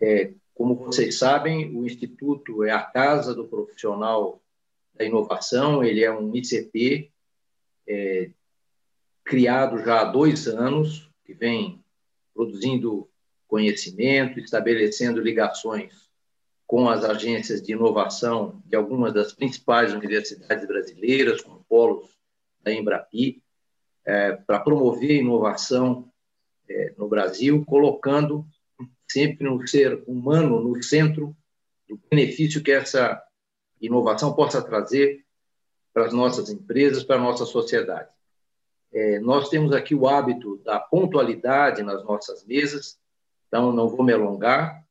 É, como vocês sabem, o Instituto é a casa do profissional da inovação, ele é um ICP é, criado já há dois anos, que vem produzindo conhecimento, estabelecendo ligações com as agências de inovação de algumas das principais universidades brasileiras, com polos da Embrapi, é, para promover inovação é, no Brasil, colocando sempre um ser humano no centro do benefício que essa inovação possa trazer para as nossas empresas, para a nossa sociedade. É, nós temos aqui o hábito da pontualidade nas nossas mesas, então não vou me alongar,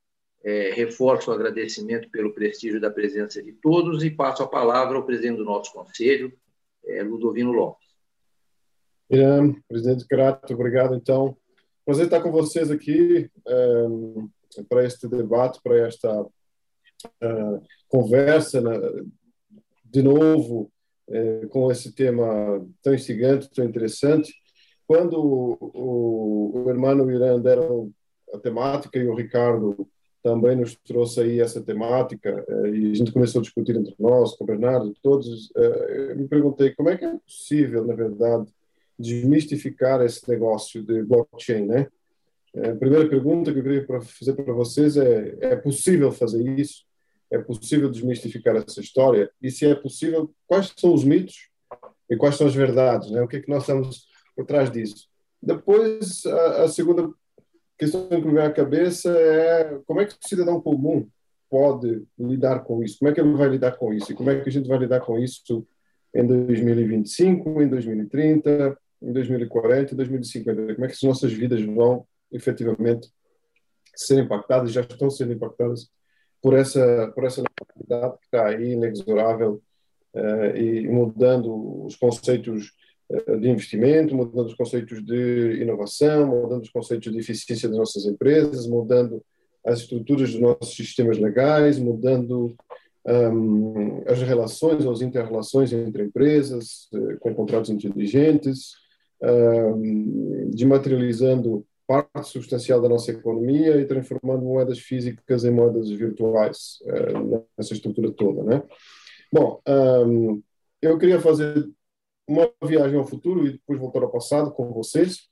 é, reforço o agradecimento pelo prestígio da presença de todos e passo a palavra ao presidente do nosso conselho, é, Ludovino Lopes. Irã, presidente Grato, obrigado. Então, prazer estar com vocês aqui é, para este debate, para esta é, conversa, né, de novo, é, com esse tema tão instigante, tão interessante. Quando o, o, irmão Irã deram a temática e o Ricardo também nos trouxe aí essa temática eh, e a gente começou a discutir entre nós, com o Bernardo, todos. Eh, eu me perguntei como é que é possível, na verdade, desmistificar esse negócio de blockchain, né? Eh, a primeira pergunta que eu queria fazer para vocês é: é possível fazer isso? É possível desmistificar essa história? E se é possível, quais são os mitos e quais são as verdades? Né? O que é que nós estamos por trás disso? Depois, a, a segunda questão que me vem à cabeça é como é que o cidadão comum pode lidar com isso? Como é que ele vai lidar com isso? E como é que a gente vai lidar com isso em 2025, em 2030, em 2040, em 2050? Como é que as nossas vidas vão efetivamente ser impactadas, já estão sendo impactadas por essa por essa realidade que está aí inexorável uh, e mudando os conceitos eh, de investimento, mudando os conceitos de inovação, mudando os conceitos de eficiência das nossas empresas, mudando as estruturas dos nossos sistemas legais, mudando um, as relações ou as interrelações entre empresas, uh, com contratos inteligentes, um, desmaterializando parte substancial da nossa economia e transformando moedas físicas em moedas virtuais, uh, nessa estrutura toda, né? Bom, eu queria fazer uma viagem ao futuro e depois voltar ao passado com vocês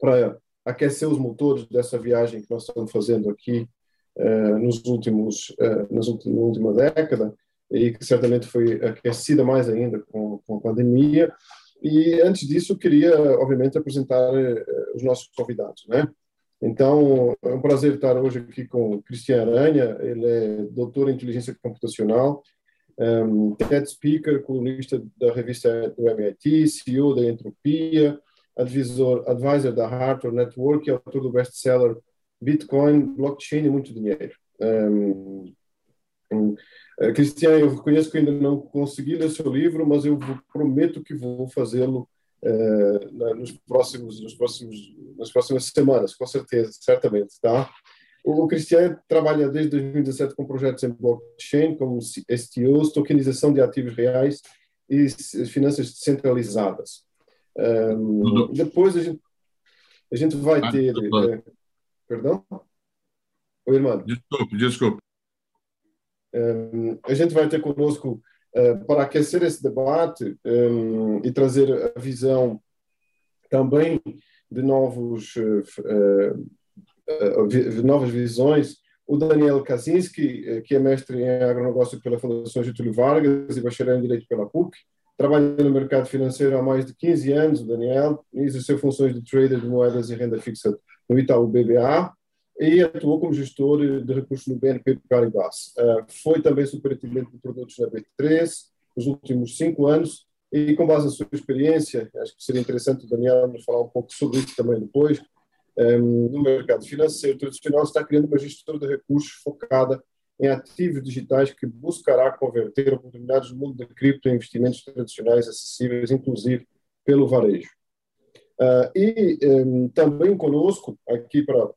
para aquecer os motores dessa viagem que nós estamos fazendo aqui uh, nos últimos uh, nas últimas, na última década e que certamente foi aquecida mais ainda com a pandemia e antes disso queria obviamente apresentar uh, os nossos convidados né então é um prazer estar hoje aqui com o Cristian Aranha ele é doutor em inteligência computacional um, TED Speaker, colunista da revista do MIT, CEO da Entropia, advisor, advisor da Harvard Network e autor do best-seller Bitcoin, Blockchain e Muito Dinheiro. Um, um, eh, Cristian, eu reconheço que ainda não consegui ler seu livro, mas eu prometo que vou fazê-lo uh, nos próximos, nos próximos, nas próximas semanas, com certeza, certamente, tá? O Cristiano trabalha desde 2017 com projetos em blockchain, como STOs, tokenização de ativos reais e finanças descentralizadas. Um, depois a gente, a gente vai ah, ter. É, perdão? Oi, irmão. Desculpe, desculpe. A gente vai ter conosco, uh, para aquecer esse debate e trazer a visão também de novos. Uh, uh, novas visões. O Daniel Kaczynski, eh, que é mestre em agronegócio pela Fundação Getúlio Vargas e bacharel em Direito pela PUC, trabalha no mercado financeiro há mais de 15 anos, o Daniel, exerceu funções de trader de moedas e renda fixa no Itaú BBA e atuou como gestor de recursos no BNP Paribas. Uh, foi também superintendente de produtos na B3 nos últimos cinco anos e com base na sua experiência, acho que seria interessante o Daniel nos falar um pouco sobre isso também depois, um, no mercado financeiro tradicional está criando uma gestora de recursos focada em ativos digitais que buscará converter oportunidades do mundo da cripto em investimentos tradicionais acessíveis, inclusive pelo varejo. Uh, e um, também conosco, aqui para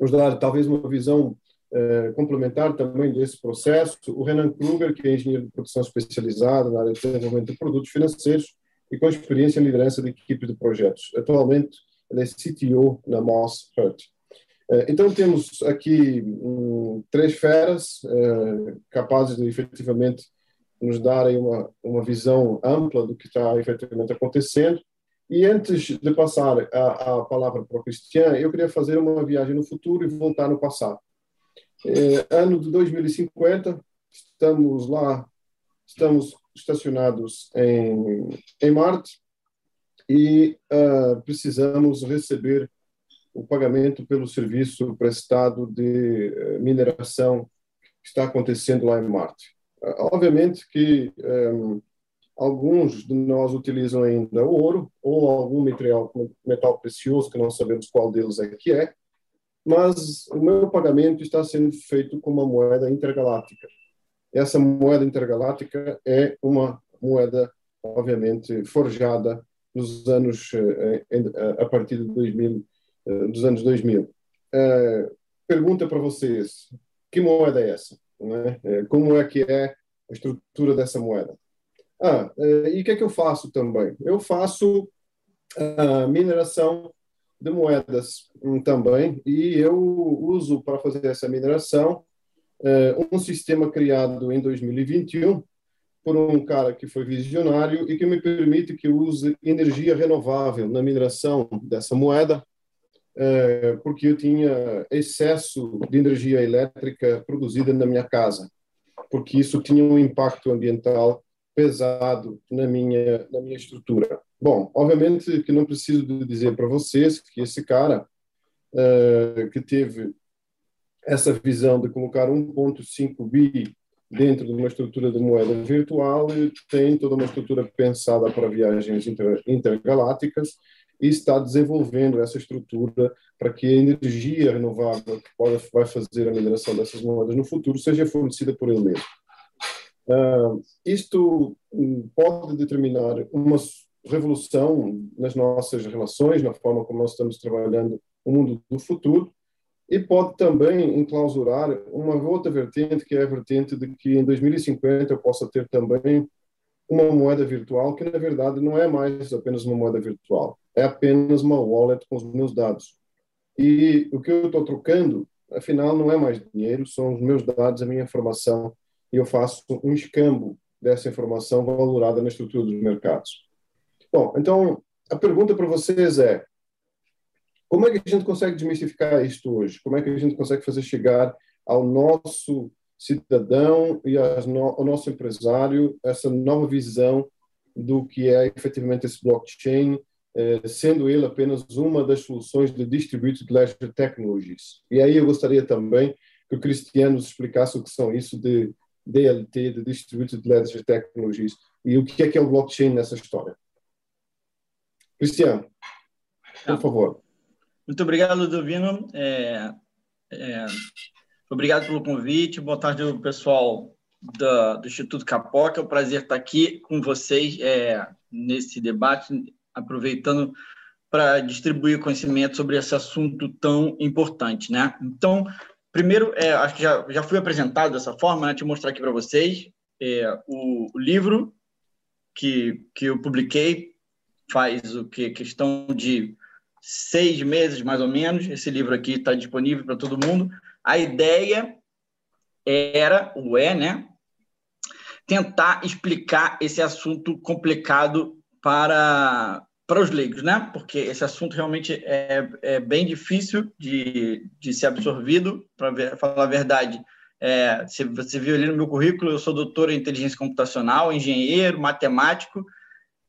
nos dar talvez uma visão uh, complementar também desse processo, o Renan Kruger, que é engenheiro de produção especializado na área de desenvolvimento de produtos financeiros e com experiência em liderança de equipes de projetos. Atualmente, ele é CTO na Moss Hurt. É, então, temos aqui um, três feras é, capazes de efetivamente nos darem uma, uma visão ampla do que está efetivamente acontecendo. E antes de passar a, a palavra para o Cristian, eu queria fazer uma viagem no futuro e voltar no passado. É, ano de 2050, estamos lá, estamos estacionados em, em Marte e uh, precisamos receber o pagamento pelo serviço prestado de uh, mineração que está acontecendo lá em Marte. Uh, obviamente que um, alguns de nós utilizam ainda ouro ou algum material, metal precioso que não sabemos qual deles é que é, mas o meu pagamento está sendo feito com uma moeda intergaláctica. Essa moeda intergaláctica é uma moeda, obviamente, forjada nos anos eh, eh, a partir de 2000, eh, dos anos 2000. Pergunta para vocês: que moeda é essa? É? Como é que é a estrutura dessa moeda? Ah, e o que é que eu faço também? Eu faço a mineração de moedas hum, também, e eu uso para fazer essa mineração um sistema criado em 2021 por um cara que foi visionário e que me permite que eu use energia renovável na mineração dessa moeda, é, porque eu tinha excesso de energia elétrica produzida na minha casa, porque isso tinha um impacto ambiental pesado na minha na minha estrutura. Bom, obviamente que não preciso dizer para vocês que esse cara é, que teve essa visão de colocar 1.5 bi dentro de uma estrutura de moeda virtual, tem toda uma estrutura pensada para viagens inter, intergalácticas e está desenvolvendo essa estrutura para que a energia renovável que pode, vai fazer a mineração dessas moedas no futuro seja fornecida por ele mesmo. Uh, isto hum, pode determinar uma revolução nas nossas relações, na forma como nós estamos trabalhando o mundo do futuro, e pode também enclausurar uma outra vertente, que é a vertente de que em 2050 eu possa ter também uma moeda virtual, que na verdade não é mais apenas uma moeda virtual, é apenas uma wallet com os meus dados. E o que eu estou trocando, afinal, não é mais dinheiro, são os meus dados, a minha informação, e eu faço um escambo dessa informação valorada na estrutura dos mercados. Bom, então, a pergunta para vocês é: como é que a gente consegue desmistificar isto hoje? Como é que a gente consegue fazer chegar ao nosso cidadão e ao nosso empresário essa nova visão do que é efetivamente esse blockchain, eh, sendo ele apenas uma das soluções de Distributed Ledger Technologies. E aí eu gostaria também que o Cristiano nos explicasse o que são isso de DLT, de Distributed Ledger Technologies, e o que é que é o blockchain nessa história. Cristiano, por favor. Muito obrigado, Ludovino. É, é, obrigado pelo convite. Boa tarde, pessoal do, do Instituto Capoca. É um prazer estar aqui com vocês é, nesse debate, aproveitando para distribuir conhecimento sobre esse assunto tão importante. Né? Então, primeiro, é, acho que já, já fui apresentado dessa forma, né? deixa eu mostrar aqui para vocês é, o, o livro que, que eu publiquei faz o que questão de seis meses, mais ou menos. Esse livro aqui está disponível para todo mundo. A ideia era, o é, né? Tentar explicar esse assunto complicado para, para os leigos, né? Porque esse assunto realmente é, é bem difícil de, de ser absorvido, para falar a verdade. É, se você viu ali no meu currículo, eu sou doutor em inteligência computacional, engenheiro, matemático,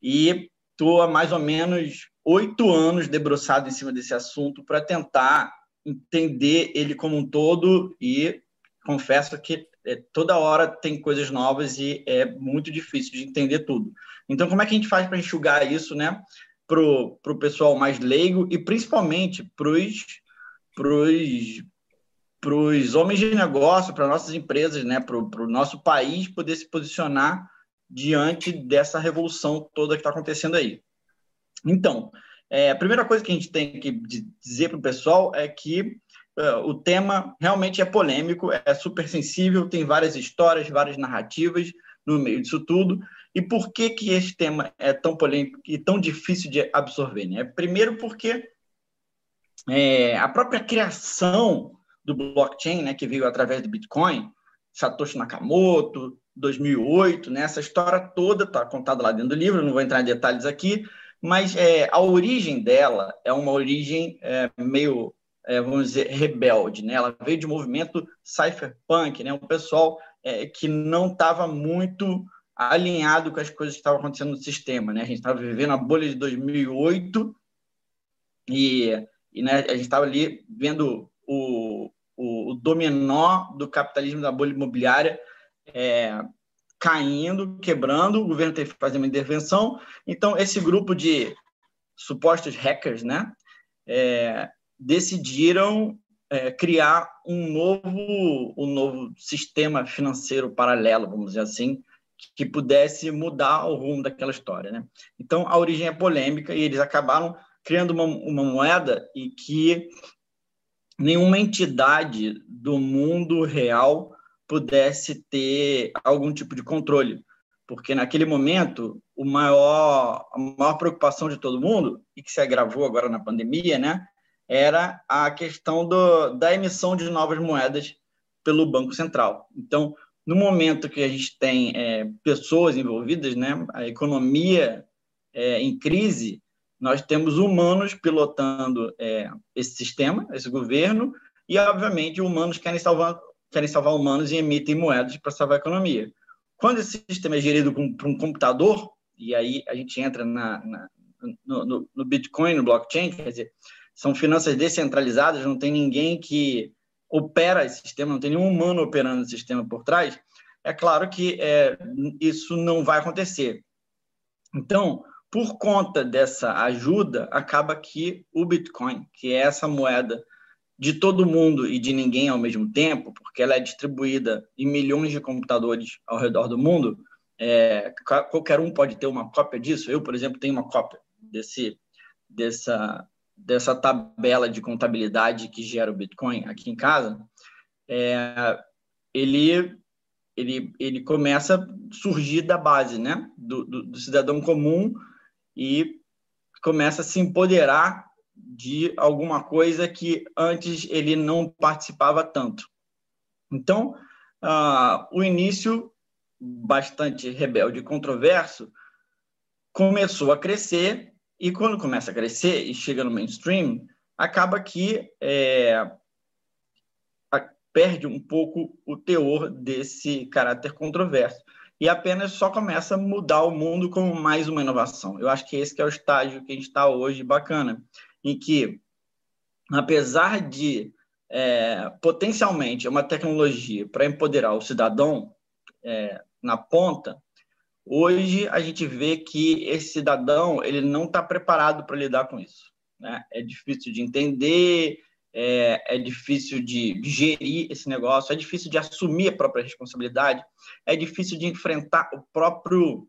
e estou há mais ou menos oito anos debruçado em cima desse assunto para tentar entender ele como um todo e confesso que é, toda hora tem coisas novas e é muito difícil de entender tudo. Então, como é que a gente faz para enxugar isso, né, para o pessoal mais leigo e principalmente para os homens de negócio, para nossas empresas, né, para o nosso país poder se posicionar diante dessa revolução toda que está acontecendo aí. Então, é, a primeira coisa que a gente tem que dizer para o pessoal é que uh, o tema realmente é polêmico, é super sensível, tem várias histórias, várias narrativas no meio disso tudo. E por que, que esse tema é tão polêmico e tão difícil de absorver? Né? Primeiro, porque é, a própria criação do blockchain, né, que veio através do Bitcoin, Satoshi Nakamoto, 2008, né, essa história toda está contada lá dentro do livro, não vou entrar em detalhes aqui, mas é, a origem dela é uma origem é, meio, é, vamos dizer, rebelde. Né? Ela veio de um movimento cypherpunk, né? um pessoal é, que não estava muito alinhado com as coisas que estavam acontecendo no sistema. Né? A gente estava vivendo a bolha de 2008 e, e né, a gente estava ali vendo o, o, o, dominó do capitalismo da bolha imobiliária é, caindo, quebrando, o governo teve que fazer uma intervenção. Então, esse grupo de supostos hackers né, é, decidiram é, criar um novo, um novo sistema financeiro paralelo, vamos dizer assim, que pudesse mudar o rumo daquela história. Né? Então, a origem é polêmica e eles acabaram criando uma, uma moeda e que nenhuma entidade do mundo real pudesse ter algum tipo de controle, porque naquele momento o maior, a maior preocupação de todo mundo e que se agravou agora na pandemia, né, era a questão do, da emissão de novas moedas pelo Banco Central. Então, no momento que a gente tem é, pessoas envolvidas, né, a economia é, em crise, nós temos humanos pilotando é, esse sistema, esse governo, e, obviamente, humanos querem salvar querem salvar humanos e emitem moedas para salvar a economia. Quando esse sistema é gerido por um computador, e aí a gente entra na, na, no, no, no, Bitcoin, no blockchain, quer dizer, são finanças descentralizadas, não tem ninguém que opera esse sistema, não tem nenhum humano operando o sistema por trás, é claro que é, isso não vai acontecer. Então, por conta dessa ajuda, acaba que o Bitcoin, que é essa moeda de todo mundo e de ninguém ao mesmo tempo, porque ela é distribuída em milhões de computadores ao redor do mundo, é, qualquer um pode ter uma cópia disso. Eu, por exemplo, tenho uma cópia desse, dessa, dessa tabela de contabilidade que gera o Bitcoin aqui em casa. É, ele, ele, ele começa a surgir da base né? do, do, do cidadão comum e começa a se empoderar de alguma coisa que antes ele não participava tanto. Então, uh, o início, bastante rebelde e controverso, começou a crescer, e quando começa a crescer e chega no mainstream, acaba que é, perde um pouco o teor desse caráter controverso e apenas só começa a mudar o mundo como mais uma inovação. Eu acho que esse que é o estágio que a gente está hoje, bacana em que, apesar de é, potencialmente uma tecnologia para empoderar o cidadão é, na ponta, hoje a gente vê que esse cidadão ele não está preparado para lidar com isso. Né? É difícil de entender, é, é, difícil de gerir esse negócio, é difícil de assumir a própria responsabilidade, é difícil de enfrentar o próprio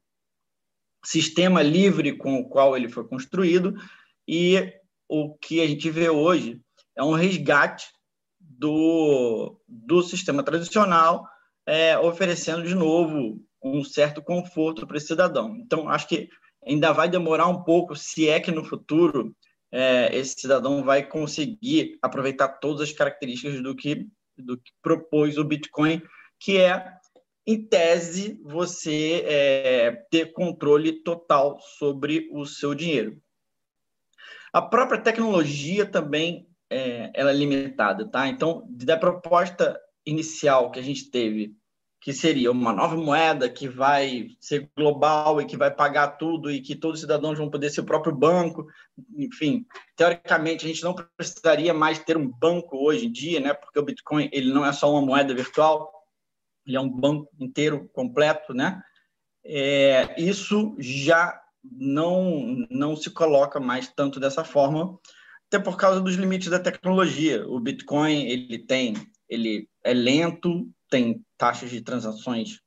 sistema livre com o qual ele foi construído e o que a gente vê hoje é um resgate do, do sistema tradicional, é, oferecendo de novo um certo conforto para esse cidadão. Então, acho que ainda vai demorar um pouco, se é que no futuro é, esse cidadão vai conseguir aproveitar todas as características do que, do que propôs o Bitcoin, que é, em tese, você é, ter controle total sobre o seu dinheiro. A própria tecnologia também é, ela é limitada, tá? Então, da proposta inicial que a gente teve, que seria uma nova moeda que vai ser global e que vai pagar tudo e que todos os cidadãos vão poder ser o próprio banco, enfim, teoricamente a gente não precisaria mais ter um banco hoje em dia, né? Porque o Bitcoin ele não é só uma moeda virtual, ele é um banco inteiro completo, né? É, isso já não, não se coloca mais tanto dessa forma, até por causa dos limites da tecnologia. O Bitcoin ele tem, ele é lento, tem taxas de transações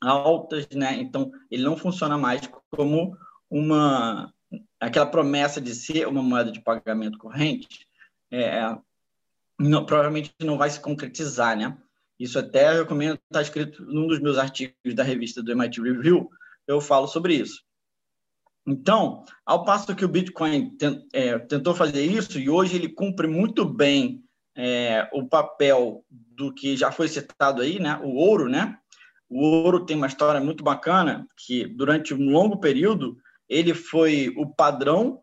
altas, né? Então ele não funciona mais como uma aquela promessa de ser uma moeda de pagamento corrente. É, não, provavelmente não vai se concretizar, né? Isso até eu recomendo, está escrito num dos meus artigos da revista do MIT Review, eu falo sobre isso. Então, ao passo que o Bitcoin é, tentou fazer isso, e hoje ele cumpre muito bem é, o papel do que já foi citado aí, né? o ouro, né? O ouro tem uma história muito bacana, que durante um longo período ele foi o padrão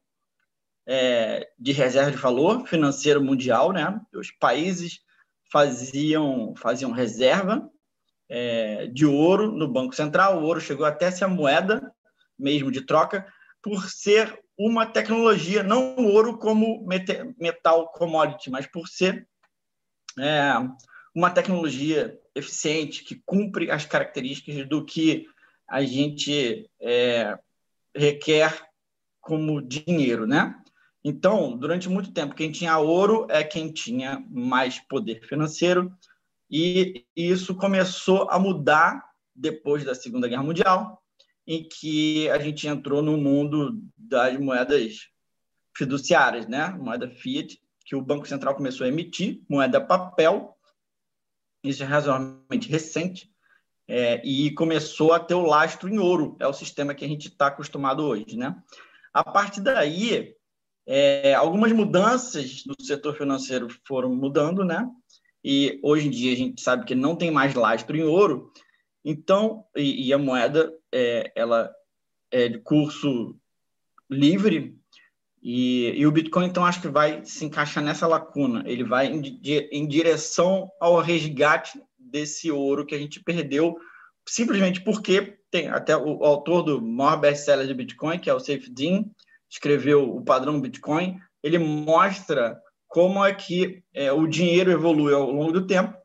é, de reserva de valor financeiro mundial, né? Os países faziam, faziam reserva é, de ouro no Banco Central, o ouro chegou até ser a moeda mesmo de troca, por ser uma tecnologia, não o ouro como metal commodity, mas por ser é, uma tecnologia eficiente que cumpre as características do que a gente é, requer como dinheiro, né? Então, durante muito tempo, quem tinha ouro é quem tinha mais poder financeiro, e isso começou a mudar depois da Segunda Guerra Mundial, em que a gente entrou no mundo das moedas fiduciárias, né? Moeda fiat, que o Banco Central começou a emitir, moeda papel, isso é razoavelmente recente, é, e começou a ter o lastro em ouro, é o sistema que a gente está acostumado hoje, né? A partir daí, é, algumas mudanças no setor financeiro foram mudando, né? e hoje em dia a gente sabe que não tem mais lastro em ouro, então, e, e a moeda é, ela é de curso livre, e, e, o Bitcoin, então, acho que vai se encaixar nessa lacuna, ele vai em, em direção ao resgate desse ouro que a gente perdeu, simplesmente porque tem até o, o autor do maior best-seller de Bitcoin, que é o Safe Dean, escreveu o padrão Bitcoin, ele mostra como é que é, o dinheiro evolui ao longo do tempo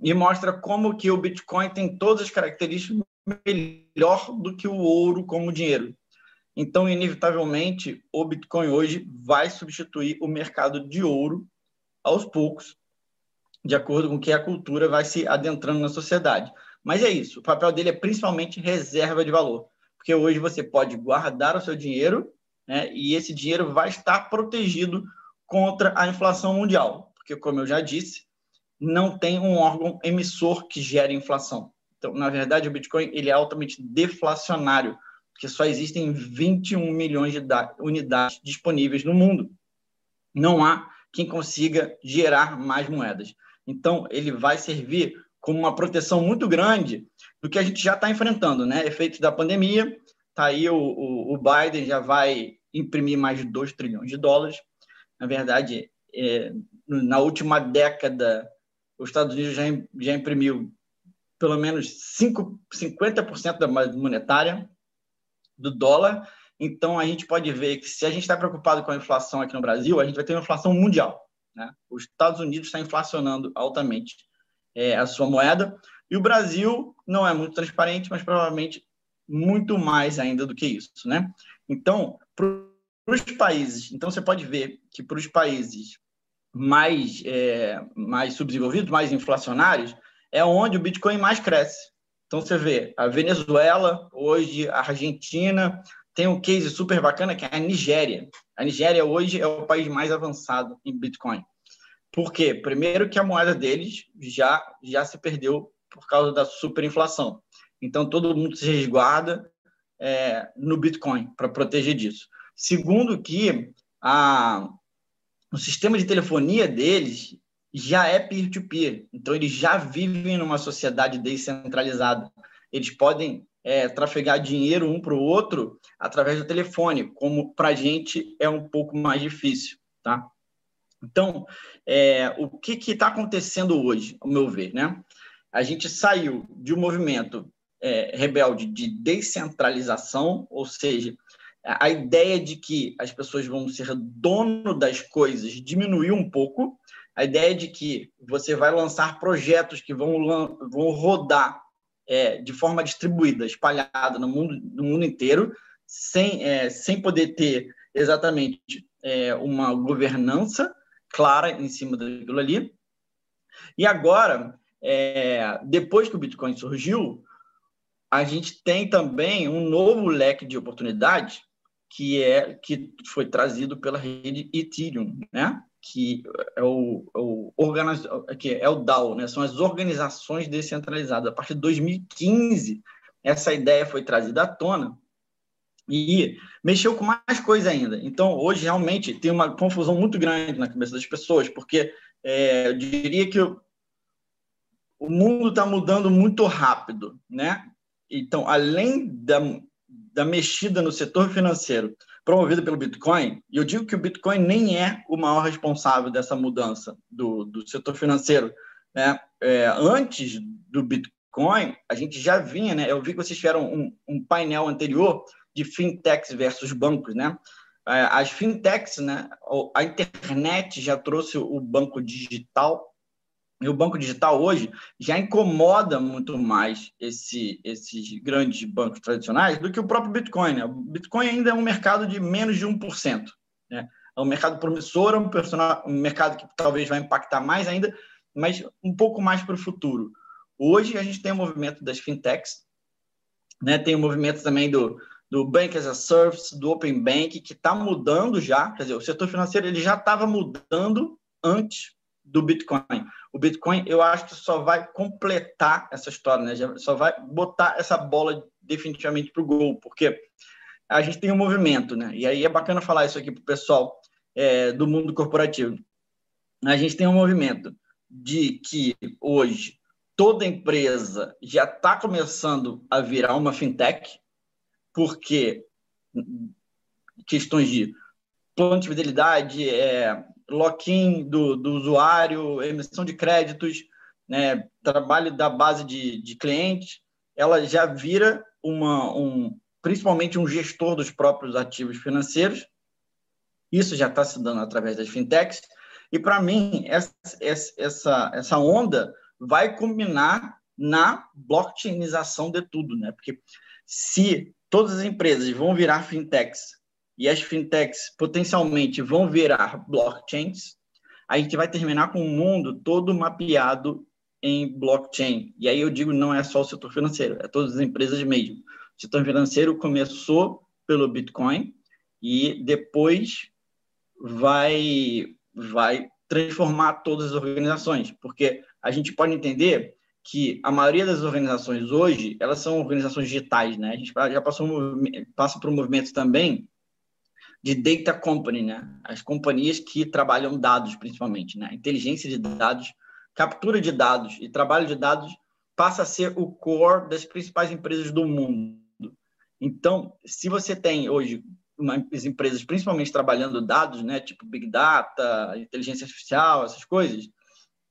e mostra como que o Bitcoin tem todas as características melhor do que o ouro como dinheiro. Então, inevitavelmente, o Bitcoin hoje vai substituir o mercado de ouro aos poucos, de acordo com que a cultura vai se adentrando na sociedade. Mas é isso, o papel dele é principalmente reserva de valor, porque hoje você pode guardar o seu dinheiro né, e esse dinheiro vai estar protegido contra a inflação mundial, porque, como eu já disse, não tem um órgão emissor que gere inflação. Então, na verdade, o Bitcoin ele é altamente deflacionário, porque só existem 21 milhões de unidades disponíveis no mundo. Não há quem consiga gerar mais moedas. Então, ele vai servir como uma proteção muito grande do que a gente já está enfrentando, né? Efeitos da pandemia. Tá aí o, o, o Biden já vai imprimir mais de 2 trilhões de dólares na verdade, é, na última década, os Estados Unidos já, já imprimiu pelo menos 5, 50% da monetária do dólar. Então, a gente pode ver que se a gente está preocupado com a inflação aqui no Brasil, a gente vai ter uma inflação mundial. Né? Os Estados Unidos está inflacionando altamente é, a sua moeda, e o Brasil não é muito transparente, mas provavelmente muito mais ainda do que isso. Né? Então, para os países, então você pode ver que para os países mais, é, mais subdesenvolvidos, mais inflacionários, é onde o Bitcoin mais cresce. Então você vê a Venezuela, hoje a Argentina, tem um case super bacana que é a Nigéria. A Nigéria hoje é o país mais avançado em Bitcoin. Por quê? Primeiro que a moeda deles já, já se perdeu por causa da superinflação. Então todo mundo se resguarda é, no Bitcoin para proteger disso. Segundo que a, o sistema de telefonia deles já é peer-to-peer, então eles já vivem numa sociedade descentralizada. Eles podem é, trafegar dinheiro um para o outro através do telefone, como para a gente é um pouco mais difícil, tá? Então, é, o que está acontecendo hoje, ao meu ver, né? A gente saiu de um movimento é, rebelde de descentralização, ou seja, a ideia de que as pessoas vão ser dono das coisas diminuiu um pouco. A ideia de que você vai lançar projetos que vão, vão rodar é, de forma distribuída, espalhada no mundo, no mundo inteiro, sem, é, sem poder ter exatamente é, uma governança clara em cima daquilo ali. E agora, é, depois que o Bitcoin surgiu, a gente tem também um novo leque de oportunidades que é que foi trazido pela rede Ethereum, né? Que é o, o organiz... que é o DAO, né? São as organizações descentralizadas. A partir de 2015, essa ideia foi trazida à tona E mexeu com mais coisa ainda. Então, hoje, realmente, tem uma confusão muito grande na cabeça das pessoas, porque é, eu diria que o, o mundo está mudando muito rápido, né? Então, além da, da mexida no setor financeiro promovida pelo Bitcoin, e eu digo que o Bitcoin nem é o maior responsável dessa mudança do, do setor financeiro. Né? É, antes do Bitcoin, a gente já vinha, né? eu vi que vocês tiveram um, um painel anterior de fintechs versus bancos, né? É, as fintechs, né? A internet já trouxe o banco digital e o banco digital hoje já incomoda muito mais esse, esses grandes bancos tradicionais do que o próprio Bitcoin. Né? O Bitcoin ainda é um mercado de menos de 1%. Né? É um mercado promissor, é um, um mercado que talvez vai impactar mais ainda, mas um pouco mais para o futuro. Hoje a gente tem o movimento das fintechs, né? tem o movimento também do, do Bank as a Service, do Open Bank, que está mudando já. Quer dizer, o setor financeiro ele já estava mudando antes do Bitcoin. O Bitcoin, eu acho que só vai completar essa história, né? só vai botar essa bola definitivamente para o gol, porque a gente tem um movimento, né? E aí é bacana falar isso aqui para o pessoal é, do mundo corporativo. A gente tem um movimento de que hoje toda empresa já está começando a virar uma fintech, porque questões de plano de fidelidade, é, lock-in do, do usuário, emissão de créditos, né, trabalho da base de, de clientes, ela já vira uma, um, principalmente um gestor dos próprios ativos financeiros. Isso já está se dando através das fintechs. E, para mim, essa, essa, essa onda vai culminar na blockchainização de tudo, né? Porque se todas as empresas vão virar fintechs e as fintechs potencialmente vão virar blockchains, a gente vai terminar com o mundo todo mapeado em blockchain. E aí eu digo, não é só o setor financeiro, é todas as empresas mesmo. O setor financeiro começou pelo Bitcoin e depois vai vai transformar todas as organizações, porque a gente pode entender que a maioria das organizações hoje, elas são organizações digitais, né? A gente já passou passa por um movimento também de data company, né? As companhias que trabalham dados, principalmente, né? Inteligência de dados, captura de dados e trabalho de dados passa a ser o core das principais empresas do mundo. Então, se você tem hoje umas empresas principalmente trabalhando dados, né, tipo big data, inteligência artificial, essas coisas,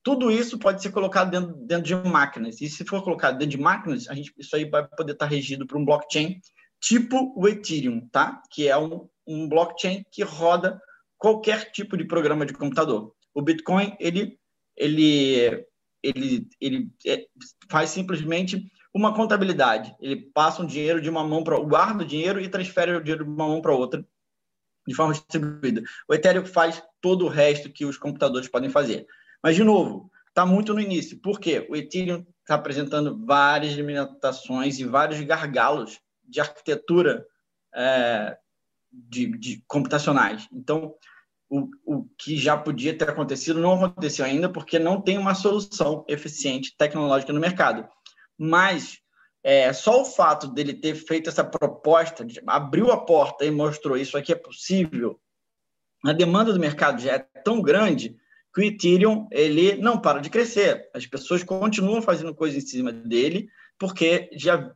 tudo isso pode ser colocado dentro, dentro de máquinas. E se for colocado dentro de máquinas, a gente, isso aí vai poder estar regido por um blockchain tipo o Ethereum, tá? Que é um, um blockchain que roda qualquer tipo de programa de computador. O Bitcoin, ele, ele, ele, ele é, faz simplesmente uma contabilidade. Ele passa um dinheiro de uma mão para guarda o dinheiro e transfere o dinheiro de uma mão para outra de forma distribuída. O Ethereum faz todo o resto que os computadores podem fazer. Mas, de novo, está muito no início. Por quê? O Ethereum está apresentando várias limitações e vários gargalos de arquitetura é, de, de computacionais. Então, o, o que já podia ter acontecido não aconteceu ainda porque não tem uma solução eficiente tecnológica no mercado. Mas é, só o fato dele ter feito essa proposta, abriu a porta e mostrou isso aqui é possível, a demanda do mercado já é tão grande que o Ethereum ele não para de crescer. As pessoas continuam fazendo coisas em cima dele porque já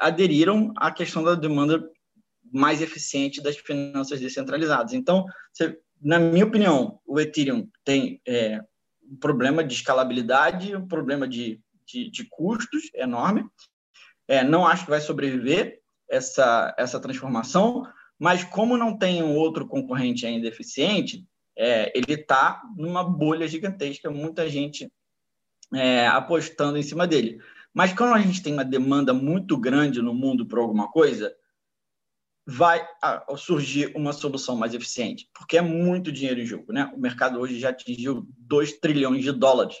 aderiram à questão da demanda mais eficiente das finanças descentralizadas. Então, você, na minha opinião, o Ethereum tem é, um problema de escalabilidade, um problema de, de, de custos enorme. É, não acho que vai sobreviver essa, essa transformação, mas como não tem um outro concorrente ainda eficiente, é, ele está numa bolha gigantesca, muita gente é, apostando em cima dele. Mas quando a gente tem uma demanda muito grande no mundo por alguma coisa, vai surgir uma solução mais eficiente, porque é muito dinheiro em jogo, né? O mercado hoje já atingiu 2 trilhões de dólares.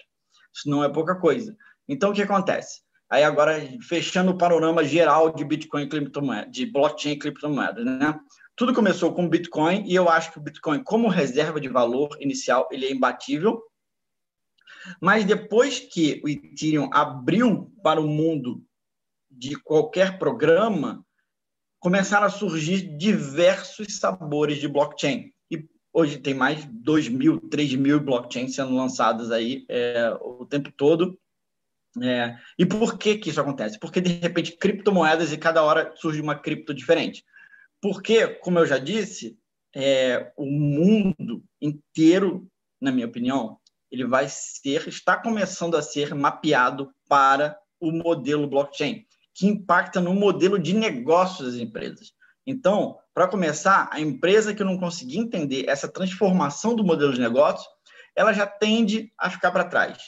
Isso não é pouca coisa. Então, o que acontece? Aí agora, fechando o panorama geral de Bitcoin e de blockchain e criptomoedas, né? Tudo começou com Bitcoin e eu acho que o Bitcoin, como reserva de valor inicial, ele é imbatível. Mas depois que o Ethereum abriu para o mundo de qualquer programa, começaram a surgir diversos sabores de blockchain. E hoje tem mais de 2 mil, 3 mil blockchains sendo lançadas aí é, o tempo todo. É, e por que, que isso acontece? Porque, de repente, criptomoedas e cada hora surge uma cripto diferente. Porque, como eu já disse, é, o mundo inteiro, na minha opinião, ele vai ser, está começando a ser mapeado para o modelo blockchain, que impacta no modelo de negócios das empresas. Então, para começar, a empresa que não conseguir entender essa transformação do modelo de negócio, ela já tende a ficar para trás.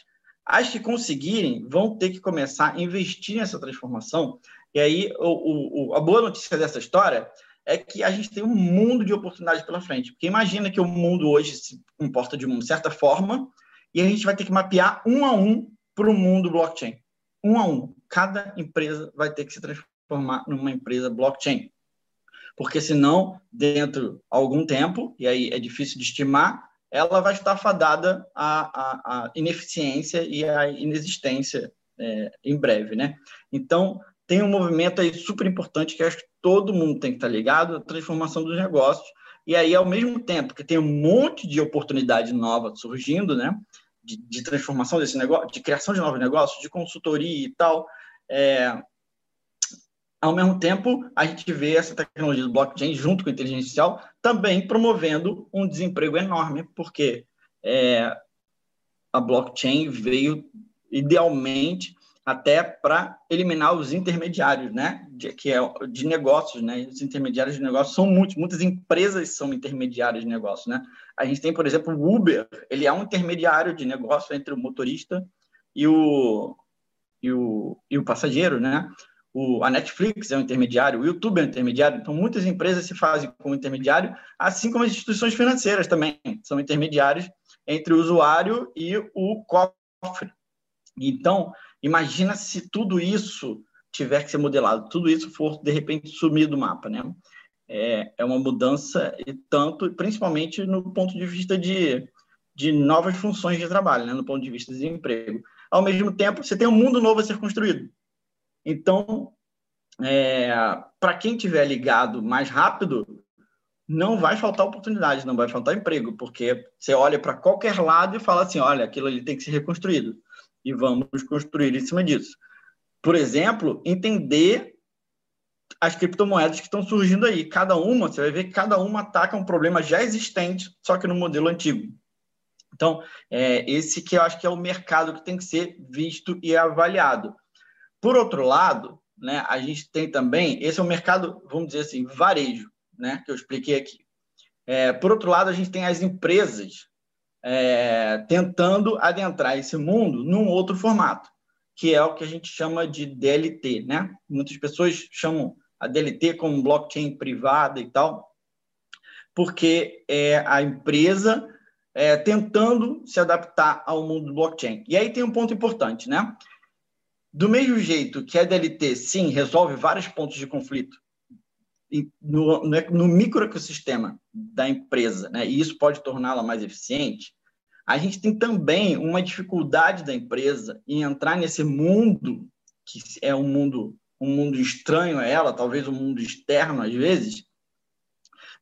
As que conseguirem vão ter que começar a investir nessa transformação. E aí, o, o, a boa notícia dessa história é que a gente tem um mundo de oportunidades pela frente. Porque imagina que o mundo hoje se comporta de uma certa forma e a gente vai ter que mapear um a um para o mundo blockchain. Um a um. Cada empresa vai ter que se transformar numa empresa blockchain. Porque senão, dentro de algum tempo, e aí é difícil de estimar, ela vai estar fadada à, à, à ineficiência e à inexistência é, em breve, né? Então, tem um movimento aí super importante que acho que todo mundo tem que estar ligado, a transformação dos negócios. E aí, ao mesmo tempo que tem um monte de oportunidade nova surgindo, né? De, de transformação desse negócio, de criação de novos negócios, de consultoria e tal, é, ao mesmo tempo, a gente vê essa tecnologia do blockchain junto com a inteligência artificial também promovendo um desemprego enorme, porque é, a blockchain veio idealmente até para eliminar os intermediários, né? De, que é de negócios, né? Os intermediários de negócios são muitos, muitas empresas são intermediários de negócios, né? A gente tem, por exemplo, o Uber, ele é um intermediário de negócio entre o motorista e o, e o, e o passageiro, né? O, a Netflix é um intermediário, o YouTube é um intermediário, então muitas empresas se fazem como intermediário, assim como as instituições financeiras também são intermediários entre o usuário e o cofre. Então, Imagina se tudo isso tiver que ser modelado, tudo isso for de repente sumir do mapa, né? É, é uma mudança e tanto, principalmente no ponto de vista de, de novas funções de trabalho, né? No ponto de vista de emprego. Ao mesmo tempo, você tem um mundo novo a ser construído. Então, é, para quem tiver ligado mais rápido, não vai faltar oportunidade, não vai faltar emprego, porque você olha para qualquer lado e fala assim, olha, aquilo ali tem que ser reconstruído e vamos construir em cima disso. Por exemplo, entender as criptomoedas que estão surgindo aí. Cada uma, você vai ver que cada uma ataca um problema já existente, só que no modelo antigo. Então, é, esse que eu acho que é o mercado que tem que ser visto e avaliado. Por outro lado, né, a gente tem também, esse é o mercado, vamos dizer assim, varejo, né, que eu expliquei aqui. É, por outro lado, a gente tem as empresas é, tentando adentrar esse mundo num outro formato, que é o que a gente chama de DLT, né? Muitas pessoas chamam a DLT como blockchain privada e tal, porque é a empresa é, tentando se adaptar ao mundo do blockchain. E aí tem um ponto importante, né? Do mesmo jeito que a DLT, sim, resolve vários pontos de conflito no, no, no microecossistema da empresa, né? e isso pode torná-la mais eficiente, a gente tem também uma dificuldade da empresa em entrar nesse mundo, que é um mundo, um mundo estranho a ela, talvez um mundo externo às vezes,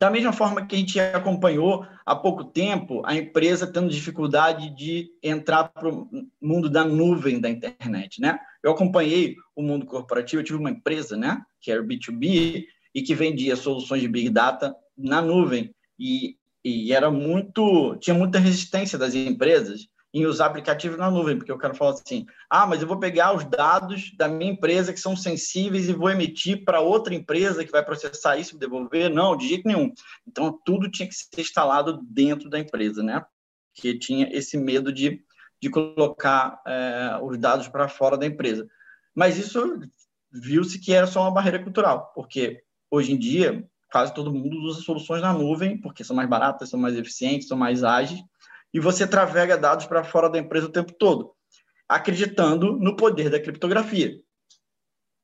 da mesma forma que a gente acompanhou há pouco tempo a empresa tendo dificuldade de entrar para o mundo da nuvem da internet, né? Eu acompanhei o mundo corporativo, eu tive uma empresa, né, que era o B2B, e que vendia soluções de Big Data na nuvem. E, e era muito. tinha muita resistência das empresas em usar aplicativo na nuvem, porque o cara fala assim: ah, mas eu vou pegar os dados da minha empresa que são sensíveis e vou emitir para outra empresa que vai processar isso e devolver. Não, de jeito nenhum. Então, tudo tinha que ser instalado dentro da empresa, né? Porque tinha esse medo de, de colocar é, os dados para fora da empresa. Mas isso viu-se que era só uma barreira cultural, porque hoje em dia, quase todo mundo usa soluções na nuvem, porque são mais baratas, são mais eficientes, são mais ágeis, e você travega dados para fora da empresa o tempo todo, acreditando no poder da criptografia.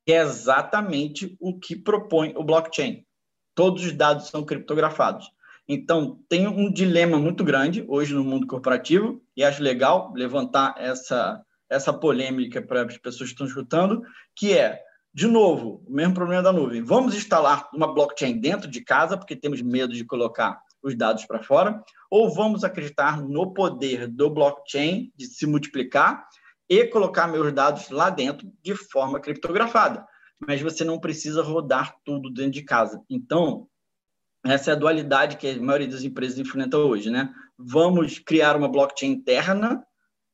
Que é exatamente o que propõe o blockchain. Todos os dados são criptografados. Então, tem um dilema muito grande hoje no mundo corporativo, e acho legal levantar essa, essa polêmica para as pessoas que estão escutando, que é de novo, o mesmo problema da nuvem. Vamos instalar uma blockchain dentro de casa, porque temos medo de colocar os dados para fora, ou vamos acreditar no poder do blockchain de se multiplicar e colocar meus dados lá dentro de forma criptografada. Mas você não precisa rodar tudo dentro de casa. Então, essa é a dualidade que a maioria das empresas enfrenta hoje, né? Vamos criar uma blockchain interna,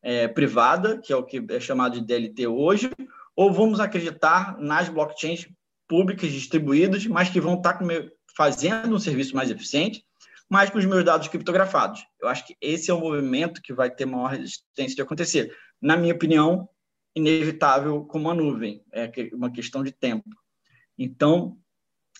é, privada, que é o que é chamado de DLT hoje, ou vamos acreditar nas blockchains públicas distribuídas, mas que vão estar fazendo um serviço mais eficiente, mas com os meus dados criptografados. Eu acho que esse é o movimento que vai ter maior resistência de acontecer. Na minha opinião, inevitável como a nuvem, é uma questão de tempo. Então,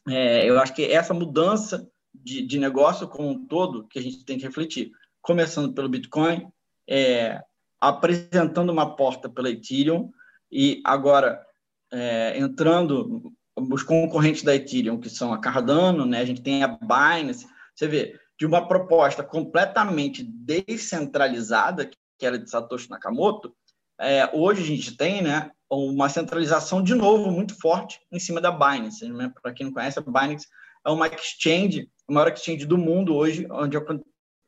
é, eu acho que essa mudança de, de, negócio como um todo que a gente tem que refletir, começando pelo Bitcoin, é, apresentando uma porta pela Ethereum, e agora, é, entrando os concorrentes da Ethereum, que são a Cardano, né? a gente tem a Binance, você vê, de uma proposta completamente descentralizada, que era de Satoshi Nakamoto, é, hoje a gente tem né, uma centralização de novo muito forte em cima da Binance. Né? Para quem não conhece, a Binance é uma exchange, a maior exchange do mundo hoje, onde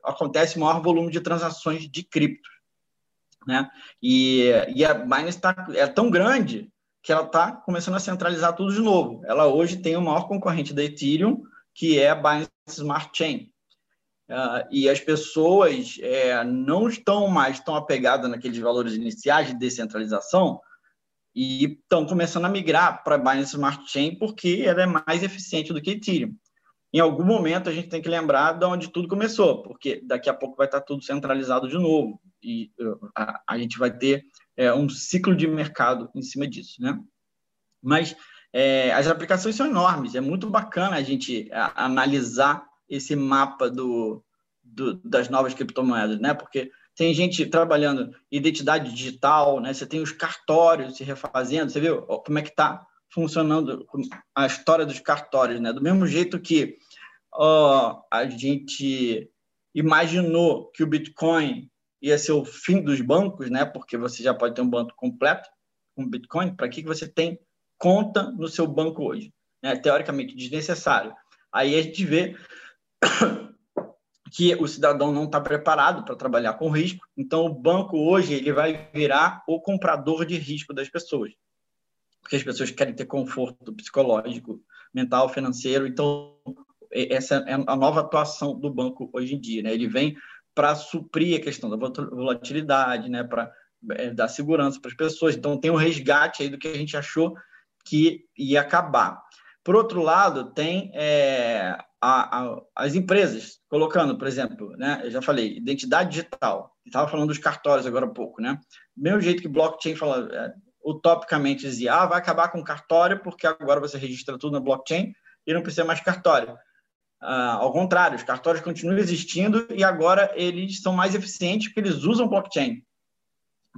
acontece o maior volume de transações de cripto. Né? E, e a Binance tá, é tão grande que ela está começando a centralizar tudo de novo. Ela hoje tem o maior concorrente da Ethereum, que é a Binance Smart Chain. Uh, e as pessoas é, não estão mais tão apegadas naqueles valores iniciais de descentralização e estão começando a migrar para a Binance Smart Chain porque ela é mais eficiente do que Ethereum. Em algum momento a gente tem que lembrar de onde tudo começou, porque daqui a pouco vai estar tudo centralizado de novo e a, a gente vai ter é, um ciclo de mercado em cima disso, né? Mas é, as aplicações são enormes, é muito bacana a gente a, analisar esse mapa do, do, das novas criptomoedas, né? Porque tem gente trabalhando identidade digital, né? Você tem os cartórios se refazendo, você viu como é que está funcionando a história dos cartórios, né? Do mesmo jeito que a gente imaginou que o Bitcoin ia ser o fim dos bancos, né? Porque você já pode ter um banco completo com Bitcoin. Para que você tem conta no seu banco hoje? Né? Teoricamente desnecessário. Aí a gente vê que o cidadão não está preparado para trabalhar com risco. Então, o banco hoje ele vai virar o comprador de risco das pessoas, porque as pessoas querem ter conforto psicológico, mental, financeiro. Então, essa é a nova atuação do banco hoje em dia. Né? Ele vem para suprir a questão da volatilidade, né, para é, dar segurança para as pessoas. Então, tem um resgate aí do que a gente achou que ia acabar. Por outro lado, tem é, a, a, as empresas colocando, por exemplo, né, eu já falei, identidade digital. Estava falando dos cartórios agora há pouco, né? Do mesmo jeito que blockchain fala, é, utopicamente dizia, ah, vai acabar com o cartório porque agora você registra tudo na blockchain e não precisa mais cartório. Ah, ao contrário, os cartórios continuam existindo e agora eles são mais eficientes porque eles usam blockchain.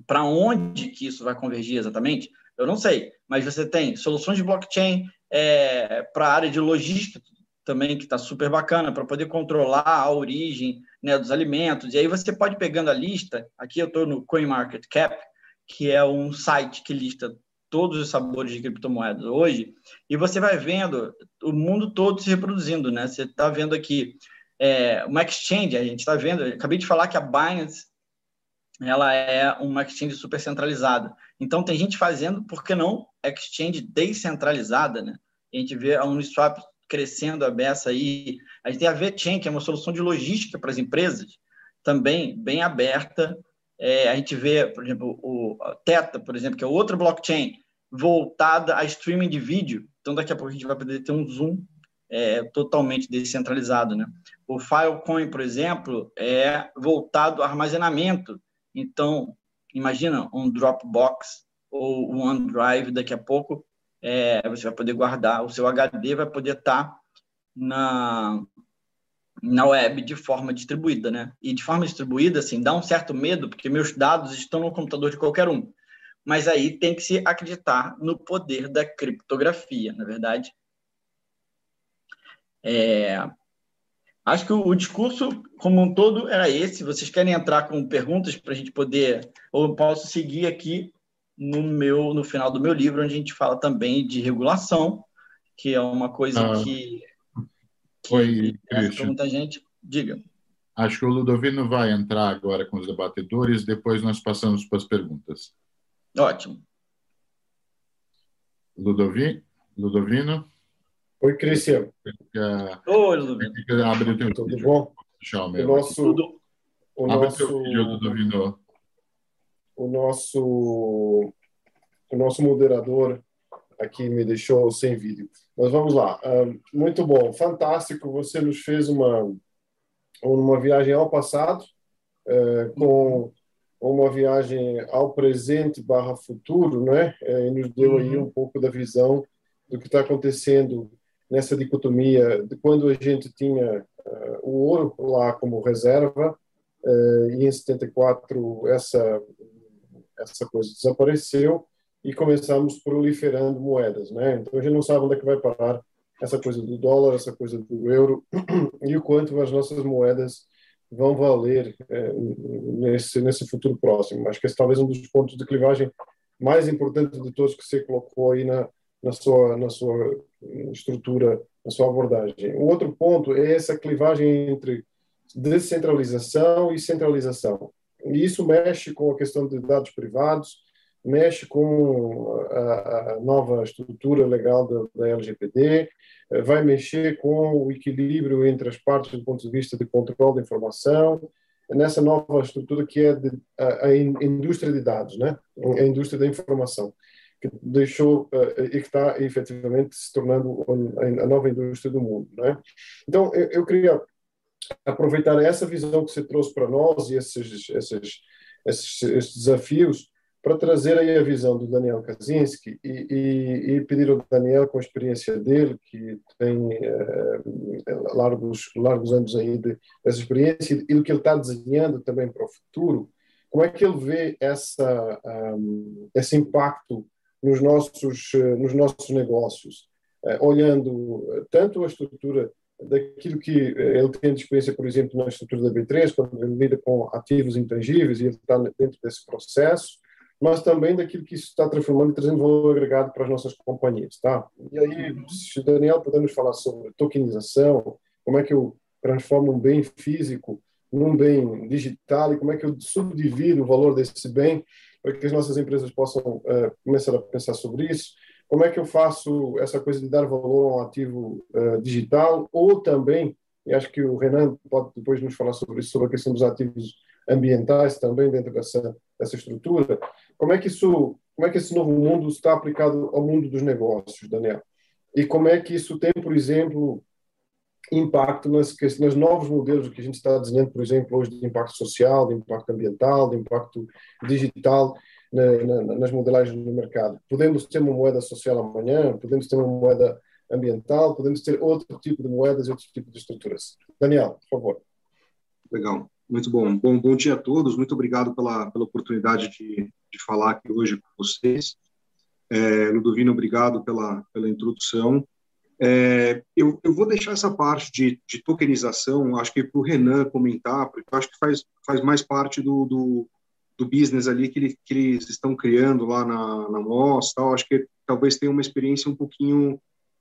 Para onde que isso vai convergir exatamente? Eu não sei, mas você tem soluções de blockchain é, para a área de logística também, que está super bacana, para poder controlar a origem né, dos alimentos. E aí você pode pegando a lista, aqui eu estou no CoinMarketCap, que é um site que lista todos os sabores de criptomoedas hoje, e você vai vendo o mundo todo se reproduzindo, né? Você está vendo aqui é, uma exchange, a gente está vendo, acabei de falar que a Binance ela é uma exchange super centralizada. Então tem gente fazendo, por que não, exchange descentralizada, né? A gente vê a Uniswap crescendo a beça aí. A gente tem a VeChain, que é uma solução de logística para as empresas, também bem aberta, é, a gente vê, por exemplo, o Teta, por exemplo, que é outra blockchain voltada a streaming de vídeo. Então, daqui a pouco a gente vai poder ter um Zoom é, totalmente descentralizado. Né? O Filecoin, por exemplo, é voltado ao armazenamento. Então, imagina um Dropbox ou um OneDrive, daqui a pouco é, você vai poder guardar, o seu HD vai poder estar tá na, na web de forma distribuída, né? E de forma distribuída, assim, dá um certo medo, porque meus dados estão no computador de qualquer um. Mas aí tem que se acreditar no poder da criptografia, na verdade. É... Acho que o, o, discurso como um todo era esse. Vocês querem entrar com perguntas para a gente poder, ou eu posso seguir aqui no meu no final do meu livro, onde a gente fala também de regulação, que é uma coisa ah, que, que Oi, muita gente. Diga. Acho que o Ludovino vai entrar agora com os debatedores, depois nós passamos para as perguntas. Ótimo. Ludovi, Ludovino? Oi, Cristian. Oi, Ludovino. Abre o teu Tudo vídeo. bom? o meu. O nosso, o Abre nosso, teu vídeo, Ludovino. O nosso, o nosso moderador aqui me deixou sem vídeo. Mas vamos lá. muito bom, fantástico. Você nos fez uma uma viagem ao passado, é, com uma viagem ao presente barra futuro, né? E nos deu aí uhum. um pouco da visão do que está acontecendo nessa dicotomia de quando a gente tinha o ouro lá como reserva e em 74 essa essa coisa desapareceu e começamos proliferando moedas, né? Então a gente não sabe onde é que vai parar essa coisa do dólar, essa coisa do euro e o quanto as nossas moedas vão valer é, nesse nesse futuro próximo. Acho que esse talvez um dos pontos de clivagem mais importantes de todos que você colocou aí na na sua na sua estrutura, na sua abordagem. O outro ponto é essa clivagem entre descentralização e centralização. E isso mexe com a questão de dados privados, mexe com a, a nova estrutura legal da, da, LGPD, eh, vai mexer com o equilíbrio entre as partes do ponto de vista de controle da informação, nessa nova estrutura que é de, a, a, indústria de dados, né? a indústria da informação, que deixou uh, e que está efetivamente se tornando a, nova indústria do mundo. Né? Então, eu, eu, queria aproveitar essa visão que você trouxe para nós e esses, esses, esses, esses desafios para trazer aí a visão do Daniel Kaczynski e, e, e, pedir ao Daniel, com a experiência dele, que tem é, largos, largos anos aí de, dessa experiência e do que ele está desenhando também para o futuro, como é que ele vê essa, um, esse impacto nos nossos, nos nossos negócios, é, olhando tanto a estrutura daquilo que ele tem de experiência, por exemplo, na estrutura da B3, quando ele lida com ativos intangíveis e ele está dentro desse processo, mas também daquilo que isso está transformando e trazendo valor agregado para as nossas companhias, tá? E aí, se o Daniel puder nos falar sobre tokenização, como é que eu transformo um bem físico num bem digital e como é que eu subdivido o valor desse bem para que as nossas empresas possam uh, começar a pensar sobre isso, como é que eu faço essa coisa de dar valor a um ativo uh, digital ou também, e acho que o Renan pode depois nos falar sobre isso, sobre a questão dos ativos ambientais também dentro dessa, dessa estrutura, como é que isso, como é que esse novo mundo está aplicado ao mundo dos negócios, Daniel? E como é que isso tem, por exemplo, impacto nas, nos novos modelos que a gente está desenhando, por exemplo, hoje de impacto social, de impacto ambiental, de impacto digital na, na, nas modelagens do mercado. Podemos ter uma moeda social amanhã, podemos ter uma moeda ambiental, podemos ter outro tipo de moedas e outro tipo de estruturas. Daniel, por favor. Legal. Muito bom. bom. Bom dia a todos. Muito obrigado pela, pela oportunidade de, de falar aqui hoje com vocês. É, Ludovino, obrigado pela, pela introdução. É, eu, eu, vou deixar essa parte de, de tokenização, acho que para o Renan comentar, porque acho que faz, faz mais parte do, do, do business ali que, ele, que, eles estão criando lá na, na MOS, tal. acho que talvez tenha uma experiência um pouquinho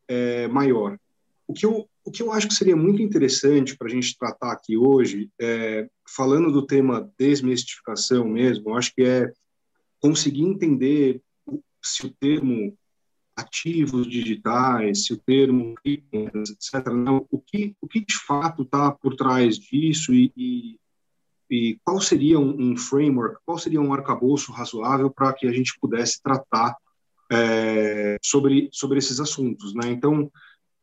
é, maior. O que, eu, o que eu acho que seria muito interessante para a gente tratar aqui hoje, é, falando do tema desmistificação mesmo, eu acho que é conseguir entender se o termo ativos digitais, se o termo etc., não, o, que, o que de fato está por trás disso e, e, e qual seria um, um, framework, qual seria um arcabouço razoável para que a gente pudesse tratar é, sobre, sobre esses assuntos. Né? Então,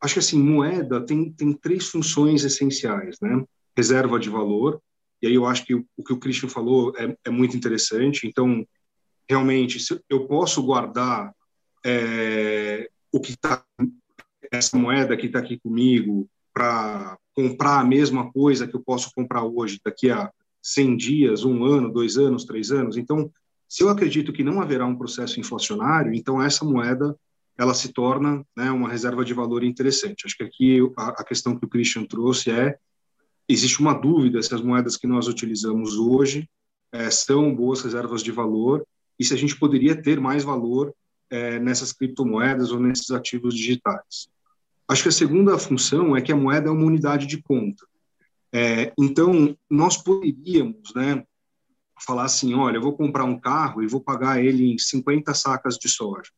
acho que assim, moeda tem, tem três funções essenciais, né? Reserva de valor, e aí eu acho que o, o que o Christian falou é, é muito interessante. Então, realmente, eu posso guardar é, o que está, essa moeda que está aqui comigo, para comprar a mesma coisa que eu posso comprar hoje, daqui a 100 dias, um ano, dois anos, três anos. Então, se eu acredito que não haverá um processo inflacionário, então essa moeda ela se torna né, uma reserva de valor interessante. Acho que aqui a, questão que o Christian trouxe é existe uma dúvida se as moedas que nós utilizamos hoje é, são boas reservas de valor e se a gente poderia ter mais valor é, nessas criptomoedas ou nesses ativos digitais. Acho que a segunda função é que a moeda é uma unidade de conta. É, então, nós poderíamos né, falar assim: olha, eu vou comprar um carro e vou pagar ele em 50 sacas de soja.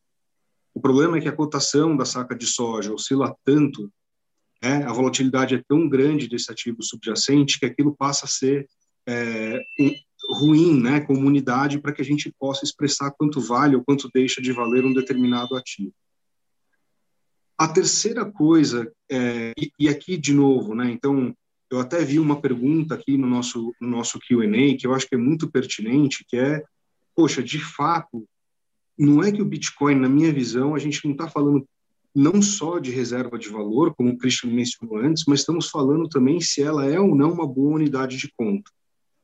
O problema é que a cotação da saca de soja oscila tanto, né, a volatilidade é tão grande desse ativo subjacente que aquilo passa a ser é, ruim né, como unidade para que a gente possa expressar quanto vale ou quanto deixa de valer um determinado ativo. A terceira coisa, é, e, e, aqui de novo, né, então, eu até vi uma pergunta aqui no nosso, no nosso Q&A que eu acho que é muito pertinente, que é, poxa, de fato, não é que o Bitcoin, na minha visão, a gente não está falando não só de reserva de valor, como o Christian mencionou antes, mas estamos falando também se ela é ou não uma boa unidade de conta.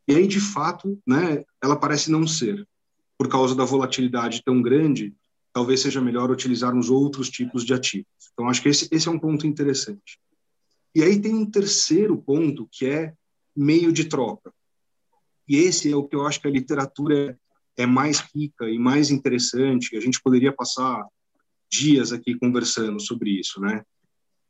E aí, de fato, né, ela parece não ser. Por causa da volatilidade tão grande, talvez seja melhor utilizarmos outros tipos de ativos. Então, acho que esse, esse é um ponto interessante. E aí tem um terceiro ponto, que é meio de troca. E esse é o que eu acho que a literatura é mais rica e mais interessante. A gente poderia passar dias aqui conversando sobre isso, né?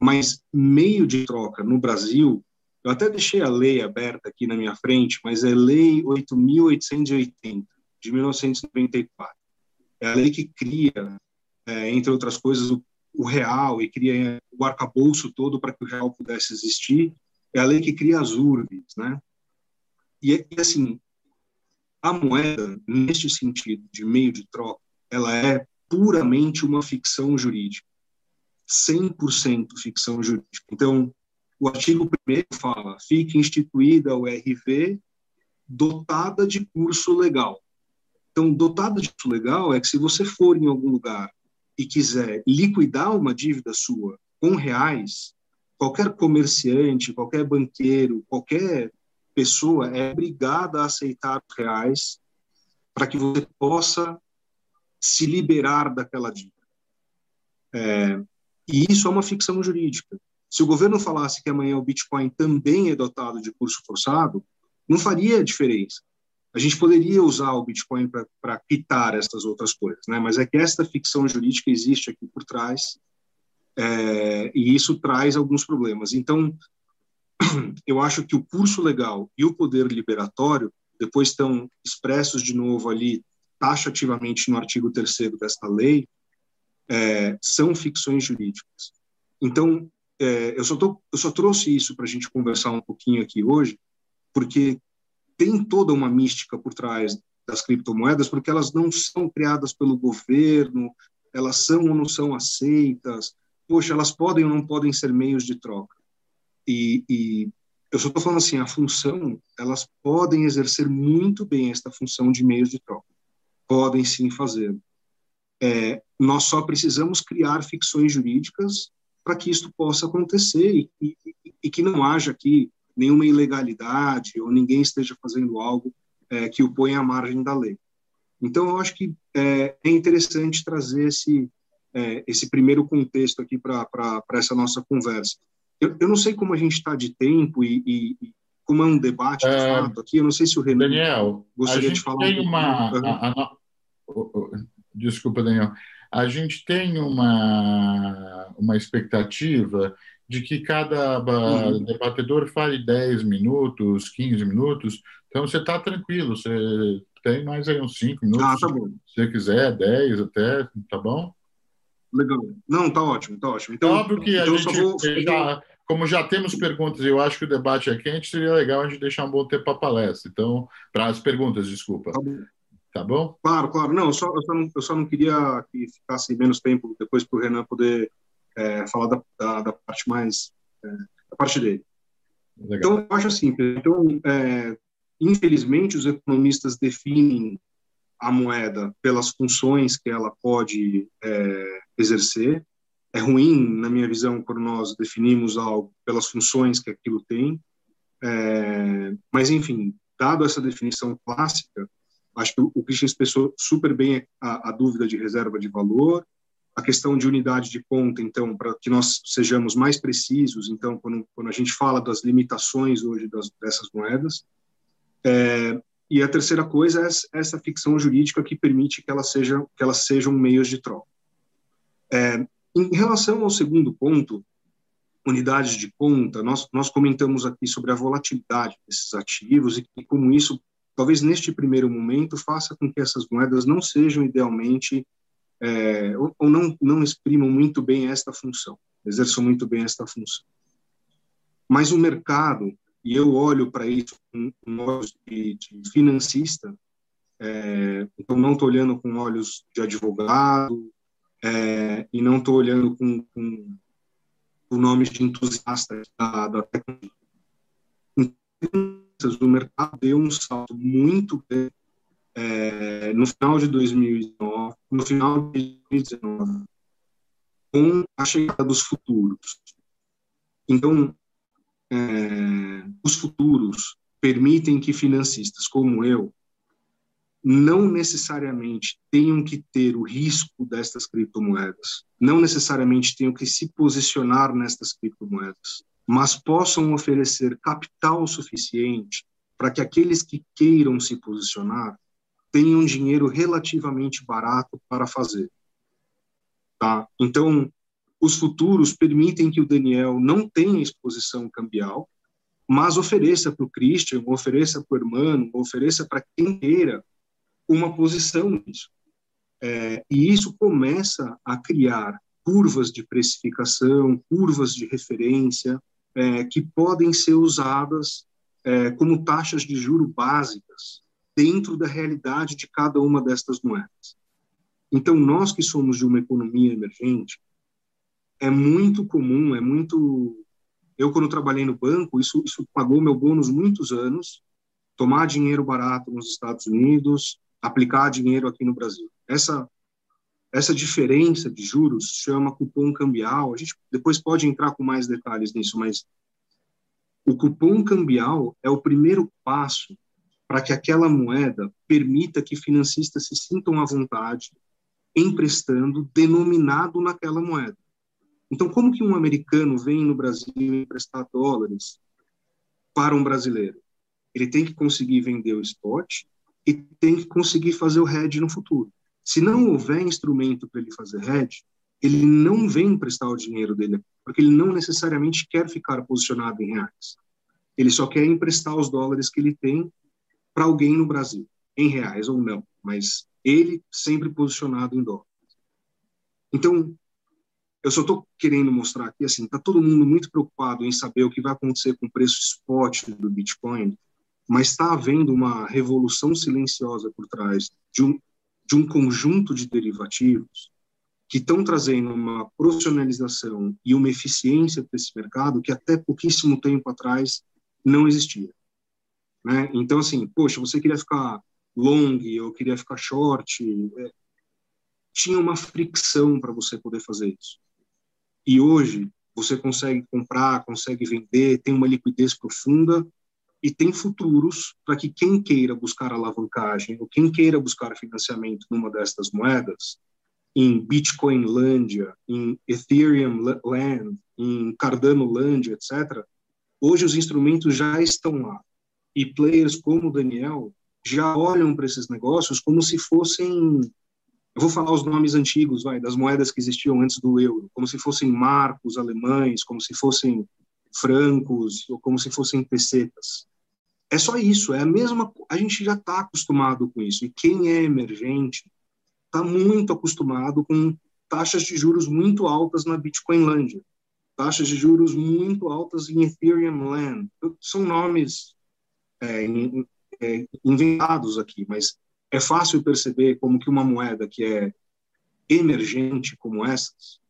Mas meio de troca no Brasil eu até deixei a lei aberta aqui na minha frente, mas é Lei 8.880, de 1994. É a lei que cria, é, entre outras coisas, o, o, real e cria o arcabouço todo para que o real pudesse existir. É a lei que cria as urbes, né? E, assim, a moeda, neste sentido de meio de troca, ela é puramente uma ficção jurídica. 100% ficção jurídica. Então, o artigo 1 fala: fique instituída o RV dotada de curso legal. Então, dotada de curso legal é que se você for em algum lugar e quiser liquidar uma dívida sua com reais, qualquer comerciante, qualquer banqueiro, qualquer pessoa é obrigada a aceitar reais para que você possa se liberar daquela dívida. É, e isso é uma ficção jurídica. Se o governo falasse que amanhã o Bitcoin também é dotado de curso forçado, não faria diferença. A gente poderia usar o Bitcoin para quitar essas outras coisas, né? mas é que esta ficção jurídica existe aqui por trás é, e isso traz alguns problemas. Então, eu acho que o curso legal e o poder liberatório depois estão expressos de novo ali taxativamente no artigo 3 desta lei, é, são ficções jurídicas. Então, é, eu, só tô, eu só trouxe isso para a gente conversar um pouquinho aqui hoje, porque tem toda uma mística por trás das criptomoedas, porque elas não são criadas pelo governo, elas são ou não são aceitas, poxa, elas podem ou não podem ser meios de troca. E, e eu só estou falando assim, a função, elas podem exercer muito bem esta função de meios de troca. Podem sim fazer. É, nós só precisamos criar ficções jurídicas para que isto possa acontecer e, e, e, que não haja aqui nenhuma ilegalidade ou ninguém esteja fazendo algo é, que o ponha à margem da lei. Então, eu acho que é, é interessante trazer esse, é, esse primeiro contexto aqui para essa nossa conversa. Eu, eu, não sei como a gente está de tempo e, e, como é um debate de é, fato aqui, eu não sei se o Renan Daniel, gostaria de falar. Tem um uma, a, a, desculpa, Daniel a gente tem uma, uma expectativa de que cada uhum. debatedor fale 10 minutos, 15 minutos, então você está tranquilo, você tem mais aí uns 5 minutos, ah, tá bom. se você quiser, 10 até, tá bom? Legal. Não, tá ótimo, tá ótimo. Então, Óbvio que a então gente, vou... já, como já temos perguntas, eu acho que o debate é quente, seria legal a gente deixar um bom tempo para a palestra. Então, para as perguntas, desculpa. Tá bom. Tá bom? Claro, claro. Não, eu só, eu só, não, eu só não queria que ficasse menos tempo depois para o Renan poder é, falar da, da, da, parte mais. É, da parte dele. Legal. Então, eu acho assim: então, é, infelizmente, os economistas definem a moeda pelas funções que ela pode é, exercer. É ruim, na minha visão, quando nós definimos algo pelas funções que aquilo tem. É, mas, enfim, dado essa definição clássica, Acho que o Christian expressou super bem a, a dúvida de reserva de valor, a questão de unidade de conta, então, para que nós sejamos mais precisos, então, quando, quando a gente fala das limitações hoje das, dessas moedas. É, e a terceira coisa é essa ficção jurídica que permite que elas sejam, que elas sejam meios de troca. É, em relação ao segundo ponto, unidades de conta, nós, nós comentamos aqui sobre a volatilidade desses ativos e, e como isso, talvez neste primeiro momento, faça com que essas moedas não sejam idealmente, é, ou, ou não, não exprimam muito bem esta função, exerçam muito bem esta função. Mas o mercado, e eu olho para isso com, com olhos de, de financista, é, então não estou olhando com olhos de advogado, é, e não estou olhando com, com o nome de entusiasta da, da tecnologia. Então, o mercado deu um salto muito grande é, no final de 2019, no final de 2019, com a chegada dos futuros. Então, é, os futuros permitem que financistas como eu não necessariamente tenham que ter o risco destas criptomoedas, não necessariamente tenham que se posicionar nestas criptomoedas, mas possam oferecer capital suficiente para que aqueles que queiram se posicionar tenham dinheiro relativamente barato para fazer. Tá? Então, os futuros permitem que o Daniel não tenha exposição cambial, mas ofereça para o Christian, ofereça para o irmão, ofereça para quem queira uma posição nisso. É, e isso começa a criar curvas de precificação, curvas de referência, é, que podem ser usadas é, como taxas de juro básicas dentro da realidade de cada uma destas moedas. Então, nós que somos de uma economia emergente, é muito comum, é muito. Eu, quando trabalhei no banco, isso, isso pagou meu bônus muitos anos. Tomar dinheiro barato nos Estados Unidos, aplicar dinheiro aqui no Brasil. Essa essa diferença de juros chama cupom cambial. A gente depois pode entrar com mais detalhes nisso, mas o cupom cambial é o primeiro passo para que aquela moeda permita que financistas se sintam à vontade emprestando denominado naquela moeda. Então, como que um americano vem no Brasil emprestar dólares para um brasileiro? Ele tem que conseguir vender o spot e tem que conseguir fazer o hedge no futuro. Se não houver instrumento para ele fazer hedge, ele não vem emprestar o dinheiro dele, porque ele não necessariamente quer ficar posicionado em reais. Ele só quer emprestar os dólares que ele tem para alguém no Brasil, em reais ou não, mas ele sempre posicionado em dólares. Então, eu só estou querendo mostrar aqui, assim, está todo mundo muito preocupado em saber o que vai acontecer com o preço spot do Bitcoin, mas está havendo uma revolução silenciosa por trás de um, de um conjunto de derivativos que estão trazendo uma profissionalização e uma eficiência para esse mercado que até pouquíssimo tempo atrás não existia. Né? Então, assim, poxa, você queria ficar long ou queria ficar short, é, tinha uma fricção para você poder fazer isso. E hoje você consegue comprar, consegue vender, tem uma liquidez profunda e tem futuros para que quem queira buscar alavancagem ou quem queira buscar financiamento numa destas moedas, em Bitcoin Lândia, em Ethereum Land, em Cardano Land, etc., hoje os instrumentos já estão lá. E players como Daniel já olham para esses negócios como se fossem eu vou falar os nomes antigos, vai, das moedas que existiam antes do euro, como se fossem marcos alemães, como se fossem francos, ou como se fossem pesetas. É só isso, é a mesma. A gente já está acostumado com isso. E quem é emergente está muito acostumado com taxas de juros muito altas na Bitcoin Land, taxas de juros muito altas em Ethereum Land. São nomes é, é, inventados aqui, mas é fácil perceber como que uma moeda que é emergente como essas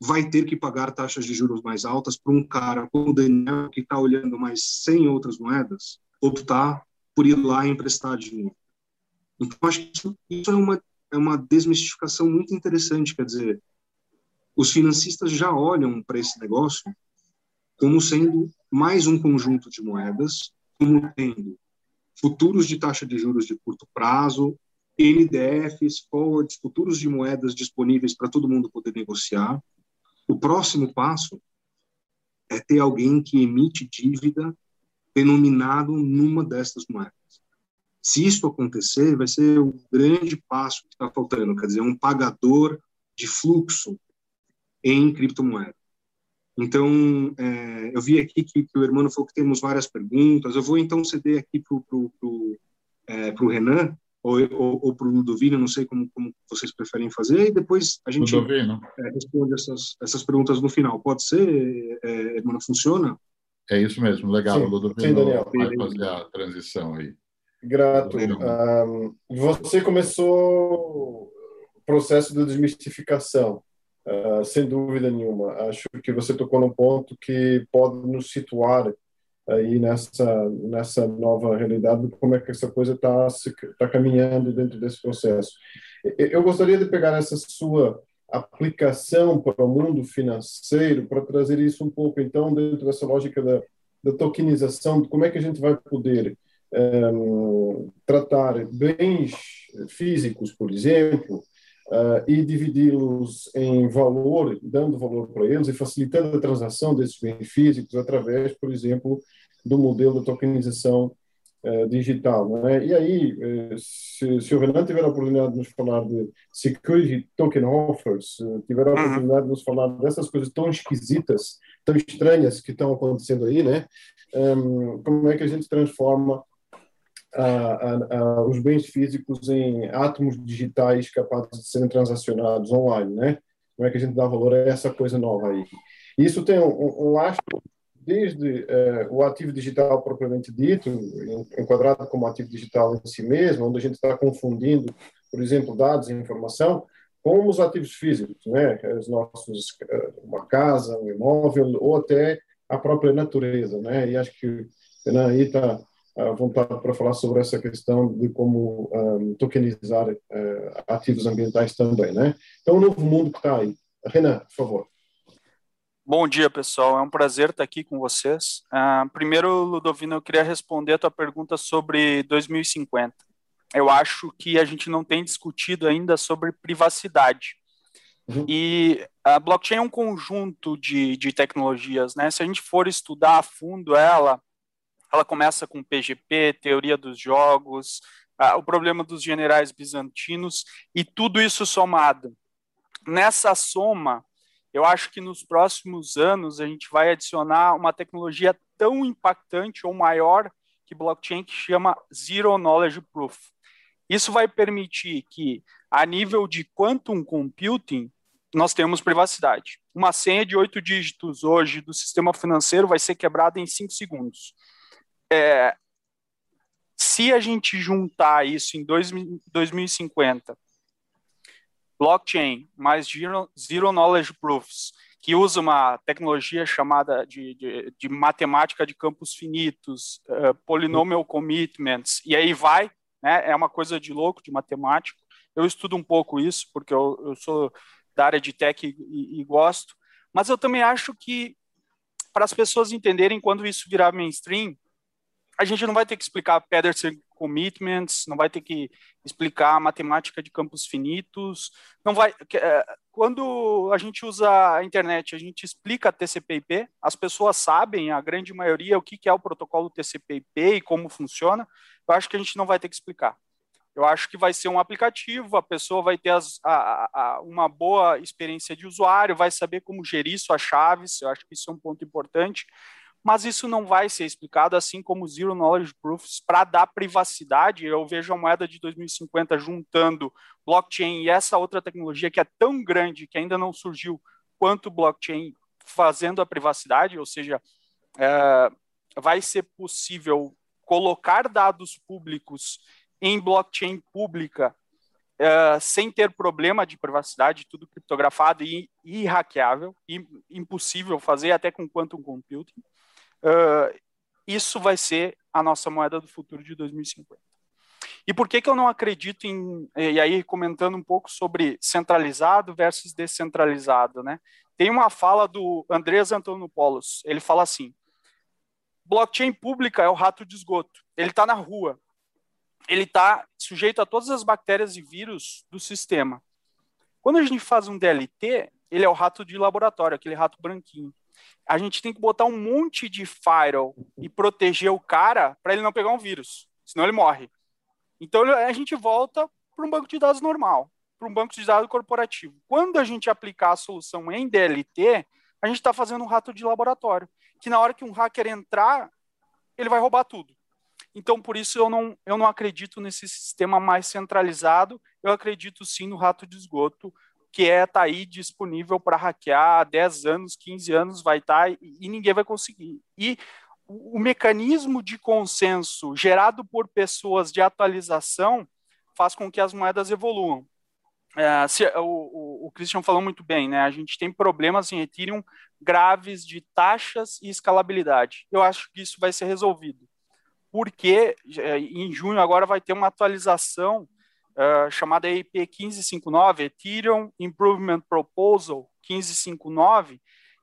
vai ter que pagar taxas de juros mais altas para um cara como o Daniel, que está olhando mais 100 outras moedas, optar por ir lá emprestar dinheiro. Então, acho que isso, isso é, uma, é uma desmistificação muito interessante. Quer dizer, os financistas já olham para esse negócio como sendo mais um conjunto de moedas, como tendo futuros de taxa de juros de curto prazo, NDFs, forwards, futuros de moedas disponíveis para todo mundo poder negociar. O próximo passo é ter alguém que emite dívida denominado numa destas moedas. Se isso acontecer, vai ser um grande passo que está faltando, quer dizer, um pagador de fluxo em criptomoeda. Então, é, eu vi aqui que, que, o Hermano falou que temos várias perguntas. Eu vou então ceder aqui para o é, Renan ou, ou, ou para o Ludovino, não sei como, como vocês preferem fazer, e depois a gente é, responde essas, essas perguntas no final. Pode ser, é, Hermano? Funciona? É isso mesmo, legal. Sim, o Ludovino sim, vai fazer a transição aí. Grato. Um, você começou o processo de desmistificação. Uh, sem dúvida nenhuma. Acho que você tocou num ponto que pode nos situar aí nessa nessa nova realidade, como é que essa coisa está tá caminhando dentro desse processo. Eu gostaria de pegar essa sua aplicação para o mundo financeiro para trazer isso um pouco então dentro dessa lógica da, da tokenização, de como é que a gente vai poder um, tratar bens físicos, por exemplo, uh, e dividi-los em valor, dando valor para eles e facilitando a transação desses bens físicos através, por exemplo, do modelo de tokenização uh, digital. Não é? E aí, uh, se, se, o Renan tiver a oportunidade de nos falar de security token offers, tiver a uhum. oportunidade de nos falar dessas coisas tão esquisitas, tão estranhas que estão acontecendo aí, né? Um, como é que a gente transforma a, a, os bens físicos em átomos digitais capazes de serem transacionados online, né? Como é que a gente dá valor a essa coisa nova aí? Isso tem um, um lastro desde uh, o ativo digital propriamente dito, enquadrado como ativo digital em si mesmo, onde a gente está confundindo, por exemplo, dados e informação, com os ativos físicos, né? Os nossos, uh, uma casa, um imóvel, ou até a própria natureza, né? E acho que né, aí está à vontade para falar sobre essa questão de como um, tokenizar uh, ativos ambientais também, né? Então, o novo mundo que está aí. Renan, por favor. Bom dia, pessoal. É um prazer estar aqui com vocês. Uh, primeiro, Ludovino, eu queria responder a tua pergunta sobre 2050. Eu acho que a gente não tem discutido ainda sobre privacidade. Uhum. E a blockchain é um conjunto de, de tecnologias, né? Se a gente for estudar a fundo ela, ela começa com PGP, teoria dos jogos, ah, o problema dos generais bizantinos e tudo isso somado. Nessa soma, eu acho que nos próximos anos a gente vai adicionar uma tecnologia tão impactante ou maior que blockchain que chama Zero Knowledge Proof. Isso vai permitir que, a nível de quantum computing, nós temos privacidade. Uma senha de oito dígitos hoje do sistema financeiro vai ser quebrada em cinco segundos é, se a gente juntar isso em dois, 2050, blockchain mais zero, zero knowledge proofs, que usa uma tecnologia chamada de, de, de matemática de campos finitos, uh, polynomial commitments, e aí vai, né, é uma coisa de louco, de matemático. Eu estudo um pouco isso, porque eu, eu sou da área de tech e, e, e gosto, mas eu também acho que, para as pessoas entenderem quando isso virar mainstream, a gente não vai ter que explicar Pedersen commitments, não vai ter que explicar matemática de campos finitos, não vai. É, quando a gente usa a internet, a gente explica TCP/IP, as pessoas sabem, a grande maioria, o que é o protocolo TCP/IP e como funciona. Eu acho que a gente não vai ter que explicar. Eu acho que vai ser um aplicativo, a pessoa vai ter as, a, a, uma boa experiência de usuário, vai saber como gerir suas chaves. Eu acho que isso é um ponto importante mas isso não vai ser explicado, assim como Zero Knowledge Proofs, para dar privacidade. Eu vejo a moeda de 2050 juntando blockchain e essa outra tecnologia que é tão grande que ainda não surgiu quanto blockchain fazendo a privacidade, ou seja, é, vai ser possível colocar dados públicos em blockchain pública é, sem ter problema de privacidade, tudo criptografado e, e hackeável, impossível fazer até com quantum computing. Uh, isso vai ser a nossa moeda do futuro de 2050. E por que, que eu não acredito em. E aí, comentando um pouco sobre centralizado versus descentralizado, né? Tem uma fala do Andrés Antonopoulos. Ele fala assim: blockchain pública é o rato de esgoto. Ele está na rua. Ele está sujeito a todas as bactérias e vírus do sistema. Quando a gente faz um DLT, ele é o rato de laboratório, aquele rato branquinho a gente tem que botar um monte de firewall e proteger o cara para ele não pegar um vírus, senão ele morre. Então a gente volta para um banco de dados normal, para um banco de dados corporativo. Quando a gente aplicar a solução em DLT, a gente está fazendo um rato de laboratório, que na hora que um hacker entrar, ele vai roubar tudo. Então, por isso, eu não, eu não acredito nesse sistema mais centralizado, eu acredito sim no rato de esgoto, que é tá aí disponível para hackear há 10 anos, 15 anos, vai estar tá, e, ninguém vai conseguir. E o, o mecanismo de consenso gerado por pessoas de atualização faz com que as moedas evoluam. É, se, o, o, o, Christian falou muito bem, né? A gente tem problemas em Ethereum graves de taxas e escalabilidade. Eu acho que isso vai ser resolvido, porque é, em junho agora vai ter uma atualização uh, chamada IP 1559, Ethereum Improvement Proposal 1559,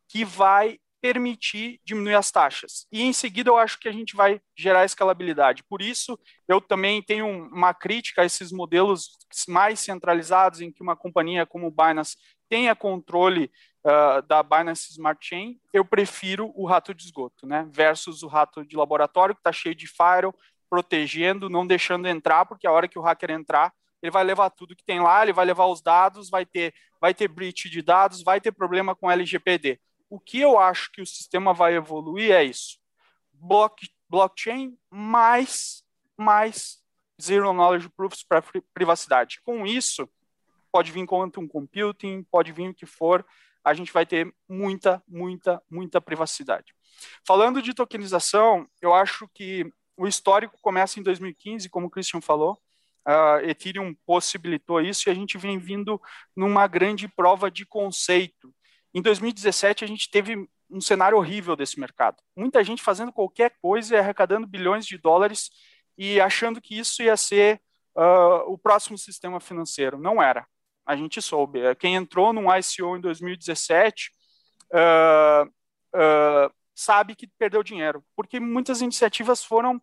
que vai permitir diminuir as taxas. E em seguida eu acho que a gente vai gerar escalabilidade. Por isso, eu também tenho uma crítica a esses modelos mais centralizados em que uma companhia como o Binance tenha controle uh, da Binance Smart Chain. Eu prefiro o rato de esgoto, né? Versus o rato de laboratório que está cheio de firewall, protegendo, não deixando entrar, porque a hora que o hacker entrar, ele vai levar tudo que tem lá, ele vai levar os dados, vai ter, vai ter breach de dados, vai ter problema com LGPD o que eu acho que o sistema vai evoluir é isso. Block, blockchain mais, mais Zero Knowledge Proofs para privacidade. Com isso, pode vir quantum computing, pode vir o que for, a gente vai ter muita, muita, muita privacidade. Falando de tokenização, eu acho que o histórico começa em 2015, como o Christian falou, uh, Ethereum possibilitou isso e a gente vem vindo numa grande prova de conceito. Em 2017, a gente teve um cenário horrível desse mercado. Muita gente fazendo qualquer coisa e arrecadando bilhões de dólares e achando que isso ia ser uh, o próximo sistema financeiro. Não era. A gente soube. Quem entrou num ICO em 2017 uh, uh, sabe que perdeu dinheiro, porque muitas iniciativas foram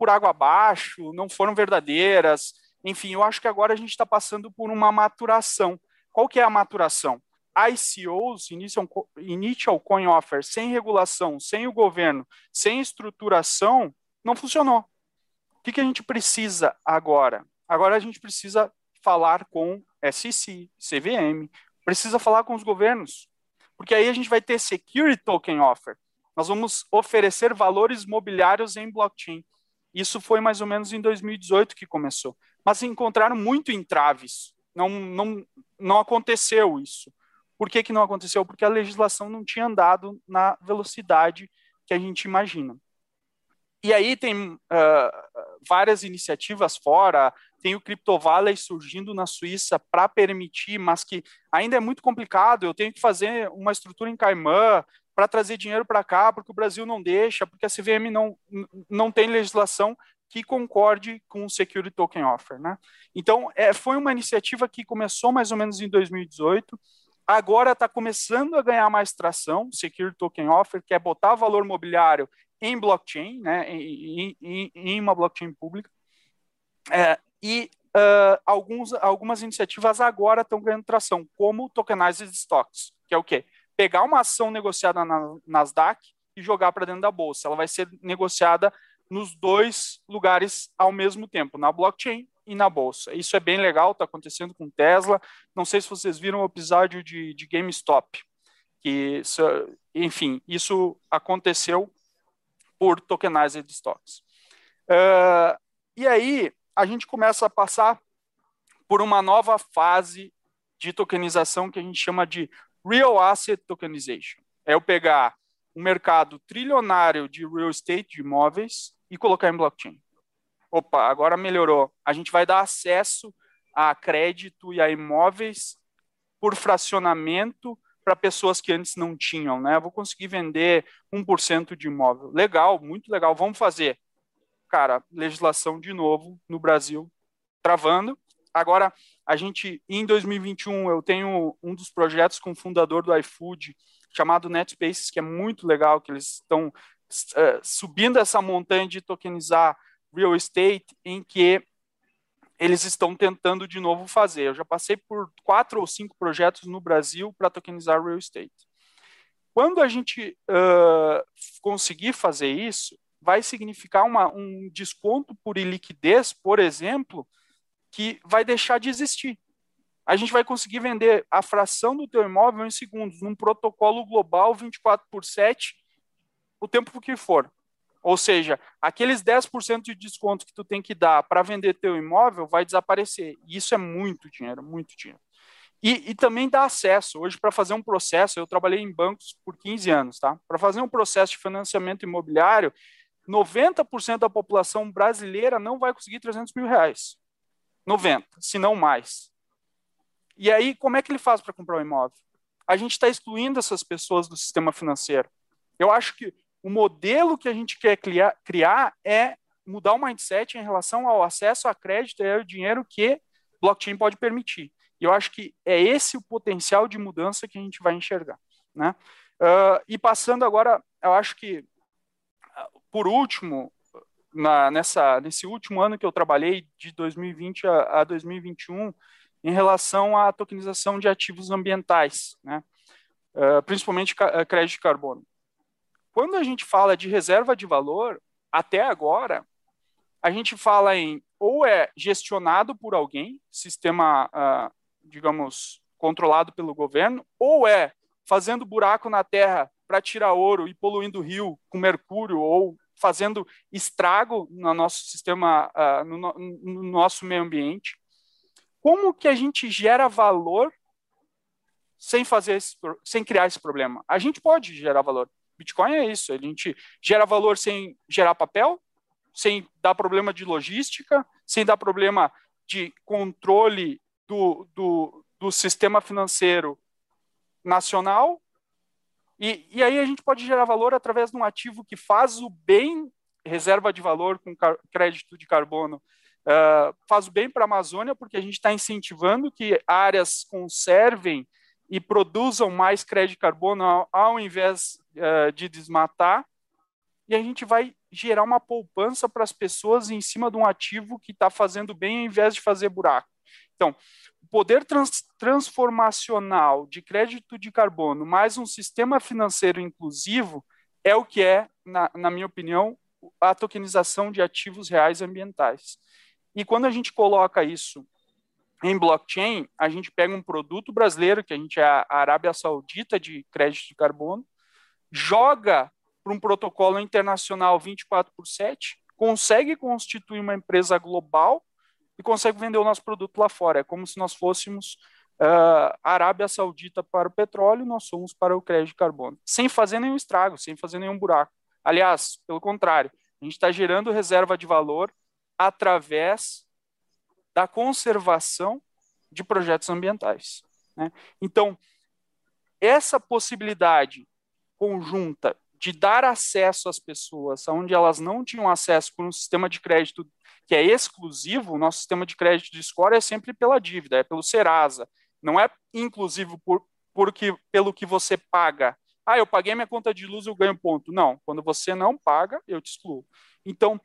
por água abaixo, não foram verdadeiras. Enfim, eu acho que agora a gente está passando por uma maturação. Qual que é a maturação? ICOs, Initial, Coin Offer, sem regulação, sem o governo, sem estruturação, não funcionou. O que, que a gente precisa agora? Agora a gente precisa falar com SEC, CVM, precisa falar com os governos, porque aí a gente vai ter Security Token Offer. Nós vamos oferecer valores mobiliários em blockchain. Isso foi mais ou menos em 2018 que começou. Mas encontraram muito entraves. Não, não, não aconteceu isso. Por que, que não aconteceu? Porque a legislação não tinha andado na velocidade que a gente imagina. E aí tem uh, várias iniciativas fora, tem o Crypto Valley surgindo na Suíça para permitir, mas que ainda é muito complicado. Eu tenho que fazer uma estrutura em Caimã para trazer dinheiro para cá, porque o Brasil não deixa, porque a CVM não, não tem legislação que concorde com o Security Token Offer. Né? Então, é, foi uma iniciativa que começou mais ou menos em 2018 agora está começando a ganhar mais tração, Security Token Offer, que é botar valor mobiliário em blockchain, né, em, em, em uma blockchain pública. É, e uh, alguns, algumas iniciativas agora estão ganhando tração, como Tokenized Stocks, que é o quê? Pegar uma ação negociada na Nasdaq e jogar para dentro da bolsa. Ela vai ser negociada nos dois lugares ao mesmo tempo, na blockchain e na bolsa. Isso é bem legal, está acontecendo com Tesla. Não sei se vocês viram o episódio de, de GameStop, que, enfim, isso aconteceu por tokenized stocks. Uh, e aí a gente começa a passar por uma nova fase de tokenização que a gente chama de Real Asset Tokenization. É eu pegar um mercado trilionário de real estate, de imóveis, e colocar em blockchain. Opa, agora melhorou. A gente vai dar acesso a crédito e a imóveis por fracionamento para pessoas que antes não tinham, né? Vou conseguir vender 1% de imóvel. Legal, muito legal, vamos fazer. Cara, legislação de novo no Brasil travando. Agora, a gente, em 2021, eu tenho um dos projetos com o fundador do iFood, chamado NetSpaces, que é muito legal, que eles estão uh, subindo essa montanha de tokenizar real estate, em que eles estão tentando de novo fazer. Eu já passei por quatro ou cinco projetos no Brasil para tokenizar real estate. Quando a gente uh, conseguir fazer isso, vai significar uma, um desconto por iliquidez, por exemplo, que vai deixar de existir. A gente vai conseguir vender a fração do teu imóvel em segundos, num protocolo global 24 por 7, o tempo que for. Ou seja, aqueles 10% de desconto que tu tem que dar para vender teu imóvel vai desaparecer. E isso é muito dinheiro, muito dinheiro. E, e também dá acesso. Hoje, para fazer um processo, eu trabalhei em bancos por 15 anos, tá? Para fazer um processo de financiamento imobiliário, 90% da população brasileira não vai conseguir 300 mil reais. 90, se não mais. E aí, como é que ele faz para comprar um imóvel? A gente está excluindo essas pessoas do sistema financeiro. Eu acho que o modelo que a gente quer criar, é mudar o mindset em relação ao acesso a crédito e ao dinheiro que blockchain pode permitir. E eu acho que é esse o potencial de mudança que a gente vai enxergar. Né? Uh, e passando agora, eu acho que, por último, na, nessa, nesse último ano que eu trabalhei, de 2020 a, a 2021, em relação à tokenização de ativos ambientais, né? Uh, principalmente crédito de carbono. Quando a gente fala de reserva de valor, até agora, a gente fala em ou é gestionado por alguém, sistema, uh, digamos, controlado pelo governo, ou é fazendo buraco na terra para tirar ouro e poluindo o rio com mercúrio, ou fazendo estrago no nosso sistema, uh, no, no nosso meio ambiente. Como que a gente gera valor sem fazer esse, sem criar esse problema? A gente pode gerar valor. Bitcoin é isso, a gente gera valor sem gerar papel, sem dar problema de logística, sem dar problema de controle do, do, do sistema financeiro nacional. E, e aí a gente pode gerar valor através de um ativo que faz o bem, reserva de valor com crédito de carbono, uh, faz o bem para a Amazônia, porque a gente está incentivando que áreas conservem e produzam mais crédito de carbono ao, ao invés uh, de desmatar, e a gente vai gerar uma poupança para as pessoas em cima de um ativo que está fazendo bem ao invés de fazer buraco. Então, poder trans transformacional de crédito de carbono mais um sistema financeiro inclusivo é o que é, na, na minha opinião, a tokenização de ativos reais ambientais. E quando a gente coloca isso em blockchain, a gente pega um produto brasileiro, que a gente é a Arábia Saudita de crédito de carbono, joga para um protocolo internacional 24 por 7, consegue constituir uma empresa global e consegue vender o nosso produto lá fora. É como se nós fôssemos uh, Arábia Saudita para o petróleo, nós somos para o crédito de carbono, sem fazer nenhum estrago, sem fazer nenhum buraco. Aliás, pelo contrário, a gente está gerando reserva de valor através da conservação de projetos ambientais. Né? Então, essa possibilidade conjunta de dar acesso às pessoas onde elas não tinham acesso por um sistema de crédito que é exclusivo, o nosso sistema de crédito de score é sempre pela dívida, é pelo Serasa, não é inclusivo por, por que, pelo que você paga. Ah, eu paguei minha conta de luz, eu ganho ponto. Não, quando você não paga, eu te excluo. Então,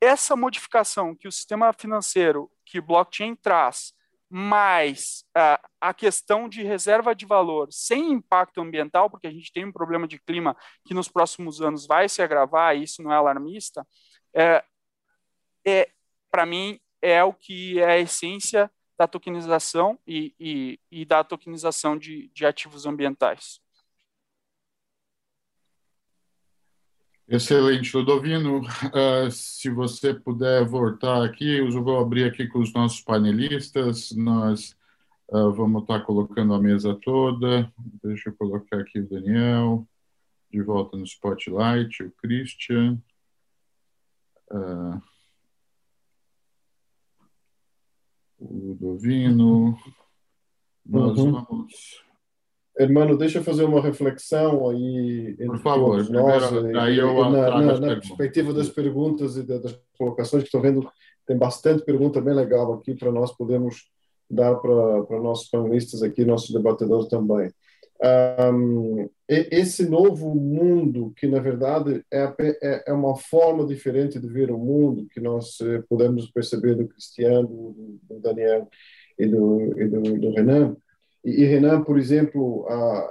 essa modificação que o sistema financeiro, que o blockchain traz, mas uh, a questão de reserva de valor sem impacto ambiental, porque a gente tem um problema de clima que nos próximos anos vai se agravar, e isso não é alarmista, é, é para mim, é o que é a essência da tokenização e, e, e da tokenização de, de ativos ambientais. Excelente, Ludovino. Uh, se você puder voltar aqui, eu vou abrir aqui com os nossos panelistas. Nós uh, vamos estar colocando a mesa toda. Deixa eu colocar aqui o Daniel, de volta no Spotlight, o Christian. Uh, o Ludovino. Nós uhum. vamos Hermano, deixa eu fazer uma reflexão aí Por favor, nós, primeiro, aí eu na, na, na perspectiva das perguntas e das colocações que estou vendo, tem bastante pergunta bem legal aqui para nós podermos dar para nossos panelistas aqui, nossos debatedores também. Um, esse novo mundo, que na verdade é, é, é, uma forma diferente de ver o mundo, que nós eh, podemos perceber do Cristiano, do, do Daniel e do, e do, do Renan, e, Renan, por exemplo,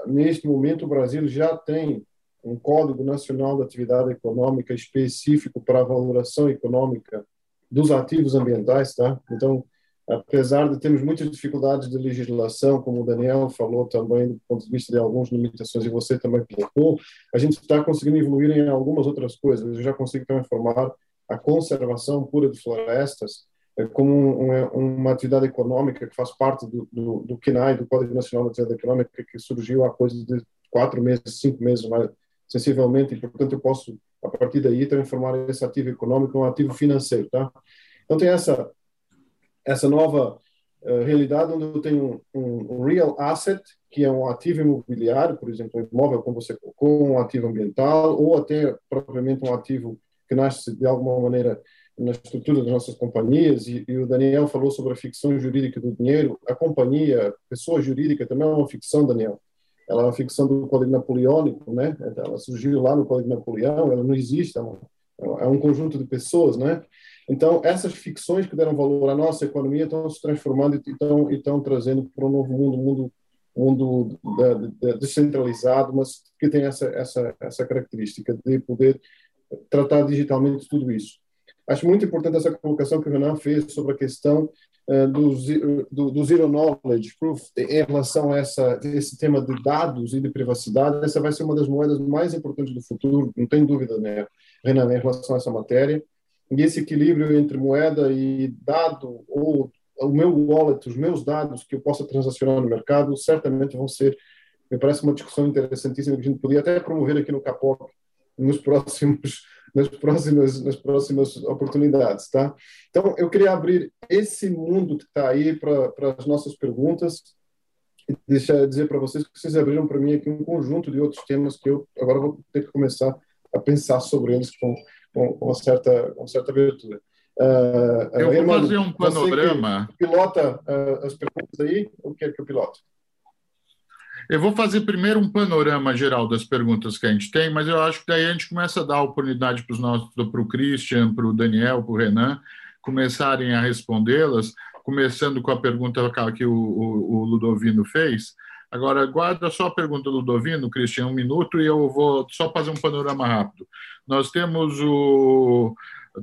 neste momento o Brasil já tem um Código Nacional de Atividade Econômica específico para a valoração econômica dos ativos ambientais, tá? Então, apesar de termos muitas dificuldades de legislação, como o Daniel falou também, do ponto de vista de algumas limitações, e você também colocou, a gente está conseguindo evoluir em algumas outras coisas. Eu já consigo transformar a conservação pura de florestas como uma, uma, atividade econômica que faz parte do, do, do CNAE, do Código Nacional de Atividade Econômica, que surgiu há coisa de quatro meses, cinco meses mais sensivelmente, e portanto eu posso, a partir daí, transformar esse ativo econômico em um ativo financeiro, tá? Então tem essa essa nova uh, realidade onde eu tenho um, um, real asset, que é um ativo imobiliário, por exemplo, um imóvel, como você colocou, um ativo ambiental, ou até propriamente um ativo que nasce de alguma maneira na estrutura das nossas companhias, e, e, o Daniel falou sobre a ficção jurídica do dinheiro. A companhia, pessoa jurídica, também é uma ficção, Daniel. Ela é uma ficção do Código Napoleônico, né? Ela surgiu lá no Código Napoleão, ela não existe, é um, é um conjunto de pessoas, né? Então, essas ficções que deram valor à nossa economia estão se transformando e estão, e estão trazendo para um novo mundo, um mundo, mundo descentralizado, mas que tem essa, essa, essa característica de poder tratar digitalmente tudo isso. Acho muito importante essa colocação que o Renan fez sobre a questão uh, do, do, do, Zero Knowledge Proof em relação a essa, esse tema de dados e de privacidade. Essa vai ser uma das moedas mais importantes do futuro, não tem dúvida, né, Renan, em relação a essa matéria. E esse equilíbrio entre moeda e dado, ou o meu wallet, os meus dados que eu possa transacionar no mercado, certamente vão ser, me parece uma discussão interessantíssima que a gente podia até promover aqui no Capoc nos próximos nas próximas nas próximas oportunidades, tá? Então eu queria abrir esse mundo que está aí para as nossas perguntas e deixar dizer para vocês que vocês abriram para mim aqui um conjunto de outros temas que eu agora vou ter que começar a pensar sobre eles com com, com certa com certa abertura. Uh, eu vou fazer um panorama. Pilota uh, as perguntas aí, ou quer que eu piloto? Eu vou fazer primeiro um panorama geral das perguntas que a gente tem, mas eu acho que daí a gente começa a dar oportunidade para os nossos, para o Christian, para o Daniel, para o Renan, começarem a respondê-las, começando com a pergunta que o, o, o, Ludovino fez. Agora, guarda só a pergunta do Ludovino, Christian, um minuto, e eu vou só fazer um panorama rápido. Nós temos o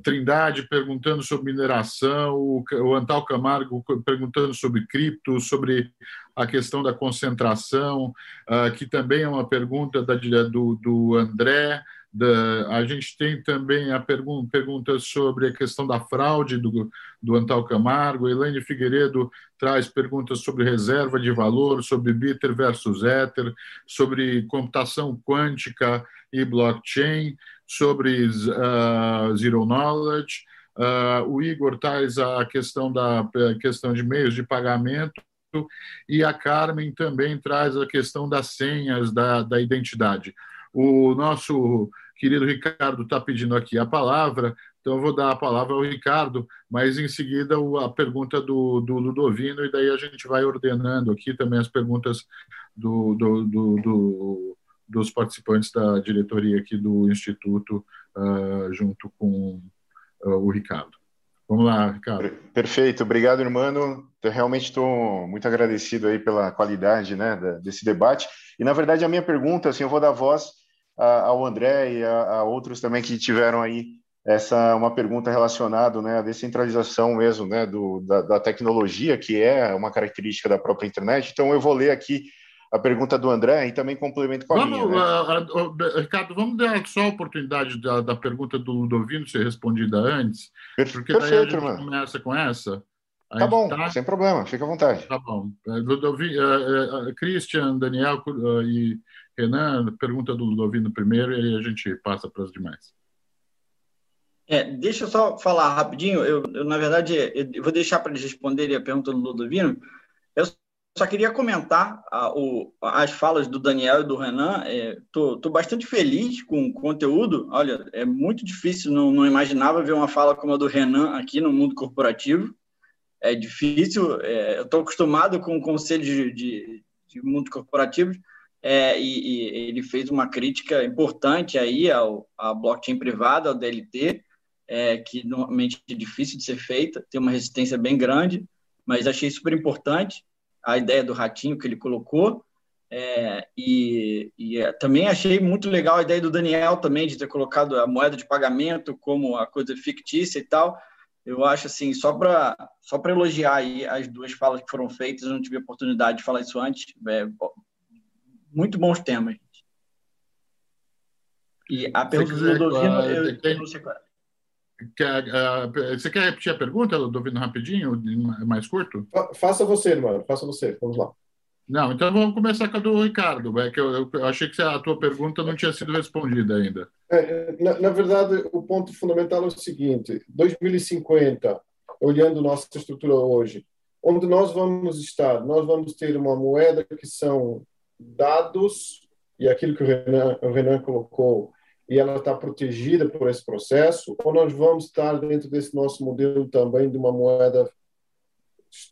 Trindade perguntando sobre mineração, o Antal Camargo perguntando sobre cripto, sobre a questão da concentração, uh, que também é uma pergunta da, do, do André. Da, a gente tem também a pergun pergunta sobre a questão da fraude do, do Antal Camargo. Elaine Figueiredo traz perguntas sobre reserva de valor, sobre Bitter versus Ether, sobre computação quântica e blockchain sobre uh, Zero Knowledge. Uh, o Igor traz a questão da questão de meios de pagamento e a Carmen também traz a questão das senhas da, da identidade. O nosso querido Ricardo está pedindo aqui a palavra, então eu vou dar a palavra ao Ricardo, mas em seguida a pergunta do, do Ludovino, e daí a gente vai ordenando aqui também as perguntas do, do, do, do dos participantes da diretoria aqui do Instituto, uh, junto com uh, o Ricardo. Vamos lá, Ricardo. Perfeito, obrigado, irmão. Eu realmente estou muito agradecido aí pela qualidade né, desse debate. E, na verdade, a minha pergunta, assim, eu vou dar voz ao André e a, a outros também que tiveram aí essa uma pergunta relacionada né, à descentralização mesmo né, do, da, da, tecnologia, que é uma característica da própria internet. Então, eu vou ler aqui a pergunta do André e também complemento com a vamos, minha. Né? Uh, uh, Ricardo, vamos dar só a oportunidade da, da pergunta do Ludovino ser respondida antes, porque Perfeito, daí a gente começa com essa. Tá bom, tá... sem problema, fica à vontade. Tá bom. É, Ludovino, uh, Christian, Daniel e Renan, pergunta do Ludovino primeiro e aí a gente passa para as demais. É, deixa eu só falar rapidinho. Eu, eu na verdade, eu vou deixar para eles responderem a pergunta do Ludovino. Eu só queria comentar a, o, as falas do Daniel e do Renan. Estou é, bastante feliz com o conteúdo. Olha, é muito difícil, não, não, imaginava ver uma fala como a do Renan aqui no mundo corporativo. É difícil, é, eu estou acostumado com o de, de, de corporativo é, e, e, ele fez uma crítica importante aí ao, à blockchain privada, ao DLT, é, que normalmente é difícil de ser feita, tem uma resistência bem grande, mas achei super importante a ideia do ratinho que ele colocou. É, e, e é, também achei muito legal a ideia do Daniel também de ter colocado a moeda de pagamento como a coisa fictícia e tal. Eu acho assim, só para só para elogiar aí as duas falas que foram feitas, eu não tive oportunidade de falar isso antes. É, muito bons temas. E a pergunta do Ludovino, eu, eu não sei qual é. Quer, uh, você quer repetir a pergunta, Ludovino, rapidinho, mais curto? Faça você, mano, faça você, vamos lá. Não, então vamos começar com a do Ricardo, é que eu, eu achei que a tua pergunta não tinha sido respondida ainda. É, na, na, verdade, o ponto fundamental é o seguinte: 2050, olhando nossa estrutura hoje, onde nós vamos estar? Nós vamos ter uma moeda que são dados, e aquilo que o Renan, o Renan colocou, e ela está protegida por esse processo, ou nós vamos estar dentro desse nosso modelo também de uma moeda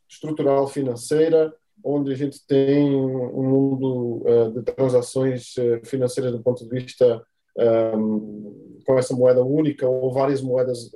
estrutural financeira, onde a gente tem um mundo uh, de transações uh, financeiras do ponto de vista um, com essa moeda única ou várias moedas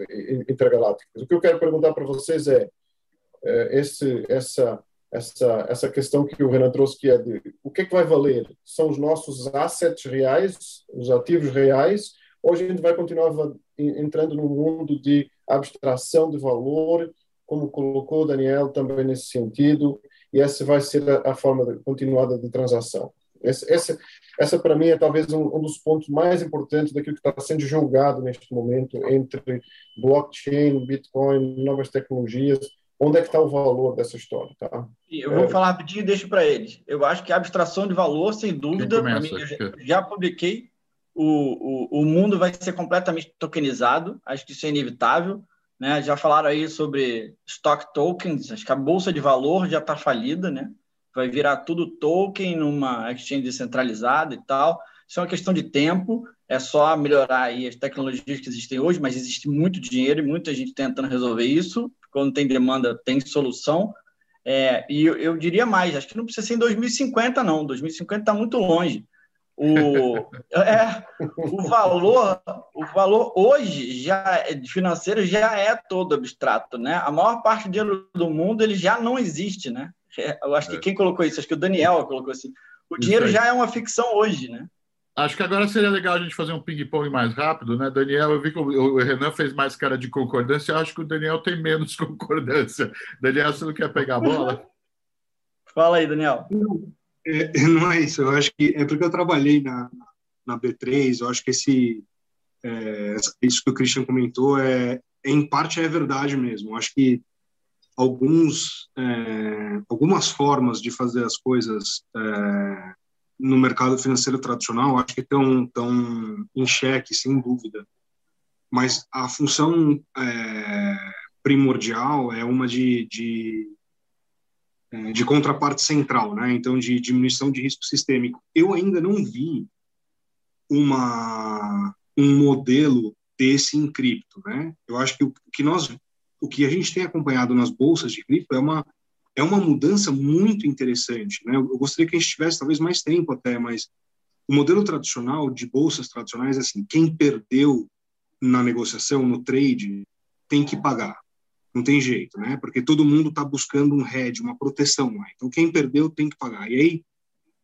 intergalácticas. O que eu quero perguntar para vocês é uh, esse, essa essa essa questão que o Renan trouxe que é de o que é que vai valer são os nossos assets reais os ativos reais ou a gente vai continuar entrando no mundo de abstração de valor como colocou o Daniel também nesse sentido e essa vai ser a, a forma de, continuada de transação. Essa, essa, essa para mim, é talvez um, um, dos pontos mais importantes daquilo que está sendo julgado neste momento entre blockchain, Bitcoin, novas tecnologias. Onde é que está o valor dessa história? Tá? Eu vou é... falar rapidinho e deixo para eles. Eu acho que a abstração de valor, sem dúvida, começa, mim, já, já, publiquei, o, o, o mundo vai ser completamente tokenizado. Acho que isso é inevitável. Né? Já falaram aí sobre stock tokens, acho que a bolsa de valor já está falida, né? vai virar tudo token numa exchange descentralizada e tal. Isso é uma questão de tempo, é só melhorar aí as tecnologias que existem hoje, mas existe muito dinheiro e muita gente tentando resolver isso. Quando tem demanda, tem solução. É, e eu, eu, diria mais, acho que não precisa ser em 2050, não. 2050 está muito longe. O, é, o valor, o valor hoje já financeiro já é todo abstrato, né? A maior parte do dinheiro do mundo ele já não existe, né? É, eu acho que é. quem colocou isso, acho que o Daniel colocou assim. O dinheiro já é uma ficção hoje, né? Acho que agora seria legal a gente fazer um ping-pong mais rápido, né? Daniel, eu vi que o Renan fez mais cara de concordância, eu acho que o Daniel tem menos concordância. Daniel, você não quer pegar a bola? Fala aí, Daniel. É, não é isso, eu acho que é porque eu trabalhei na, na B3, eu acho que esse, é, isso que o Christian comentou é, em parte é verdade mesmo. Eu acho que alguns, é, algumas formas de fazer as coisas é, no mercado financeiro tradicional, acho que estão, estão em xeque, sem dúvida. Mas a função é, primordial é uma de, de é, de contraparte central, né? então de diminuição de risco sistêmico. Eu ainda não vi uma, um modelo desse em cripto. Né? Eu acho que o que, nós, o que a gente tem acompanhado nas bolsas de cripto é uma, é uma mudança muito interessante. Né? Eu gostaria que a gente tivesse talvez mais tempo até, mas o modelo tradicional de bolsas tradicionais é assim, quem perdeu na negociação, no trade, tem que pagar. Não tem jeito, né? Porque todo mundo está buscando um hedge, uma proteção lá. Então, quem perdeu tem que pagar. E aí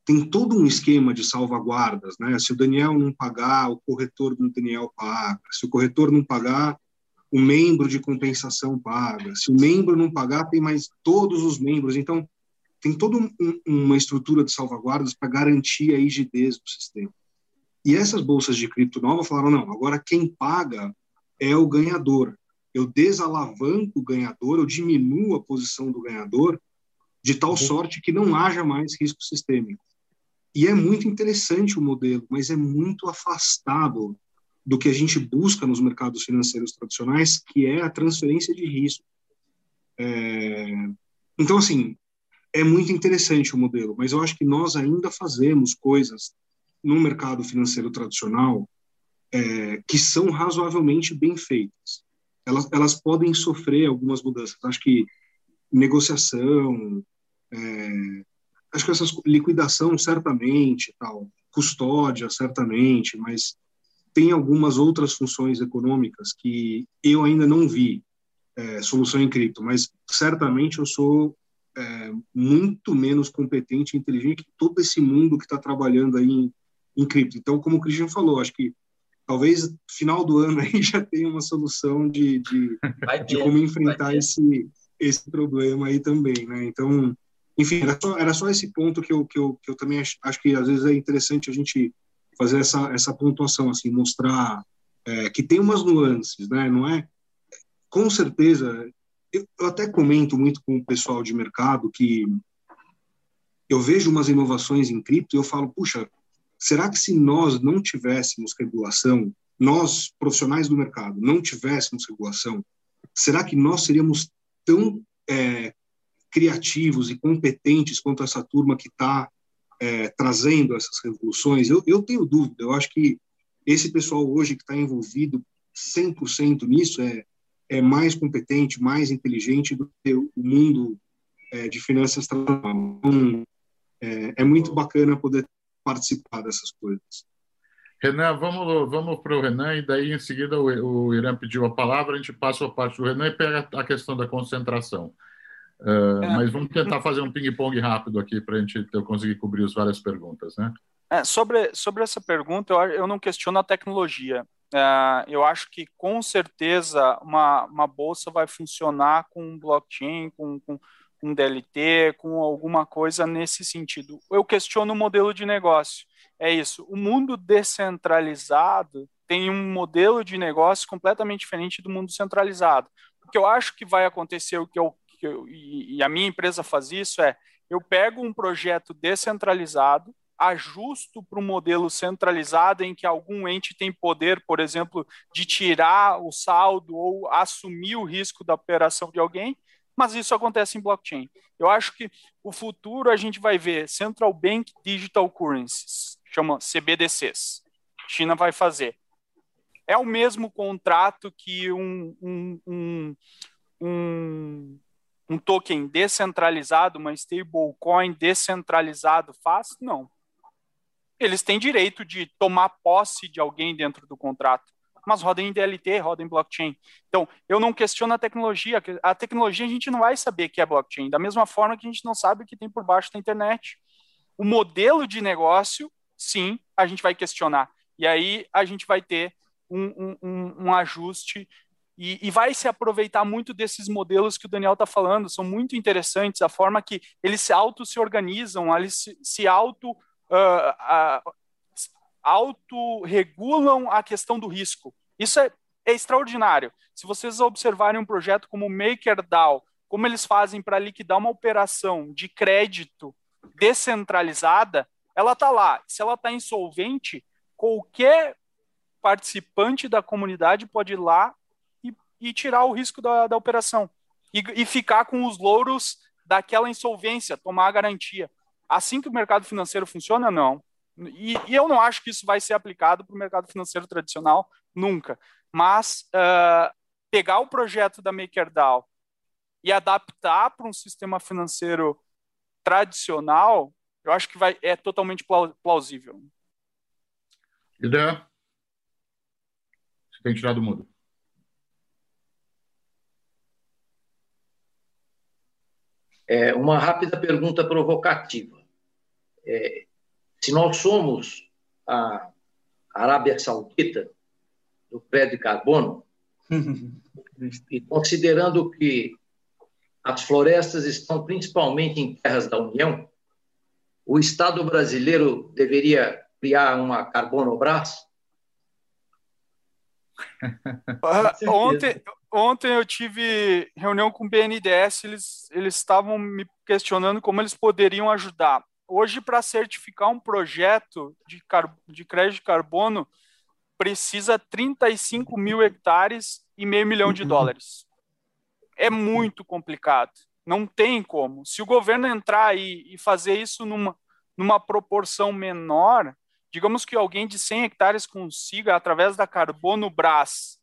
tem todo um esquema de salvaguardas, né? Se o Daniel não pagar, o corretor do Daniel paga. Se o corretor não pagar, o membro de compensação paga. Se o membro não pagar, tem mais todos os membros. Então, tem toda um, uma estrutura de salvaguardas para garantir a rigidez do sistema. E essas bolsas de cripto nova falaram: não, agora quem paga é o ganhador eu desalavanco o ganhador, eu diminuo a posição do ganhador, de tal uhum. sorte que não haja mais risco sistêmico. E é muito interessante o modelo, mas é muito afastado do que a gente busca nos mercados financeiros tradicionais, que é a transferência de risco. É... Então, assim, é muito interessante o modelo, mas eu acho que nós ainda fazemos coisas no mercado financeiro tradicional é, que são razoavelmente bem feitas elas, elas podem sofrer algumas mudanças. Acho que negociação, é, acho que essas liquidação certamente, tal, custódia certamente, mas tem algumas outras funções econômicas que eu ainda não vi é, solução em cripto, mas certamente eu sou é, muito menos competente e inteligente que todo esse mundo que está trabalhando aí em, em cripto. Então, como o Christian falou, acho que talvez final do ano aí já tenha uma solução de, de, de como enfrentar esse, esse problema aí também, né? Então, enfim, era só, era só esse ponto que eu, que eu, que eu também acho, acho que às vezes é interessante a gente fazer essa, essa pontuação, assim, mostrar é, que tem umas nuances, né? Não é? Com certeza, eu, eu até comento muito com o pessoal de mercado que eu vejo umas inovações em cripto e eu falo, puxa, será que se nós não tivéssemos regulação, nós, profissionais do mercado, não tivéssemos regulação, será que nós seríamos tão é, criativos e competentes quanto essa turma que está é, trazendo essas revoluções? Eu, eu tenho dúvida, eu acho que esse pessoal hoje que está envolvido 100% nisso é, é mais competente, mais inteligente do que o mundo é, de finanças tradicional. Então, é, é muito bacana poder participar dessas coisas. Renan, vamos, vamos para o Renan, e daí em seguida o, o Irã pediu a palavra, a gente passa a parte do Renan e pega a questão da concentração. Uh, é. Mas vamos tentar fazer um ping-pong rápido aqui para a gente eu conseguir cobrir as várias perguntas, né? É, sobre, sobre essa pergunta, eu, eu não questiono a tecnologia. É, eu acho que com certeza uma, uma bolsa vai funcionar com blockchain, com, com, com DLT, com alguma coisa nesse sentido. Eu questiono o modelo de negócio. É isso. O mundo descentralizado tem um modelo de negócio completamente diferente do mundo centralizado. O que eu acho que vai acontecer, o que eu, que eu e, e a minha empresa faz isso é, eu pego um projeto descentralizado, ajusto para um modelo centralizado em que algum ente tem poder, por exemplo, de tirar o saldo ou assumir o risco da operação de alguém, mas isso acontece em blockchain. Eu acho que o futuro a gente vai ver Central Bank Digital Currencies, chama CBDCs. China vai fazer. É o mesmo contrato que um, um, um, um, um token descentralizado, uma stablecoin descentralizado faz? Não. Eles têm direito de tomar posse de alguém dentro do contrato mas roda em DLT, roda em blockchain. Então, eu não questiono a tecnologia. A tecnologia a gente não vai saber que é blockchain, da mesma forma que a gente não sabe o que tem por baixo da internet. O modelo de negócio, sim, a gente vai questionar. E aí a gente vai ter um, um, um ajuste e, e, vai se aproveitar muito desses modelos que o Daniel está falando, são muito interessantes, a forma que eles se auto se organizam, eles se, se auto uh, uh, a questão do risco. Isso é, é extraordinário. Se vocês observarem um projeto como o MakerDAO, como eles fazem para liquidar uma operação de crédito descentralizada, ela está lá. Se ela está insolvente, qualquer participante da comunidade pode ir lá e, tirar o risco da, da operação e, e, ficar com os louros daquela insolvência, tomar a garantia. Assim que o mercado financeiro funciona, não. E, e eu não acho que isso vai ser aplicado para o mercado financeiro tradicional nunca. Mas uh, pegar o projeto da MakerDAO e adaptar para um sistema financeiro tradicional, eu acho que vai, é totalmente plausível. Ideia? Você tem tirado o mudo. É, uma rápida pergunta provocativa. É, se nós somos a Arábia Saudita do crédito de carbono, e considerando que as florestas estão principalmente em terras da União, o Estado brasileiro deveria criar uma Carbonobras? Uh, ontem, ontem eu tive reunião com o BNDES, eles, eles estavam me questionando como eles poderiam ajudar hoje, para certificar um projeto de, car de crédito de carbono, precisa 35 mil hectares e meio milhão de dólares. É muito complicado. Não tem como. Se o governo entrar aí e fazer isso numa, numa proporção menor, digamos que alguém de 100 hectares consiga, através da Carbono Brás,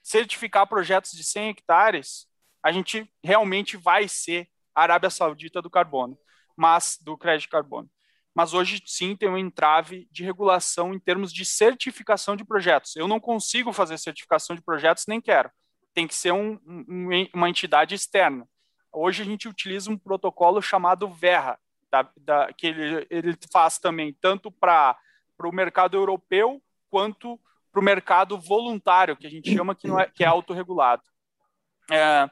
certificar projetos de 100 hectares, a gente realmente vai ser a Arábia Saudita do carbono mas do crédito de carbono. Mas hoje sim tem um entrave de regulação em termos de certificação de projetos. Eu não consigo fazer certificação de projetos, nem quero. Tem que ser um, um, uma entidade externa. Hoje a gente utiliza um protocolo chamado Verra, da, da, que ele, ele faz também tanto para o mercado europeu quanto para o mercado voluntário, que a gente chama que, não é, que é autorregulado. É,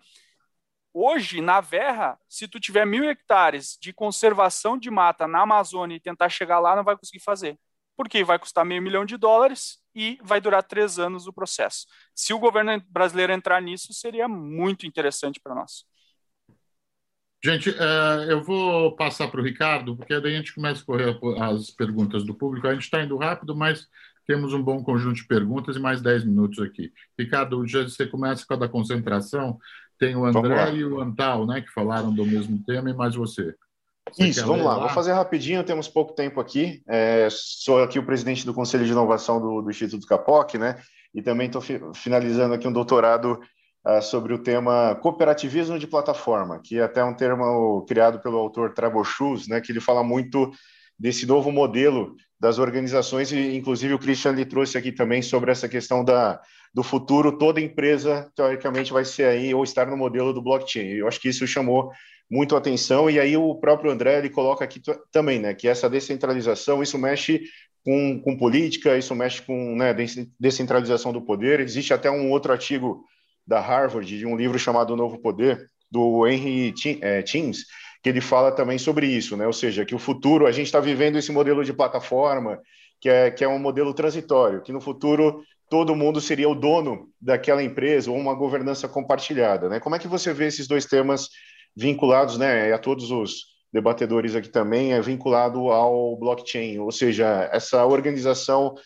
hoje, na Verra, se tu tiver mil hectares de conservação de mata na Amazônia e tentar chegar lá, não vai conseguir fazer. Porque vai custar meio milhão de dólares e vai durar três anos o processo. Se o governo brasileiro entrar nisso, seria muito interessante para nós. Gente, uh, eu vou passar para o Ricardo, porque daí a gente começa a correr as perguntas do público. A gente está indo rápido, mas temos um bom conjunto de perguntas e mais 10 minutos aqui. Ricardo, já você começa com a da concentração. Tem o André e o Antal, né, que falaram do mesmo tema, e mais você. você Isso, vamos lá. lá. Vou fazer rapidinho, temos pouco tempo aqui. É, sou aqui o presidente do Conselho de Inovação do, do Instituto Capoc, né? E também estou fi finalizando aqui um doutorado uh, sobre o tema cooperativismo de plataforma, que é até um termo criado pelo autor Trabochus, né? Que ele fala muito desse novo modelo das organizações, e inclusive o Christian lhe trouxe aqui também sobre essa questão da, do futuro, toda empresa, teoricamente, vai ser aí, ou estar no modelo do blockchain. Eu acho que isso chamou muito atenção, e aí o próprio André, ele coloca aqui também, né, que essa descentralização, isso mexe com, com política, isso mexe com né, descentralização do poder, existe até um outro artigo da Harvard, de um livro chamado O Novo Poder, do Henry Teams, que ele fala também sobre isso, né? Ou seja, que o futuro, a gente está vivendo esse modelo de plataforma, que é, que é um modelo transitório, que no futuro todo mundo seria o dono daquela empresa ou uma governança compartilhada, né? Como é que você vê esses dois temas vinculados, né? A todos os debatedores aqui também é vinculado ao blockchain, ou seja, essa organização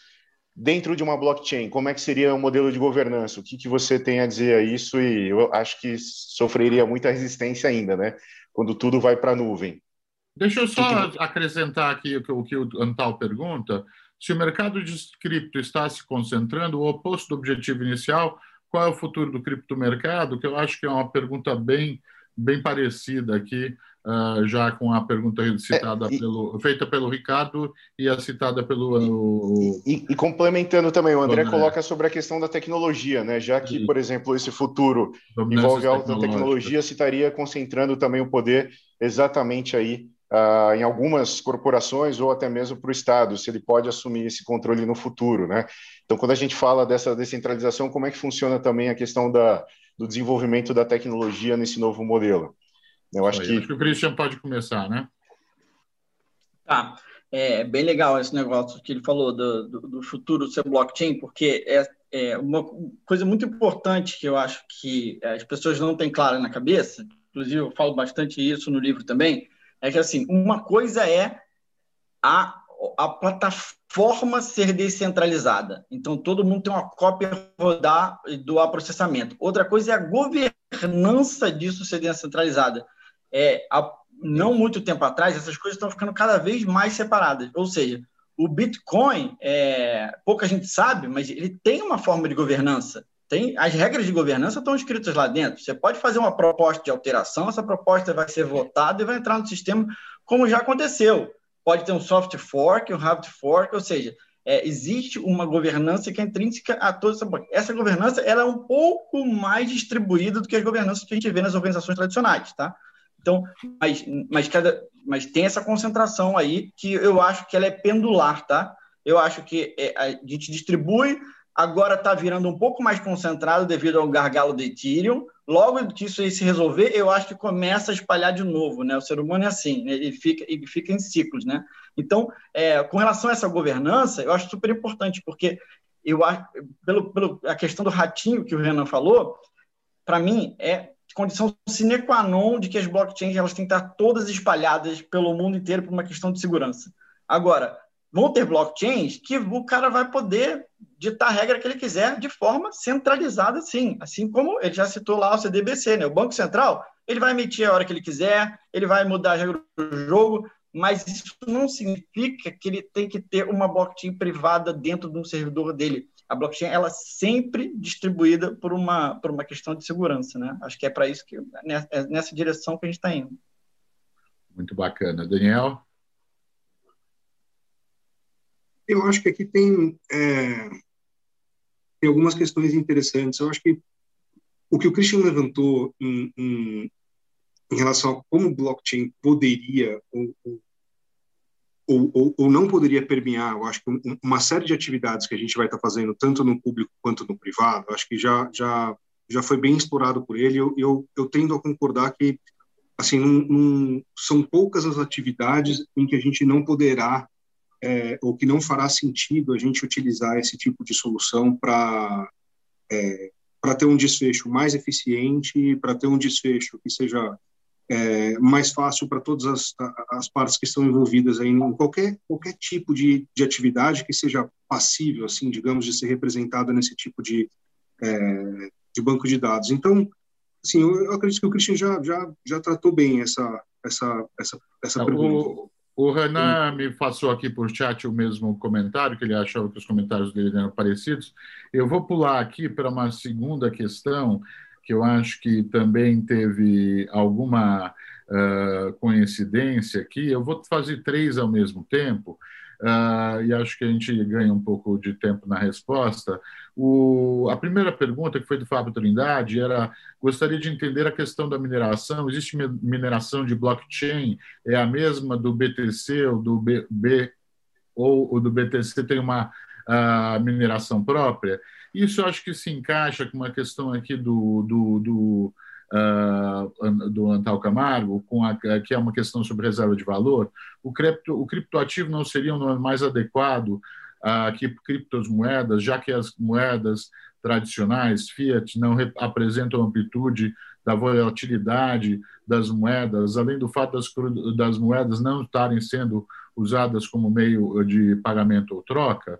dentro de uma blockchain, como é que seria o um modelo de governança? O que, que você tem a dizer a isso? E eu acho que sofreria muita resistência ainda, né? quando tudo vai para a nuvem. Deixa eu só que que... acrescentar aqui o que, o Antal pergunta. Se o mercado de cripto está se concentrando, o oposto do objetivo inicial, qual é o futuro do criptomercado? Que eu acho que é uma pergunta bem, bem parecida aqui uh, já com a pergunta citada é, e, pelo, feita pelo Ricardo e a citada pelo. O, e, e, complementando também, o André, André, coloca sobre a questão da tecnologia, né? Já que, por exemplo, esse futuro envolve alta tecnologia, se estaria concentrando também o poder exatamente aí. Uh, em algumas corporações ou até mesmo para o Estado, se ele pode assumir esse controle no futuro, né? Então, quando a gente fala dessa descentralização, como é que funciona também a questão da, do desenvolvimento da tecnologia nesse novo modelo? Eu acho, que... acho que o Christian pode começar, né? Tá. É bem legal esse negócio que ele falou do, do, do futuro ser blockchain, porque é, é, uma coisa muito importante que eu acho que as pessoas não têm clara na cabeça, inclusive eu falo bastante isso no livro também, é que assim, uma coisa é a, a plataforma ser descentralizada. Então, todo mundo tem uma cópia rodar do processamento. Outra coisa é a governança disso ser descentralizada é, há não muito tempo atrás, essas coisas estão ficando cada vez mais separadas. Ou seja, o Bitcoin, é, pouca gente sabe, mas ele tem uma forma de governança. Tem, as regras de governança estão escritas lá dentro. Você pode fazer uma proposta de alteração, essa proposta vai ser votada e vai entrar no sistema, como já aconteceu. Pode ter um soft fork, um hard fork, ou seja, é, existe uma governança que é intrínseca a toda essa. Essa governança ela é um pouco mais distribuída do que as governanças que a gente vê nas organizações tradicionais, tá? Então, mas, mas, cada, mas tem essa concentração aí que eu acho que ela é pendular, tá? Eu acho que é, a gente distribui, agora está virando um pouco mais concentrado devido ao gargalo do Ethereum. Logo que isso aí se resolver, eu acho que começa a espalhar de novo, né? O ser humano é assim, né? ele, fica, ele fica em ciclos, né? Então, é, com relação a essa governança, eu acho super importante, porque eu acho, pelo, pelo a questão do ratinho que o Renan falou, para mim é condição sine qua non de que as blockchains elas têm que estar todas espalhadas pelo mundo inteiro por uma questão de segurança. Agora, vão ter blockchains que o cara vai poder ditar a regra que ele quiser de forma centralizada, sim. Assim como ele já citou lá o CDBC, né? O Banco Central, ele vai emitir a hora que ele quiser, ele vai mudar a regra do jogo, mas isso não significa que ele tem que ter uma blockchain privada dentro de um servidor dele a blockchain ela é sempre distribuída por uma, por uma questão de segurança, né? Acho que é para isso que né, é nessa direção que a gente está indo. Muito bacana, Daniel. Eu acho que aqui tem, é, tem algumas questões interessantes. Eu acho que o que o Christian levantou em, em, em relação a como o blockchain poderia ou, ou, ou, ou, não poderia permear, eu acho que uma série de atividades que a gente vai estar fazendo, tanto no público quanto no privado, acho que já, já, já foi bem explorado por ele. Eu, eu, eu tendo a concordar que assim num, num, são poucas as atividades em que a gente não poderá é, ou que não fará sentido a gente utilizar esse tipo de solução para é, para ter um desfecho mais eficiente, para ter um desfecho que seja é, mais fácil para todas as, as partes que estão envolvidas aí em qualquer, qualquer tipo de, de atividade que seja passível, assim, digamos, de ser representada nesse tipo de, é, de banco de dados. Então, assim, eu, eu, acredito que o Christian já, já, já tratou bem essa, essa, essa, essa pergunta. O, o Renan me passou aqui por chat o mesmo comentário, que ele achava que os comentários dele eram parecidos. Eu vou pular aqui para uma segunda questão, que eu acho que também teve alguma uh, coincidência aqui. Eu vou fazer três ao mesmo tempo, uh, e acho que a gente ganha um pouco de tempo na resposta. O, a primeira pergunta, que foi do Fábio Trindade, era: gostaria de entender a questão da mineração. Existe mineração de blockchain? É a mesma do BTC ou do B, B ou o do BTC tem uma uh, mineração própria? Isso acho que se encaixa com uma questão aqui do, do, do, uh, do Antal Camargo, com a, que é uma questão sobre reserva de valor. O, cripto, o criptoativo não seria o mais adequado a uh, criptomoedas, já que as moedas tradicionais, fiat, não apresentam amplitude da volatilidade das moedas, além do fato das, das moedas não estarem sendo usadas como meio de pagamento ou troca,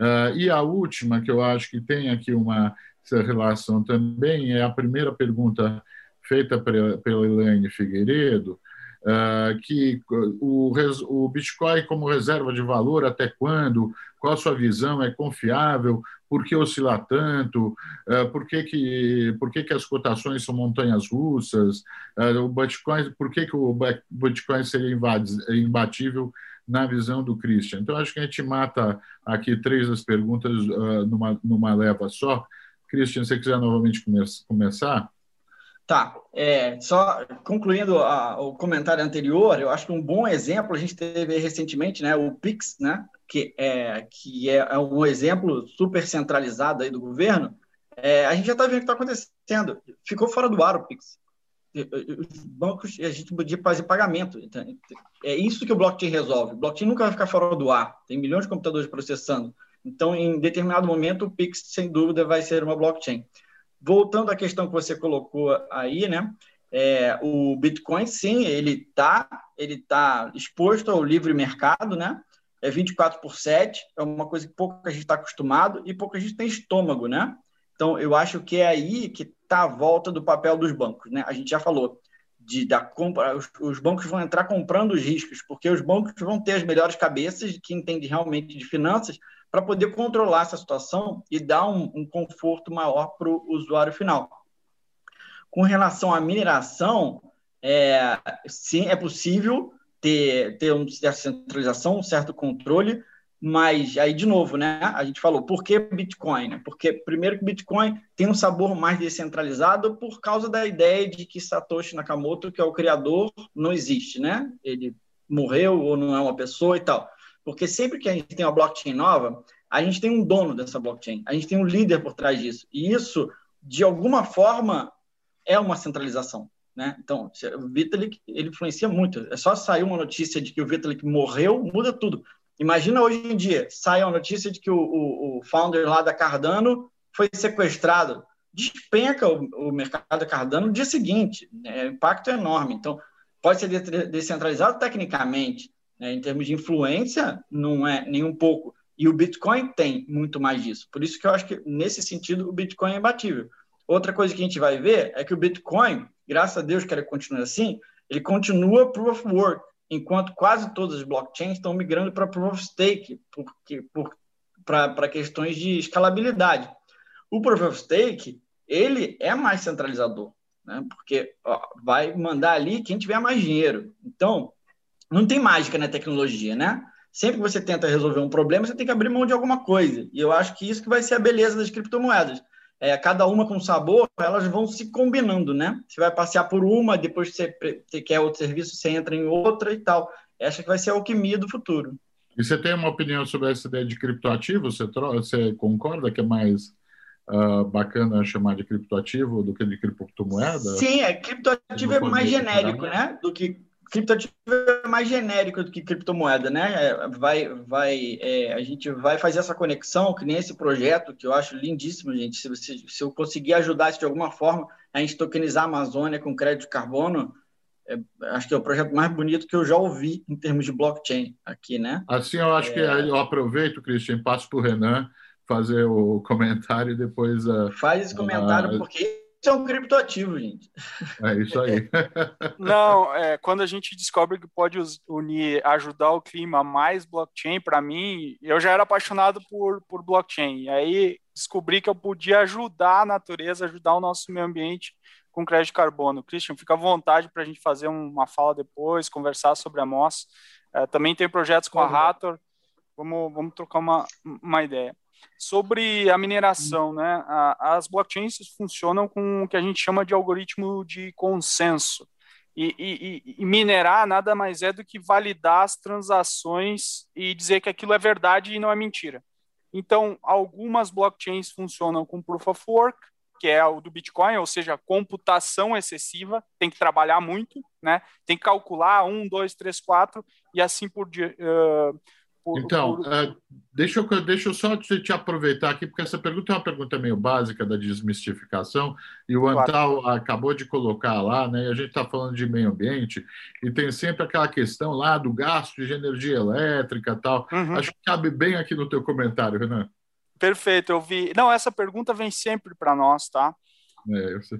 Uh, e a última, que eu acho que tem aqui uma relação também, é a primeira pergunta feita pela Elaine Figueiredo, uh, que o, o Bitcoin como reserva de valor, até quando? Qual a sua visão? É confiável? Por que oscilar tanto? Uh, por que, que, por que, que as cotações são montanhas russas? o Bitcoin, por que, que o Bitcoin seria imbatível na visão do Christian. Então, acho que a gente mata aqui três das perguntas uh, numa, numa leva só. Christian, se você quiser novamente come começar. Tá, é, só concluindo a, o comentário anterior, eu acho que um bom exemplo a gente teve recentemente, né, o Pix, né, que é, que é, é um exemplo super centralizado aí do governo, é, a gente já está vendo o que está acontecendo. Ficou fora do ar o Pix os bancos, a gente podia fazer pagamento. Então, é isso que o blockchain resolve. O blockchain nunca vai ficar fora do ar. Tem milhões de computadores processando. Então, em determinado momento, o Pix, sem dúvida, vai ser uma blockchain. Voltando à questão que você colocou aí, né? É, o Bitcoin, sim, ele está ele tá exposto ao livre mercado, né? É 24 por 7, é uma coisa que pouco a gente está acostumado e pouco a gente tem estômago, né? Então, eu acho que é aí que está a volta do papel dos bancos. Né? A gente já falou de da compra, os, os, bancos vão entrar comprando os riscos, porque os bancos vão ter as melhores cabeças que entendem realmente de finanças para poder controlar essa situação e dar um, um conforto maior para o usuário final. Com relação à mineração, é, sim, é possível ter, ter uma certa centralização, um certo controle, mas aí, de novo, né? A gente falou, por que Bitcoin? Né? Porque, primeiro, que Bitcoin tem um sabor mais descentralizado por causa da ideia de que Satoshi Nakamoto, que é o criador, não existe, né? Ele morreu ou não é uma pessoa e tal. Porque sempre que a gente tem uma blockchain nova, a gente tem um dono dessa blockchain, a gente tem um líder por trás disso. E isso, de alguma forma, é uma centralização. Né? Então, o Vitalik ele influencia muito. É só sair uma notícia de que o Vitalik morreu, muda tudo. Imagina hoje em dia, sai a notícia de que o, o, o founder lá da Cardano foi sequestrado. Despenca o, o mercado Cardano no dia seguinte. Né? O impacto é enorme. Então, pode ser descentralizado tecnicamente. Né? Em termos de influência, não é nem um pouco. E o Bitcoin tem muito mais disso. Por isso que eu acho que, nesse sentido, o Bitcoin é imbatível. Outra coisa que a gente vai ver é que o Bitcoin, graças a Deus que ele continua assim, ele continua proof of work enquanto quase todas as blockchains estão migrando para Proof of Stake, porque, por, para questões de escalabilidade. O Proof of Stake, ele é mais centralizador, né? porque ó, vai mandar ali quem tiver mais dinheiro. Então, não tem mágica na tecnologia, né? Sempre que você tenta resolver um problema, você tem que abrir mão de alguma coisa. E eu acho que isso que vai ser a beleza das criptomoedas. É, cada uma com sabor, elas vão se combinando, né? Você vai passear por uma, depois você, você quer outro serviço, você entra em outra e tal. Essa que vai ser a alquimia do futuro. E você tem uma opinião sobre essa ideia de criptoativo? Você, você concorda que é mais uh, bacana chamar de criptoativo do que de criptomoeda? Sim, é, criptoativo é mais genérico, né? Do que criptoativo é mais genérico do que criptomoeda, né? É, vai, vai, é, a gente vai fazer essa conexão, que nem esse projeto, que eu acho lindíssimo, gente. Se, você, se eu conseguir ajudar de alguma forma a gente tokenizar a Amazônia com crédito de carbono, é, acho que é o projeto mais bonito que eu já ouvi em termos de blockchain aqui, né? Assim, eu acho é... que eu aproveito, Christian, passo para o Renan fazer o comentário e depois... Uh, Faz esse comentário, uh, porque isso é um criptoativo, gente. É isso aí. Não, é, quando a gente descobre que pode unir, ajudar o clima mais blockchain, para mim, eu já era apaixonado por, por blockchain. E aí descobri que eu podia ajudar a natureza, ajudar o nosso meio ambiente com crédito de carbono. Christian, fica à vontade para a gente fazer uma fala depois, conversar sobre a MOS. É, também tem projetos com a Rator. Vamos, vamos trocar uma, uma ideia. Sobre a mineração, né? as blockchains funcionam com o que a gente chama de algoritmo de consenso. E, e, e, minerar nada mais é do que validar as transações e dizer que aquilo é verdade e não é mentira. Então, algumas blockchains funcionam com proof of work, que é o do Bitcoin, ou seja, computação excessiva, tem que trabalhar muito, né? Tem que calcular um, dois, três, quatro e assim por diante. Uh, por, então, por... Uh, deixa, eu, deixa eu só te, te, aproveitar aqui, porque essa pergunta é uma pergunta meio básica da desmistificação, e o claro. Antal acabou de colocar lá, né? a gente está falando de meio ambiente, e tem sempre aquela questão lá do gasto de energia elétrica tal. Uhum. Acho que cabe bem aqui no teu comentário, Renan. Perfeito, eu vi. Não, essa pergunta vem sempre para nós, tá? É, eu sei.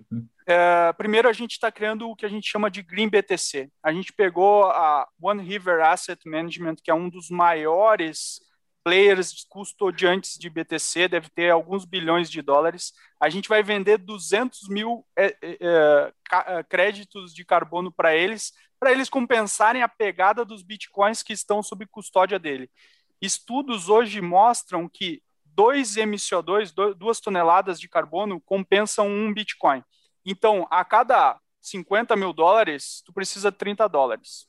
É, primeiro, a gente está criando o que a gente chama de Green BTC. A gente pegou a One River Asset Management, que é um dos maiores players custodiantes de BTC, deve ter alguns bilhões de dólares. A gente vai vender 200 mil é, é, é, é, créditos de carbono para eles, para eles compensarem a pegada dos bitcoins que estão sob custódia dele. Estudos hoje mostram que dois MCO2, duas toneladas de carbono, compensam um Bitcoin. Então, a cada 50 mil dólares, tu precisa de 30 dólares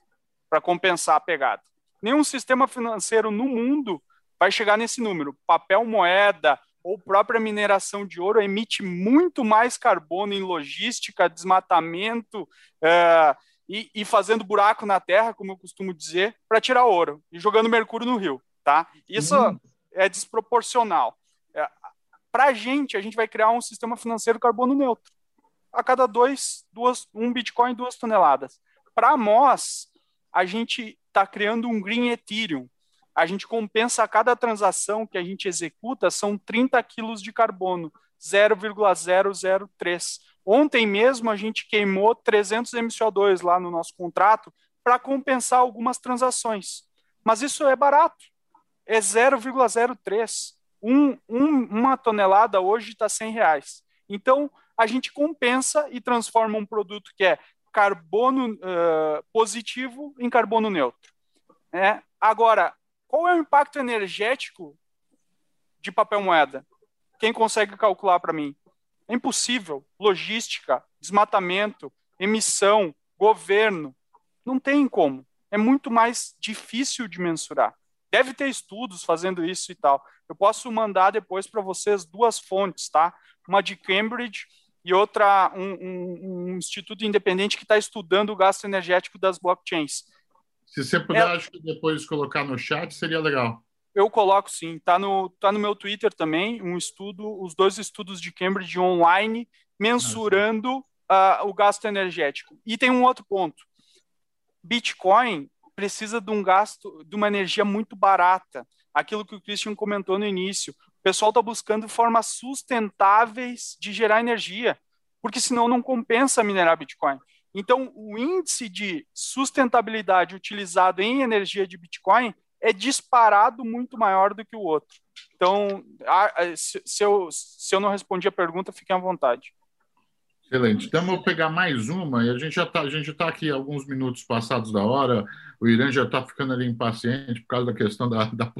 para compensar a pegada. Nenhum sistema financeiro no mundo vai chegar nesse número. Papel moeda ou própria mineração de ouro emite muito mais carbono em logística, desmatamento é, e, e, fazendo buraco na terra, como eu costumo dizer, para tirar ouro e jogando mercúrio no rio. Tá? Isso hum é desproporcional. É, Para a gente, a gente vai criar um sistema financeiro carbono neutro. A cada dois, duas, um Bitcoin, duas toneladas. Para nós, a gente está criando um Green Ethereum. A gente compensa a cada transação que a gente executa, são 30 quilos de carbono, 0,003. Ontem mesmo a gente queimou 300 MCO2 lá no nosso contrato para compensar algumas transações. Mas isso é barato é 0,03. Um, um, uma tonelada hoje está 100 reais. Então, a gente compensa e transforma um produto que é carbono uh, positivo em carbono neutro. É. Agora, qual é o impacto energético de papel moeda? Quem consegue calcular para mim? É impossível. Logística, desmatamento, emissão, governo. Não tem como. É muito mais difícil de mensurar. Deve ter estudos fazendo isso e tal. Eu posso mandar depois para vocês duas fontes, tá? Uma de Cambridge e outra, um, um, um instituto independente que está estudando o gasto energético das blockchains. Se você puder, é, acho que depois colocar no chat, seria legal. Eu coloco sim, tá no, tá no meu Twitter também, um estudo, os dois estudos de Cambridge online, mensurando uh, o gasto energético. E tem um outro ponto. Bitcoin precisa de um gasto, de uma energia muito barata. Aquilo que o Christian comentou no início. O pessoal está buscando formas sustentáveis de gerar energia, porque senão não compensa minerar Bitcoin. Então, o índice de sustentabilidade utilizado em energia de Bitcoin é disparado muito maior do que o outro. Então, se eu, não respondi a pergunta, fiquem à vontade. Excelente. Então, vou pegar mais uma, e a gente já está tá aqui alguns minutos passados da hora, o Irã já está ficando ali impaciente por causa da questão da, da,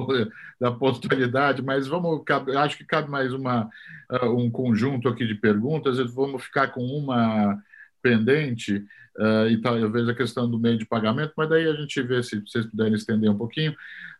da pontualidade, mas vamos, acho que cabe mais uma, uh, um conjunto aqui de perguntas, vamos ficar com uma pendente, uh, e talvez a questão do meio de pagamento, mas daí a gente vê se vocês puderem estender um pouquinho.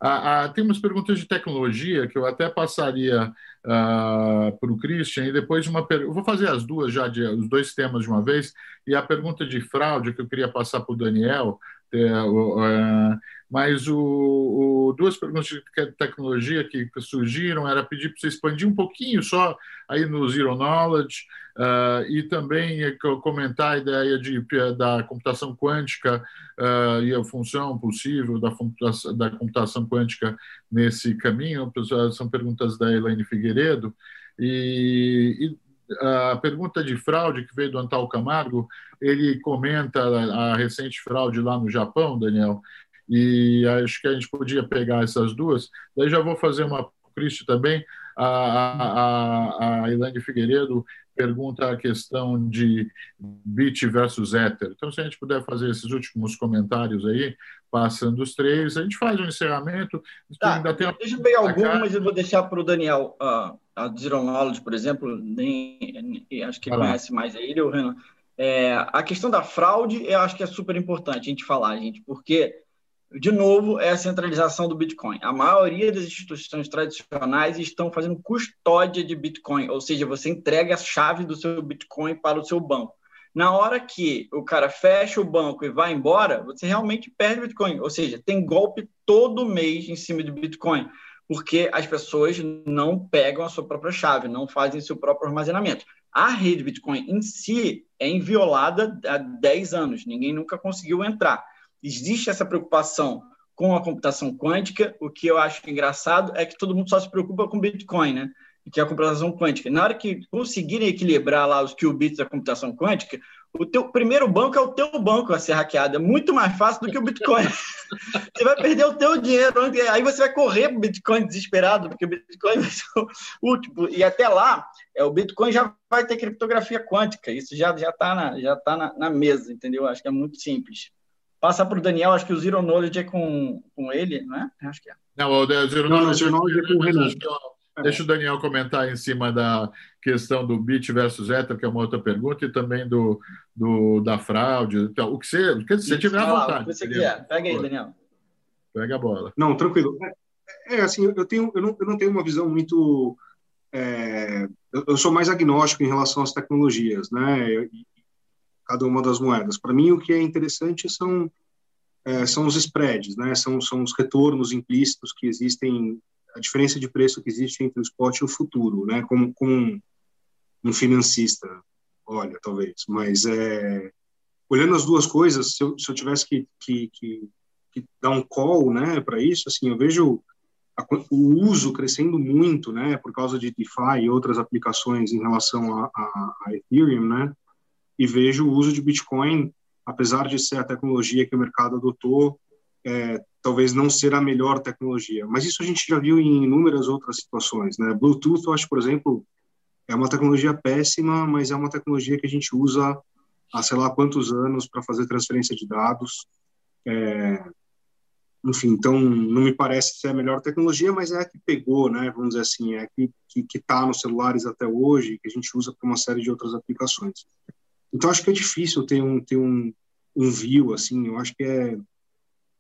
Uh, uh, tem umas perguntas de tecnologia que eu até passaria para o Christian, e depois uma pergunta. Vou fazer as duas já, de, os dois temas de uma vez, e a pergunta de fraude que eu queria passar para o Daniel. É, é, mas o, o, duas perguntas de tecnologia que surgiram era pedir para você expandir um pouquinho só aí no Zero Knowledge uh, e também comentar a ideia de, da computação quântica uh, e a função possível da da computação quântica nesse caminho. São perguntas da Elaine Figueiredo. E, e a pergunta de fraude que veio do Antal Camargo, ele comenta a recente fraude lá no Japão, Daniel, e acho que a gente podia pegar essas duas. Daí já vou fazer uma Cristo também. A, a, a Elaine Figueiredo pergunta a questão de bit versus ether. Então, se a gente puder fazer esses últimos comentários aí, passando os três, a gente faz um encerramento. Tá, ainda tem deixa eu pegar algumas, eu vou deixar para o Daniel. Uh, a Zero Knowledge, por exemplo, nem, nem acho que ele conhece mais ele, o Renan. É, a questão da fraude, eu acho que é super importante a gente falar, gente, porque de novo, é a centralização do Bitcoin. A maioria das instituições tradicionais estão fazendo custódia de Bitcoin, ou seja, você entrega a chave do seu Bitcoin para o seu banco. Na hora que o cara fecha o banco e vai embora, você realmente perde Bitcoin. Ou seja, tem golpe todo mês em cima de Bitcoin, porque as pessoas não pegam a sua própria chave, não fazem seu próprio armazenamento. A rede Bitcoin em si é inviolada há 10 anos, ninguém nunca conseguiu entrar existe essa preocupação com a computação quântica. O que eu acho engraçado é que todo mundo só se preocupa com Bitcoin, né? Que é a computação quântica. Na hora que conseguirem equilibrar lá os qubits da computação quântica, o teu primeiro banco é o teu banco a ser hackeado. É muito mais fácil do que o Bitcoin. você vai perder o teu dinheiro. Aí você vai correr para o Bitcoin desesperado, porque o Bitcoin vai ser o último. E até lá, é, o Bitcoin já vai ter criptografia quântica. Isso já está na, já tá na, na mesa, entendeu? Acho que é muito simples. Passa para o Daniel, acho que o Zero Knowledge é com, com ele, não é? Acho que é. Não, o Zero não, Knowledge, Zero Knowledge é com o Renan. Deixa o Daniel comentar em cima da questão do bit versus ether, que é uma outra pergunta, e também do, do da fraude. Então, o que você, o que você tiver à vontade. O que você quer. Pega aí, Daniel. Pega a bola. Não, tranquilo. É, é assim, eu, tenho, eu, não, eu não tenho uma visão muito. É, eu, eu, sou mais agnóstico em relação às tecnologias, né? Cada uma das moedas. Para mim, o que é interessante são é, são os spreads, né? São são os retornos implícitos que existem, a diferença de preço que existe entre o spot e o futuro, né? Como, como um, financista, olha, talvez. Mas é, olhando as duas coisas, se eu, se eu tivesse que, que, que, que dar um call, né, para isso, assim, eu vejo a, o uso crescendo muito, né, por causa de DeFi e outras aplicações em relação a, a, a Ethereum, né, e vejo o uso de Bitcoin, apesar de ser a tecnologia que o mercado adotou, é, talvez não ser a melhor tecnologia. Mas isso a gente já viu em inúmeras outras situações. Né? Bluetooth, eu acho, por exemplo, é uma tecnologia péssima, mas é uma tecnologia que a gente usa há sei lá quantos anos para fazer transferência de dados. É, enfim, então não me parece ser a melhor tecnologia, mas é a que pegou, né? Vamos dizer assim, é a que está nos celulares até hoje, que a gente usa para uma série de outras aplicações. Então acho que é difícil ter um ter um, um view assim. Eu acho que é,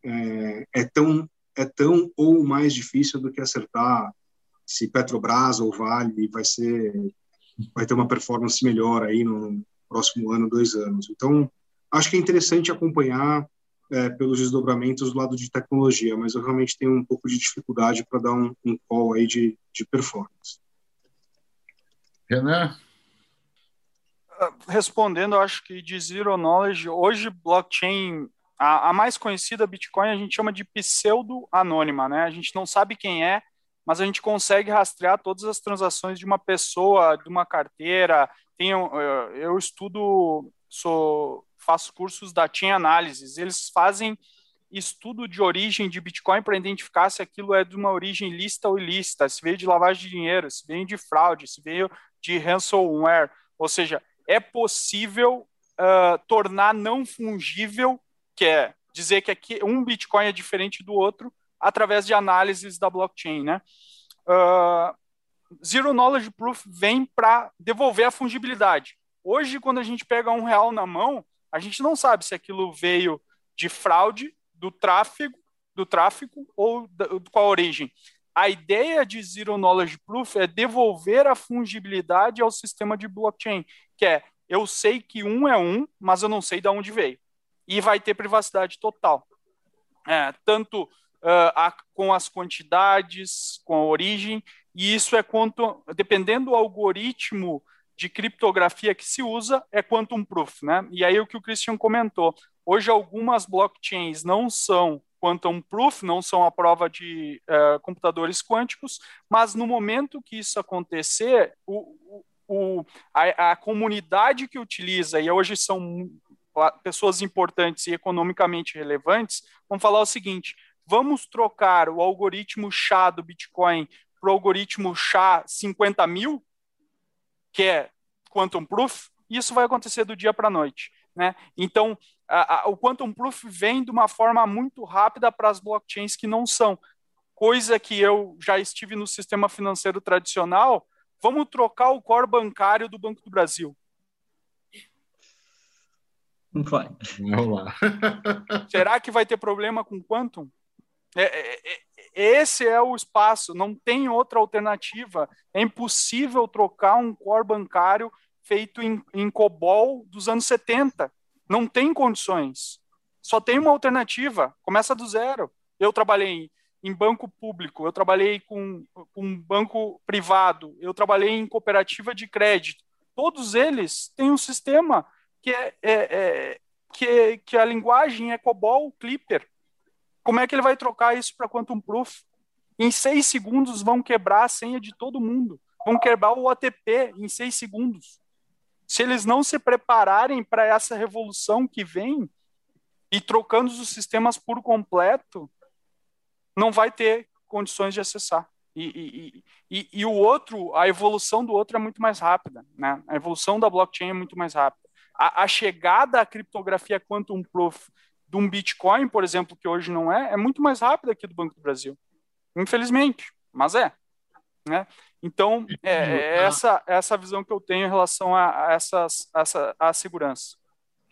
é, é tão é tão ou mais difícil do que acertar se Petrobras ou Vale vai ser vai ter uma performance melhor aí no próximo ano, dois anos. Então acho que é interessante acompanhar é, pelos desdobramentos do lado de tecnologia, mas eu realmente tenho um pouco de dificuldade para dar um, um call aí de, de performance. Renan? Respondendo, eu acho que de Zero Knowledge, hoje blockchain, a, a mais conhecida Bitcoin, a gente chama de pseudo-anônima, né? A gente não sabe quem é, mas a gente consegue rastrear todas as transações de uma pessoa, de uma carteira. Tenho, eu estudo, sou, faço cursos da Chain Analysis, eles fazem estudo de origem de Bitcoin para identificar se aquilo é de uma origem lícita ou ilícita, se veio de lavagem de dinheiro, se veio de fraude, se veio de ransomware. Ou seja, é possível uh, tornar não fungível, que é dizer que aqui um Bitcoin é diferente do outro, através de análises da blockchain, né? Uh, Zero Knowledge Proof vem para devolver a fungibilidade. Hoje, quando a gente pega um real na mão, a gente não sabe se aquilo veio de fraude, do tráfego, do tráfico ou da, qual a origem. A ideia de Zero Knowledge Proof é devolver a fungibilidade ao sistema de blockchain, que é eu sei que um é um, mas eu não sei de onde veio. E vai ter privacidade total. É, tanto uh, a, com as quantidades, com a origem, e isso é quanto, dependendo do algoritmo de criptografia que se usa, é quantum proof, né? E aí o que o Christian comentou, hoje algumas blockchains não são quantum proof, não são a prova de uh, computadores quânticos, mas no momento que isso acontecer, o, o, a, a comunidade que utiliza, e hoje são pessoas importantes e economicamente relevantes, vão falar o seguinte: vamos trocar o algoritmo chá do Bitcoin para o algoritmo chá 50 mil, que é Quantum Proof, isso vai acontecer do dia para a noite. Né? Então, a, a, o Quantum Proof vem de uma forma muito rápida para as blockchains que não são. Coisa que eu já estive no sistema financeiro tradicional, vamos trocar o core bancário do Banco do Brasil. Não vai. Vamos lá. Será que vai ter problema com Quantum? É, é, é, esse é o espaço, não tem outra alternativa. É impossível trocar um core bancário feito em, em COBOL dos anos 70. Não tem condições. Só tem uma alternativa, começa do zero. Eu trabalhei em banco público, eu trabalhei com, com banco privado, eu trabalhei em cooperativa de crédito. Todos eles têm um sistema que é, é, é que, que a linguagem é COBOL Clipper. Como é que ele vai trocar isso para Quantum Proof? Em seis segundos vão quebrar a senha de todo mundo. Vão quebrar o OTP em seis segundos. Se eles não se prepararem para essa revolução que vem e trocando os sistemas por completo, não vai ter condições de acessar. E, e, e, e, o outro, a evolução do outro é muito mais rápida. Né? A evolução da blockchain é muito mais rápida. A, a chegada à criptografia quantum proof de um Bitcoin, por exemplo, que hoje não é, é muito mais rápida aqui do Banco do Brasil. Infelizmente, mas é. Né? Então, é, é essa, essa visão que eu tenho em relação a, a essas, essa a segurança.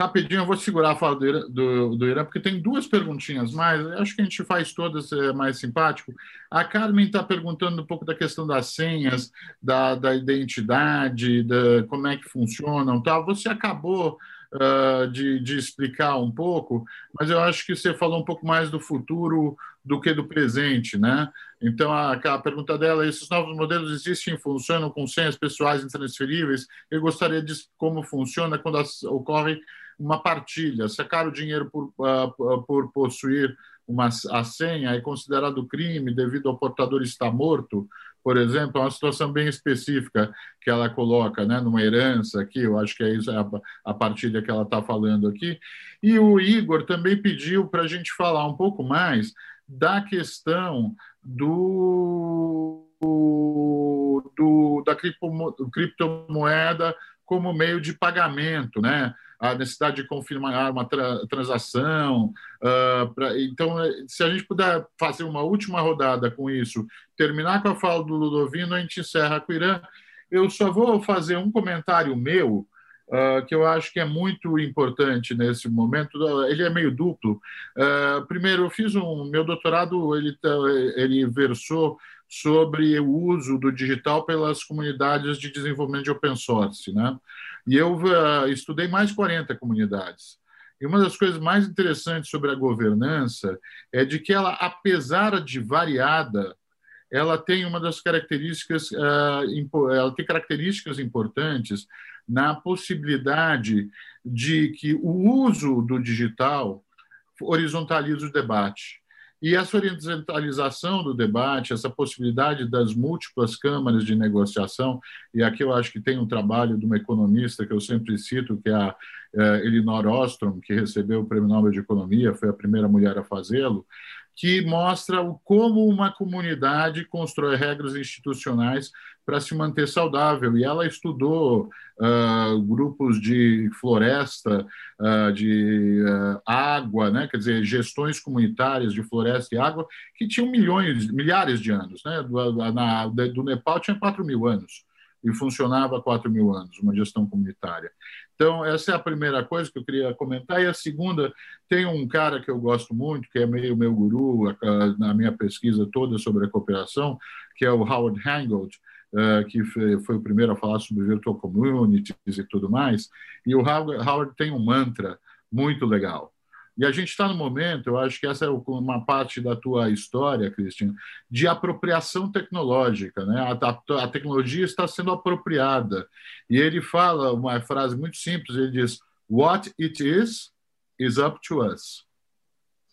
Rapidinho, eu vou segurar a fala do Irã, do, do Irã, porque tem duas perguntinhas mais. Acho que a gente faz todas é, mais simpático. A Carmen está perguntando um pouco da questão das senhas, da, da identidade, da, como é que funcionam. Tal. Você acabou uh, de, de explicar um pouco, mas eu acho que você falou um pouco mais do futuro do que do presente, né? Então, a, a pergunta dela é: esses novos modelos existem funcionam com senhas pessoais intransferíveis? Eu gostaria de como funciona quando as, ocorre uma partilha. Sacar o dinheiro por, uh, por possuir uma, a senha é considerado crime devido ao portador estar morto, por exemplo, é uma situação bem específica que ela coloca né, numa herança aqui, eu acho que é isso, a, a partilha que ela está falando aqui. E o Igor também pediu para a gente falar um pouco mais da questão do, do da criptomoeda como meio de pagamento, né? a necessidade de confirmar uma tra transação. Uh, pra, então, se a gente puder fazer uma última rodada com isso, terminar com a fala do Ludovino, a gente encerra com o Irã. Eu só vou fazer um comentário meu, uh, que eu acho que é muito importante nesse momento. Ele é meio duplo. Uh, primeiro, eu fiz um meu doutorado, ele, tá, ele versou sobre o uso do digital pelas comunidades de desenvolvimento de open source, né? E eu uh, estudei mais de 40 comunidades. E uma das coisas mais interessantes sobre a governança é de que ela, apesar de variada, ela tem uma das características, uh, ela tem características importantes na possibilidade de que o uso do digital horizontalize o debate. E essa horizontalização do debate, essa possibilidade das múltiplas câmaras de negociação, e aqui eu acho que tem um trabalho de uma economista que eu sempre cito, que é a é, Elinor Ostrom, que recebeu o Prêmio Nobel de Economia, foi a primeira mulher a fazê-lo, que mostra como uma comunidade constrói regras institucionais para se manter saudável. E ela estudou uh, grupos de floresta, uh, de uh, água, né? quer dizer, gestões comunitárias de floresta e água, que tinham milhões, milhares de anos. Né? Do, na, do Nepal tinha 4 mil anos e funcionava há 4 mil anos, uma gestão comunitária. Então, essa é a primeira coisa que eu queria comentar. E a segunda, tem um cara que eu gosto muito, que é meio meu guru na minha pesquisa toda sobre a cooperação, que é o Howard Hangold, uh, que foi o primeiro a falar sobre virtual communities e tudo mais. E o Howard tem um mantra muito legal. E a gente está no momento, eu acho que essa é uma parte da tua história, Christian, de apropriação tecnológica. Né? A, a, a, tecnologia está sendo apropriada. E ele fala uma frase muito simples: ele diz, What it is, is up to us.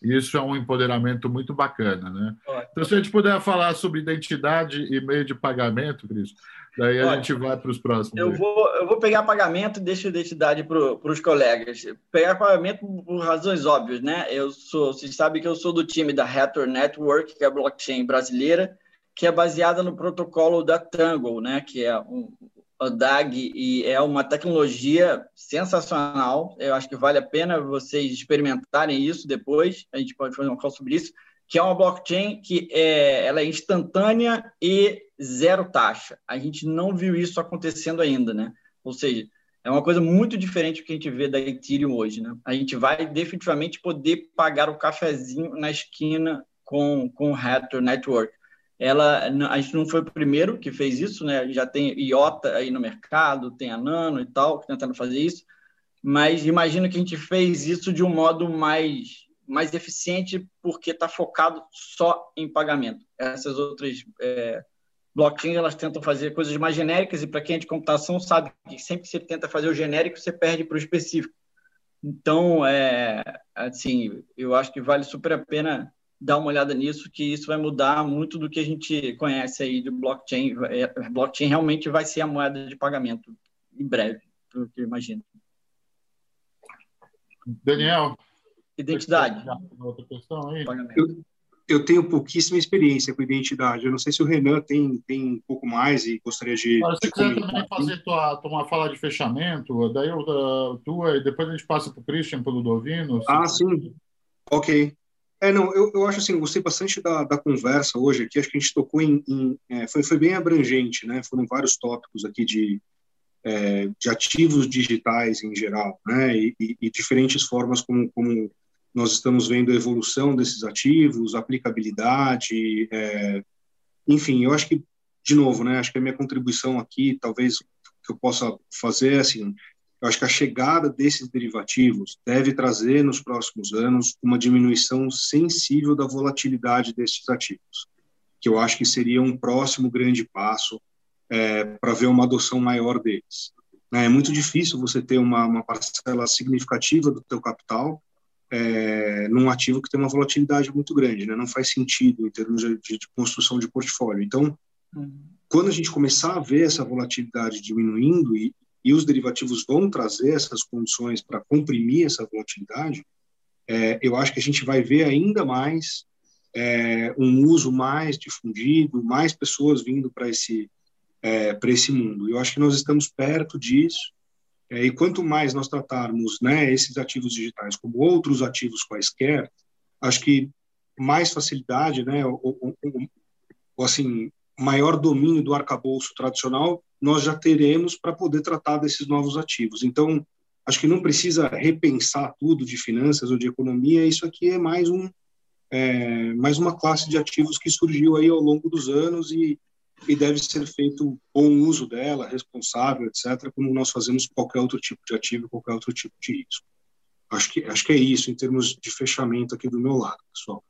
Isso é um empoderamento muito bacana, né? Então, se a gente puder falar sobre identidade e meio de pagamento, Cris, daí a Ótimo. gente vai para os próximos. Eu vou, eu vou pegar pagamento e deixo identidade para os colegas. Pegar pagamento por razões óbvias, né? Eu sou, vocês sabem que eu sou do time da Hathor Network, que é a blockchain brasileira, que é baseada no protocolo da Tango, né? Que é um, a DAG e é uma tecnologia sensacional. Eu acho que vale a pena vocês experimentarem isso depois. A gente pode fazer uma call sobre isso. Que é uma blockchain que é, ela é instantânea e zero taxa. A gente não viu isso acontecendo ainda, né? Ou seja, é uma coisa muito diferente do que a gente vê da Ethereum hoje, né? A gente vai definitivamente poder pagar o cafezinho na esquina com, com o Hathor Network ela a gente não foi o primeiro que fez isso, né? Já tem IOTA aí no mercado, tem a Nano e tal, tentando fazer isso, mas imagino que a gente fez isso de um modo mais mais eficiente porque está focado só em pagamento. Essas outras é, blockchains elas tentam fazer coisas mais genéricas e para quem é de computação sabe que sempre que você tenta fazer o genérico você perde para o específico. Então, é, assim, eu acho que vale super a pena dar uma olhada nisso, que isso vai mudar muito do que a gente conhece aí de blockchain. É, blockchain realmente vai ser a moeda de pagamento em breve, pelo que eu imagino. Daniel. Identidade. Outra questão aí? Eu, eu tenho pouquíssima experiência com identidade. Eu não sei se o Renan tem, tem um pouco mais e gostaria de. Mas se quiser também fazer tua, uma fala de fechamento, daí eu, da, tua, e depois a gente passa para o Christian, pelo Dovino. Ah, sim. Ok. É, não, eu, eu acho assim, gostei bastante da, da conversa hoje aqui, acho que a gente tocou em, em é, foi, foi bem abrangente, né, foram vários tópicos aqui de, é, de ativos digitais em geral, né, e, e, e, diferentes formas como, como nós estamos vendo a evolução desses ativos, aplicabilidade, é, enfim, eu acho que, de novo, né, acho que a minha contribuição aqui, talvez que eu possa fazer, é, assim, eu acho que a chegada desses derivativos deve trazer nos próximos anos uma diminuição sensível da volatilidade desses ativos, que eu acho que seria um próximo grande passo é, para ver uma adoção maior deles. Né, é muito difícil você ter uma, uma parcela significativa do teu capital é, num ativo que tem uma volatilidade muito grande, né? não faz sentido em termos de, de, de construção de portfólio. Então, uhum. quando a gente começar a ver essa volatilidade diminuindo e, e os derivativos vão trazer essas condições para comprimir essa volatilidade, é, eu acho que a gente vai ver ainda mais é, um uso mais difundido, mais pessoas vindo para esse é, para esse mundo. Eu acho que nós estamos perto disso. É, e quanto mais nós tratarmos né, esses ativos digitais como outros ativos quaisquer, acho que mais facilidade, né, ou, ou, ou assim, maior domínio do arcabouço tradicional nós já teremos para poder tratar desses novos ativos. Então, acho que não precisa repensar tudo de finanças ou de economia, isso aqui é mais um é, mais uma classe de ativos que surgiu aí ao longo dos anos e, e deve ser feito bom uso dela, responsável, etc., como nós fazemos qualquer outro tipo de ativo, qualquer outro tipo de risco. Acho que, acho que é isso em termos de fechamento aqui do meu lado, pessoal.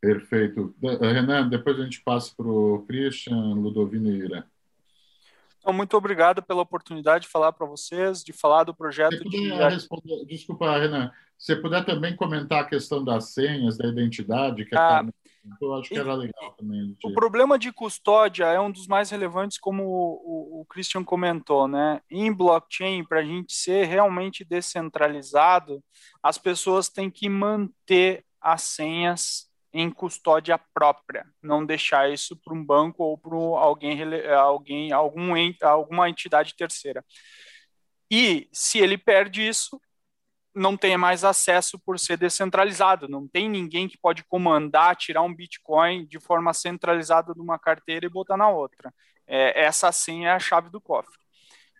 Perfeito. Renan, depois a gente passa para o Christian, Ludovino e Ira. Então, muito obrigado pela oportunidade de falar para vocês, de falar do projeto de. Responder... Desculpa, Renan. Se puder também comentar a questão das senhas, da identidade, que ah, eu acho que era legal também. O problema de custódia é um dos mais relevantes, como o, o, o Christian comentou, né? Em blockchain, para a gente ser realmente descentralizado, as pessoas têm que manter as senhas em custódia própria, não deixar isso para um banco ou para alguém, alguém algum, alguma entidade terceira. E se ele perde isso, não tem mais acesso por ser descentralizado, não tem ninguém que pode comandar, tirar um Bitcoin de forma centralizada de uma carteira e botar na outra. É, essa sim é a chave do cofre.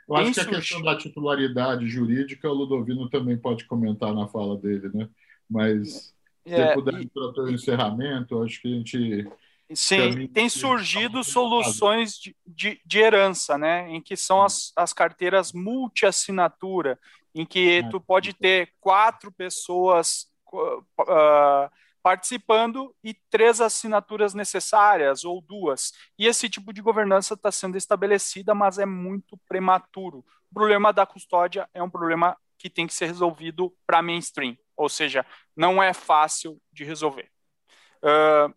Eu acho que a questão da titularidade jurídica, o Ludovino também pode comentar na fala dele, né? Mas se é, puder e, para o encerramento, acho que a gente. Sim, tem surgido soluções de, de, de, herança, né? Em que são as, as carteiras multi-assinatura, em que tu pode ter quatro pessoas uh, participando e três assinaturas necessárias, ou duas. E esse tipo de governança está sendo estabelecida, mas é muito prematuro. O problema da custódia é um problema que tem que ser resolvido para mainstream, ou seja, não é fácil de resolver. Uh,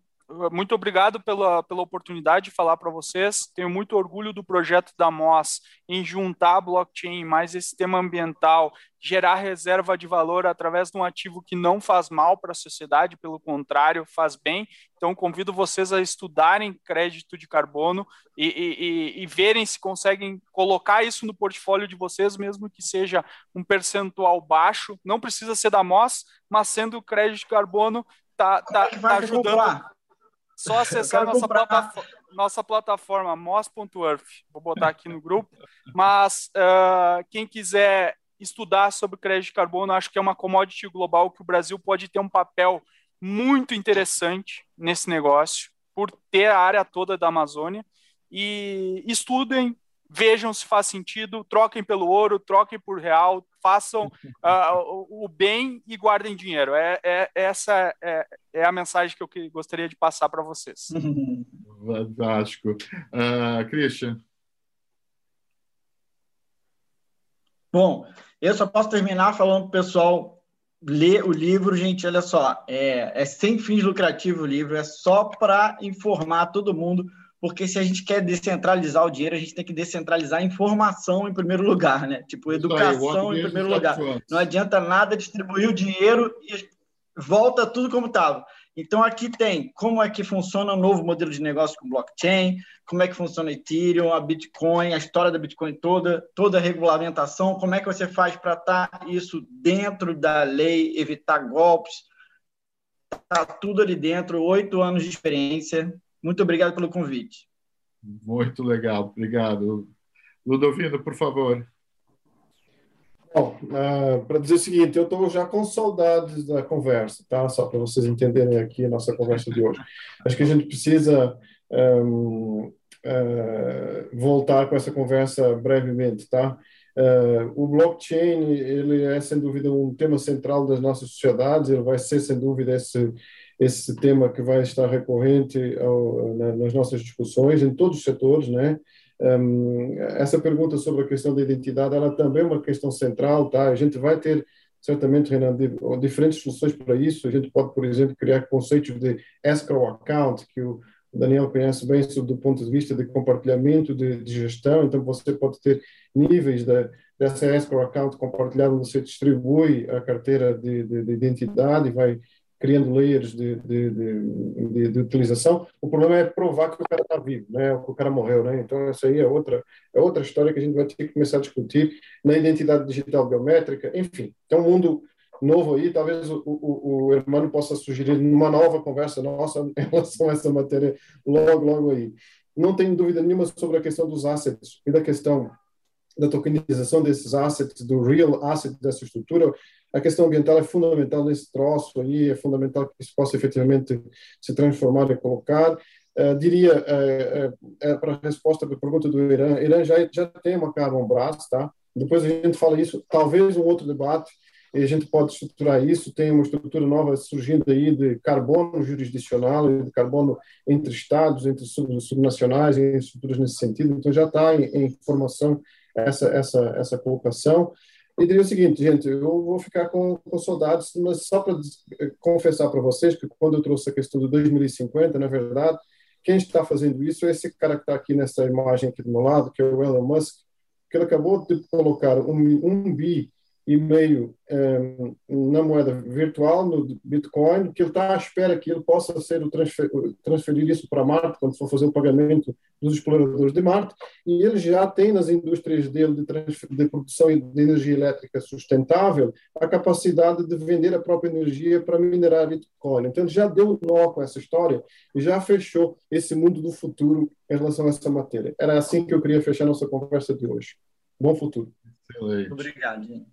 muito obrigado pela, pela oportunidade de falar para vocês. Tenho muito orgulho do projeto da MOS em juntar blockchain mais esse tema ambiental, gerar reserva de valor através de um ativo que não faz mal para a sociedade, pelo contrário, faz bem. Então, convido vocês a estudarem crédito de carbono e, e, e verem se conseguem colocar isso no portfólio de vocês, mesmo que seja um percentual baixo. Não precisa ser da MOS, mas sendo crédito de carbono, está tá, é tá ajudando. Só acessar nossa, nossa plataforma mos.earth. Vou botar aqui no grupo. Mas uh, quem quiser estudar sobre crédito de carbono, acho que é uma commodity global que o Brasil pode ter um papel muito interessante nesse negócio, por ter a área toda da Amazônia. E estudem, vejam se faz sentido, troquem pelo ouro, troquem por real, façam uh, o, bem e guardem dinheiro. É, é essa é, é, a mensagem que eu que gostaria de passar para vocês. Fantástico. Uh, Christian. Bom, eu só posso terminar falando para o pessoal ler o livro, gente. Olha só, é, é sem fins lucrativos o livro, é só para informar todo mundo porque se a gente quer descentralizar o dinheiro, a gente tem que descentralizar a informação em primeiro lugar, né? Tipo, educação em primeiro lugar. Não adianta nada distribuir o dinheiro e volta tudo como estava. Então, aqui tem como é que funciona o novo modelo de negócio com blockchain, como é que funciona o Ethereum, a Bitcoin, a história da Bitcoin toda, toda a regulamentação, como é que você faz para estar tá isso dentro da lei, evitar golpes. Está tudo ali dentro, oito anos de experiência, muito obrigado pelo convite. Muito legal, obrigado. Ludovino, por favor. Bom, uh, para dizer o seguinte, eu estou já com saudades da conversa, tá? Só para vocês entenderem aqui a nossa conversa de hoje. Acho que a gente precisa um, uh, ah, voltar com essa conversa brevemente, tá? Uh, o blockchain ele é sem dúvida um tema central das nossas sociedades. Ele vai ser sem dúvida esse esse tema que vai estar recorrente ao, na, nas nossas discussões em todos os setores, né? Um, essa pergunta sobre a questão da identidade, ela também é uma questão central, tá? A gente vai ter certamente, Renan, diferentes soluções para isso. A gente pode, por exemplo, criar conceitos de escrow account, que o Daniel conhece bem do ponto de vista de compartilhamento de, de gestão. Então, você pode ter níveis de, dessa escrow account compartilhada, você distribui a carteira de, de, de identidade e vai criando layers de, de, de, de, utilização. O problema é provar que o cara está vivo, né? que o cara morreu. Né? Então, essa aí é outra, é outra história que a gente vai ter que começar a discutir na identidade digital biométrica. Enfim, tem um mundo novo aí. Talvez o, o, o Hermano possa sugerir uma nova conversa nossa em relação a essa matéria logo, logo aí. Não tenho dúvida nenhuma sobre a questão dos assets e da questão da tokenização desses assets, do real asset dessa estrutura, a questão ambiental é fundamental nesse troço aí, é fundamental que isso possa efetivamente se transformar e colocar. Uh, diria, uh, uh, para a resposta para a pergunta do Irã, Irã já, já tem uma carbon brass, tá? Depois a gente fala isso, talvez um outro debate, e a gente pode estruturar isso, tem uma estrutura nova surgindo aí de carbono jurisdicional, de carbono entre estados, entre subnacionais, em estruturas nesse sentido, então já está em, em formação essa, essa, essa colocação. E diria o seguinte, gente, eu vou ficar com, com saudades, mas só para confessar para vocês que quando eu trouxe a questão do 2050, na verdade, quem está fazendo isso é esse cara que está aqui nessa imagem aqui do meu lado, que é o Elon Musk, que ele acabou de colocar um, um bi e meio um, na moeda virtual, no Bitcoin, que ele está à espera que ele possa ser o transfer, transferir isso para Marte, quando for fazer o pagamento dos exploradores de Marte, e ele já tem nas indústrias dele de, transfer, de produção de energia elétrica sustentável a capacidade de vender a própria energia para minerar Bitcoin. Então, ele já deu um nó com essa história e já fechou esse mundo do futuro em relação a essa matéria. Era assim que eu queria fechar nossa conversa de hoje. Bom futuro. Excelente. Obrigado, gente.